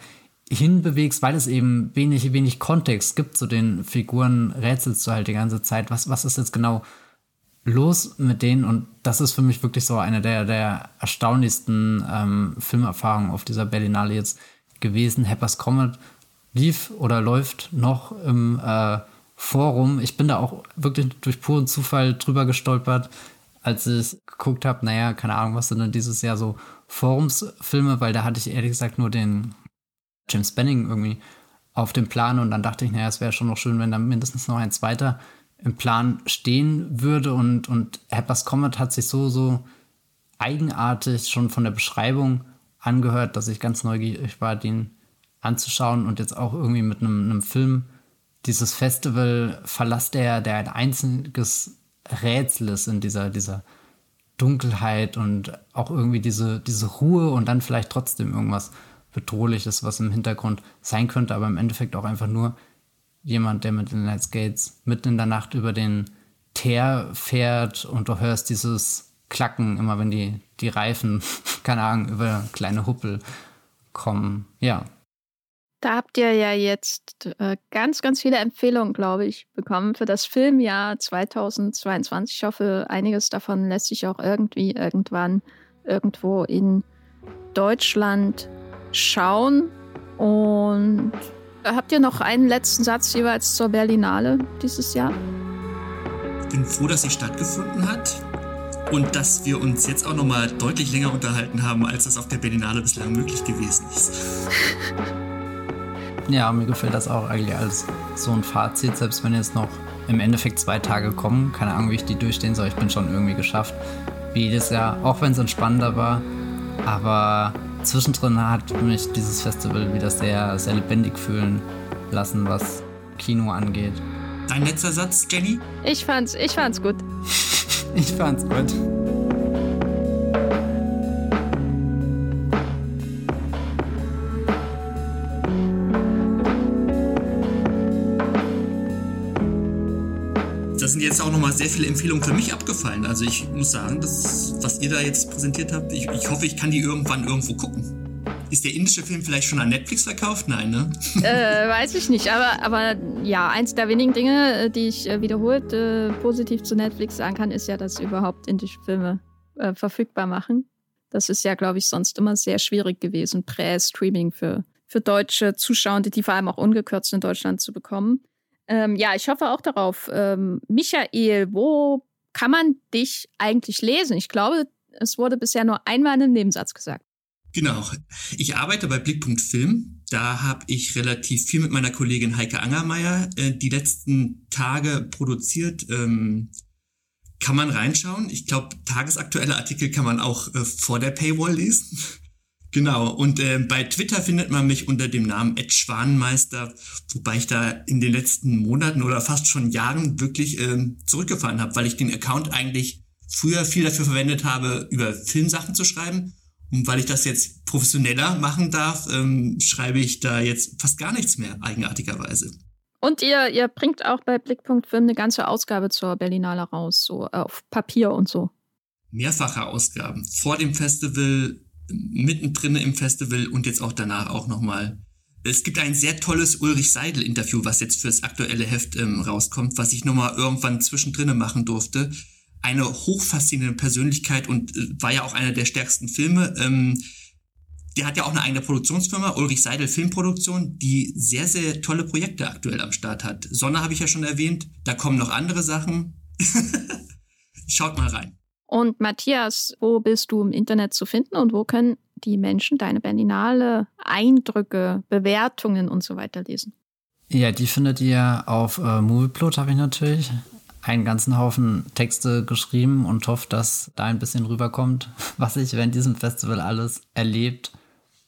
hinbewegst, weil es eben wenig, wenig Kontext gibt zu den Figuren, rätselst du halt die ganze Zeit, was, was ist jetzt genau los mit denen und das ist für mich wirklich so eine der, der erstaunlichsten ähm, Filmerfahrungen auf dieser Berlinale jetzt gewesen. Happers Comet lief oder läuft noch im äh, Forum. Ich bin da auch wirklich durch puren Zufall drüber gestolpert, als ich geguckt habe, naja, keine Ahnung, was sind denn dieses Jahr so Forumsfilme, weil da hatte ich ehrlich gesagt nur den James Benning irgendwie auf dem Plan. Und dann dachte ich, naja, es wäre schon noch schön, wenn da mindestens noch ein zweiter im Plan stehen würde. Und, und Happers Comet hat sich so, so eigenartig schon von der Beschreibung angehört, dass ich ganz neugierig war, den anzuschauen. Und jetzt auch irgendwie mit einem, einem Film dieses Festival verlasst der, der ein einziges Rätsel ist in dieser, dieser Dunkelheit und auch irgendwie diese, diese Ruhe und dann vielleicht trotzdem irgendwas Bedrohliches, was im Hintergrund sein könnte, aber im Endeffekt auch einfach nur jemand, der mit den Night Gates mitten in der Nacht über den Teer fährt und du hörst dieses Klacken, immer wenn die, die Reifen, keine Ahnung, über kleine Huppel kommen. Ja. Da habt ihr ja jetzt äh, ganz, ganz viele Empfehlungen, glaube ich, bekommen für das Filmjahr 2022. Ich hoffe, einiges davon lässt sich auch irgendwie irgendwann irgendwo in Deutschland schauen. Und habt ihr noch einen letzten Satz jeweils zur Berlinale dieses Jahr? Ich bin froh, dass sie stattgefunden hat und dass wir uns jetzt auch noch mal deutlich länger unterhalten haben, als das auf der Berlinale bislang möglich gewesen ist. Ja, mir gefällt das auch eigentlich als so ein Fazit, selbst wenn jetzt noch im Endeffekt zwei Tage kommen. Keine Ahnung, wie ich die durchstehen soll. Ich bin schon irgendwie geschafft. Wie jedes Jahr, auch wenn es entspannender war. Aber zwischendrin hat mich dieses Festival wieder sehr, sehr lebendig fühlen lassen, was Kino angeht. Dein letzter Satz, Jenny? Ich fand's, ich fand's gut. ich fand's gut. Sind jetzt auch nochmal sehr viele Empfehlungen für mich abgefallen. Also ich muss sagen, das, was ihr da jetzt präsentiert habt, ich, ich hoffe, ich kann die irgendwann irgendwo gucken. Ist der indische Film vielleicht schon an Netflix verkauft? Nein, ne? Äh, weiß ich nicht. Aber, aber ja, eins der wenigen Dinge, äh, die ich äh, wiederholt äh, positiv zu Netflix sagen kann, ist ja, dass überhaupt indische Filme äh, verfügbar machen. Das ist ja, glaube ich, sonst immer sehr schwierig gewesen, Prä-Streaming für, für deutsche Zuschauer, die vor allem auch ungekürzt in Deutschland zu bekommen. Ähm, ja, ich hoffe auch darauf. Ähm, Michael, wo kann man dich eigentlich lesen? Ich glaube, es wurde bisher nur einmal in einem Nebensatz gesagt. Genau. Ich arbeite bei Blickpunkt Film. Da habe ich relativ viel mit meiner Kollegin Heike Angermeier äh, die letzten Tage produziert. Ähm, kann man reinschauen. Ich glaube, tagesaktuelle Artikel kann man auch äh, vor der Paywall lesen. Genau, und äh, bei Twitter findet man mich unter dem Namen Ed Schwanenmeister, wobei ich da in den letzten Monaten oder fast schon Jahren wirklich ähm, zurückgefahren habe, weil ich den Account eigentlich früher viel dafür verwendet habe, über Filmsachen zu schreiben. Und weil ich das jetzt professioneller machen darf, ähm, schreibe ich da jetzt fast gar nichts mehr, eigenartigerweise. Und ihr, ihr bringt auch bei Blickpunkt Film eine ganze Ausgabe zur Berlinale raus, so äh, auf Papier und so. Mehrfache Ausgaben. Vor dem Festival mittendrin im Festival und jetzt auch danach auch nochmal. Es gibt ein sehr tolles Ulrich Seidel-Interview, was jetzt fürs aktuelle Heft ähm, rauskommt, was ich nochmal irgendwann zwischendrin machen durfte. Eine hochfaszinierende Persönlichkeit und äh, war ja auch einer der stärksten Filme. Ähm, der hat ja auch eine eigene Produktionsfirma, Ulrich Seidel Filmproduktion, die sehr, sehr tolle Projekte aktuell am Start hat. Sonne habe ich ja schon erwähnt, da kommen noch andere Sachen. Schaut mal rein. Und Matthias, wo bist du im Internet zu finden und wo können die Menschen deine Berlinale Eindrücke, Bewertungen und so weiter lesen? Ja, die findet ihr auf äh, Movieplot, habe ich natürlich einen ganzen Haufen Texte geschrieben und hoffe, dass da ein bisschen rüberkommt, was ich während diesem Festival alles erlebt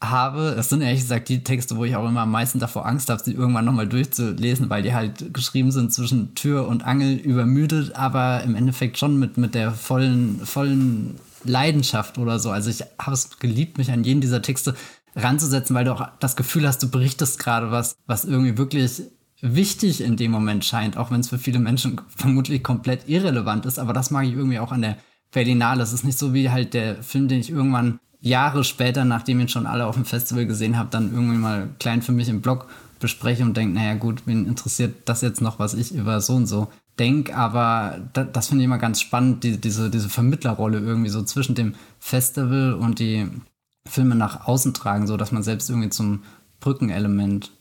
habe. Es sind ehrlich gesagt die Texte, wo ich auch immer am meisten davor Angst habe, sie irgendwann nochmal durchzulesen, weil die halt geschrieben sind zwischen Tür und Angel übermüdet, aber im Endeffekt schon mit, mit der vollen, vollen Leidenschaft oder so. Also ich habe es geliebt, mich an jeden dieser Texte ranzusetzen, weil du auch das Gefühl hast, du berichtest gerade was, was irgendwie wirklich wichtig in dem Moment scheint, auch wenn es für viele Menschen vermutlich komplett irrelevant ist. Aber das mag ich irgendwie auch an der Berlinale. Es ist nicht so wie halt der Film, den ich irgendwann Jahre später, nachdem ihn schon alle auf dem Festival gesehen habe, dann irgendwie mal klein für mich im Blog bespreche und denke, naja gut, wen interessiert das jetzt noch, was ich über so und so denke. Aber das, das finde ich immer ganz spannend, die, diese, diese Vermittlerrolle irgendwie so zwischen dem Festival und die Filme nach außen tragen, so dass man selbst irgendwie zum Brückenelement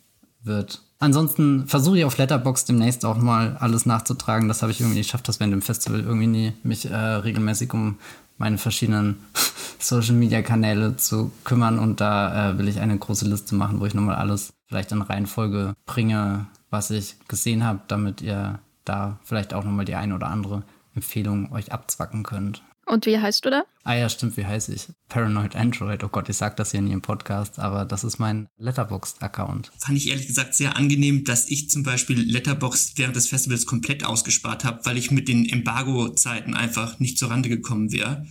wird. Ansonsten versuche ich auf Letterbox demnächst auch mal alles nachzutragen. Das habe ich irgendwie nicht geschafft, das während dem Festival irgendwie nie mich äh, regelmäßig um meine verschiedenen Social Media Kanäle zu kümmern und da äh, will ich eine große Liste machen, wo ich nochmal alles vielleicht in Reihenfolge bringe, was ich gesehen habe, damit ihr da vielleicht auch nochmal die eine oder andere Empfehlung euch abzwacken könnt. Und wie heißt du da? Ah ja, stimmt, wie heiße ich? Paranoid Android. Oh Gott, ich sag das ja nie im Podcast, aber das ist mein Letterboxd-Account. Fand ich ehrlich gesagt sehr angenehm, dass ich zum Beispiel Letterboxd während des Festivals komplett ausgespart habe, weil ich mit den Embargo-Zeiten einfach nicht zur Rande gekommen wäre.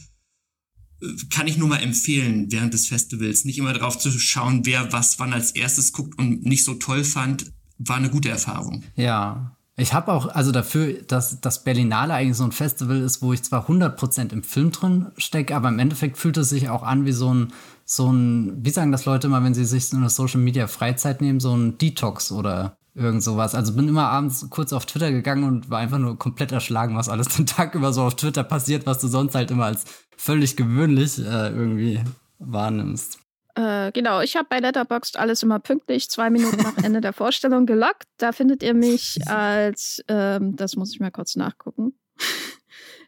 Kann ich nur mal empfehlen, während des Festivals nicht immer drauf zu schauen, wer was wann als erstes guckt und nicht so toll fand, war eine gute Erfahrung. Ja, ich habe auch, also dafür, dass das Berlinale eigentlich so ein Festival ist, wo ich zwar 100% im Film drin stecke, aber im Endeffekt fühlt es sich auch an wie so ein, so ein, wie sagen das Leute immer, wenn sie sich so eine Social Media Freizeit nehmen, so ein Detox oder irgend sowas. Also bin immer abends kurz auf Twitter gegangen und war einfach nur komplett erschlagen, was alles den Tag über so auf Twitter passiert, was du sonst halt immer als völlig gewöhnlich äh, irgendwie wahrnimmst. Äh, genau, ich habe bei Letterboxd alles immer pünktlich, zwei Minuten nach Ende der Vorstellung gelockt. Da findet ihr mich als, ähm, das muss ich mal kurz nachgucken.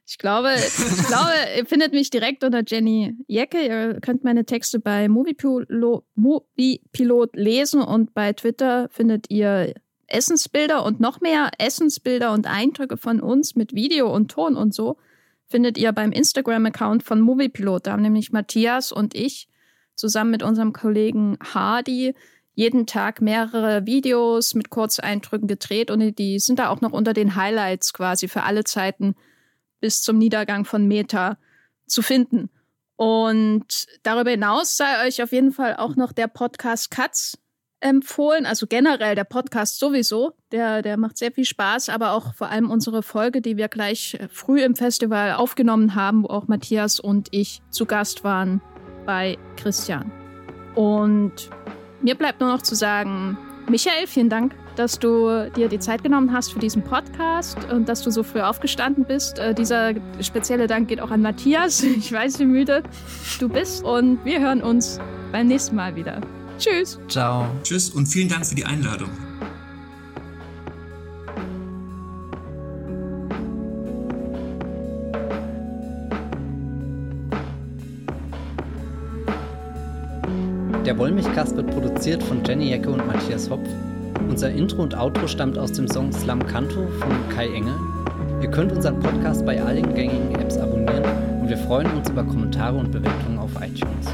Ich glaube, ich glaube, ihr findet mich direkt unter Jenny Jecke. Ihr könnt meine Texte bei Moviepilot, Moviepilot lesen und bei Twitter findet ihr Essensbilder und noch mehr Essensbilder und Eindrücke von uns mit Video und Ton und so findet ihr beim Instagram-Account von Moviepilot. Da haben nämlich Matthias und ich zusammen mit unserem Kollegen Hardy jeden Tag mehrere Videos mit Kurzeindrücken gedreht und die sind da auch noch unter den Highlights quasi für alle Zeiten bis zum Niedergang von Meta zu finden. Und darüber hinaus sei euch auf jeden Fall auch noch der Podcast Katz empfohlen. Also generell der Podcast sowieso. Der, der macht sehr viel Spaß, aber auch vor allem unsere Folge, die wir gleich früh im Festival aufgenommen haben, wo auch Matthias und ich zu Gast waren bei Christian. Und mir bleibt nur noch zu sagen, Michael, vielen Dank, dass du dir die Zeit genommen hast für diesen Podcast und dass du so früh aufgestanden bist. Äh, dieser spezielle Dank geht auch an Matthias. Ich weiß, wie müde du bist und wir hören uns beim nächsten Mal wieder. Tschüss. Ciao. Tschüss und vielen Dank für die Einladung. Der Wollmilchcast wird produziert von Jenny Jecke und Matthias Hopf. Unser Intro und Outro stammt aus dem Song Slam Canto von Kai Engel. Ihr könnt unseren Podcast bei allen gängigen Apps abonnieren und wir freuen uns über Kommentare und Bewertungen auf iTunes.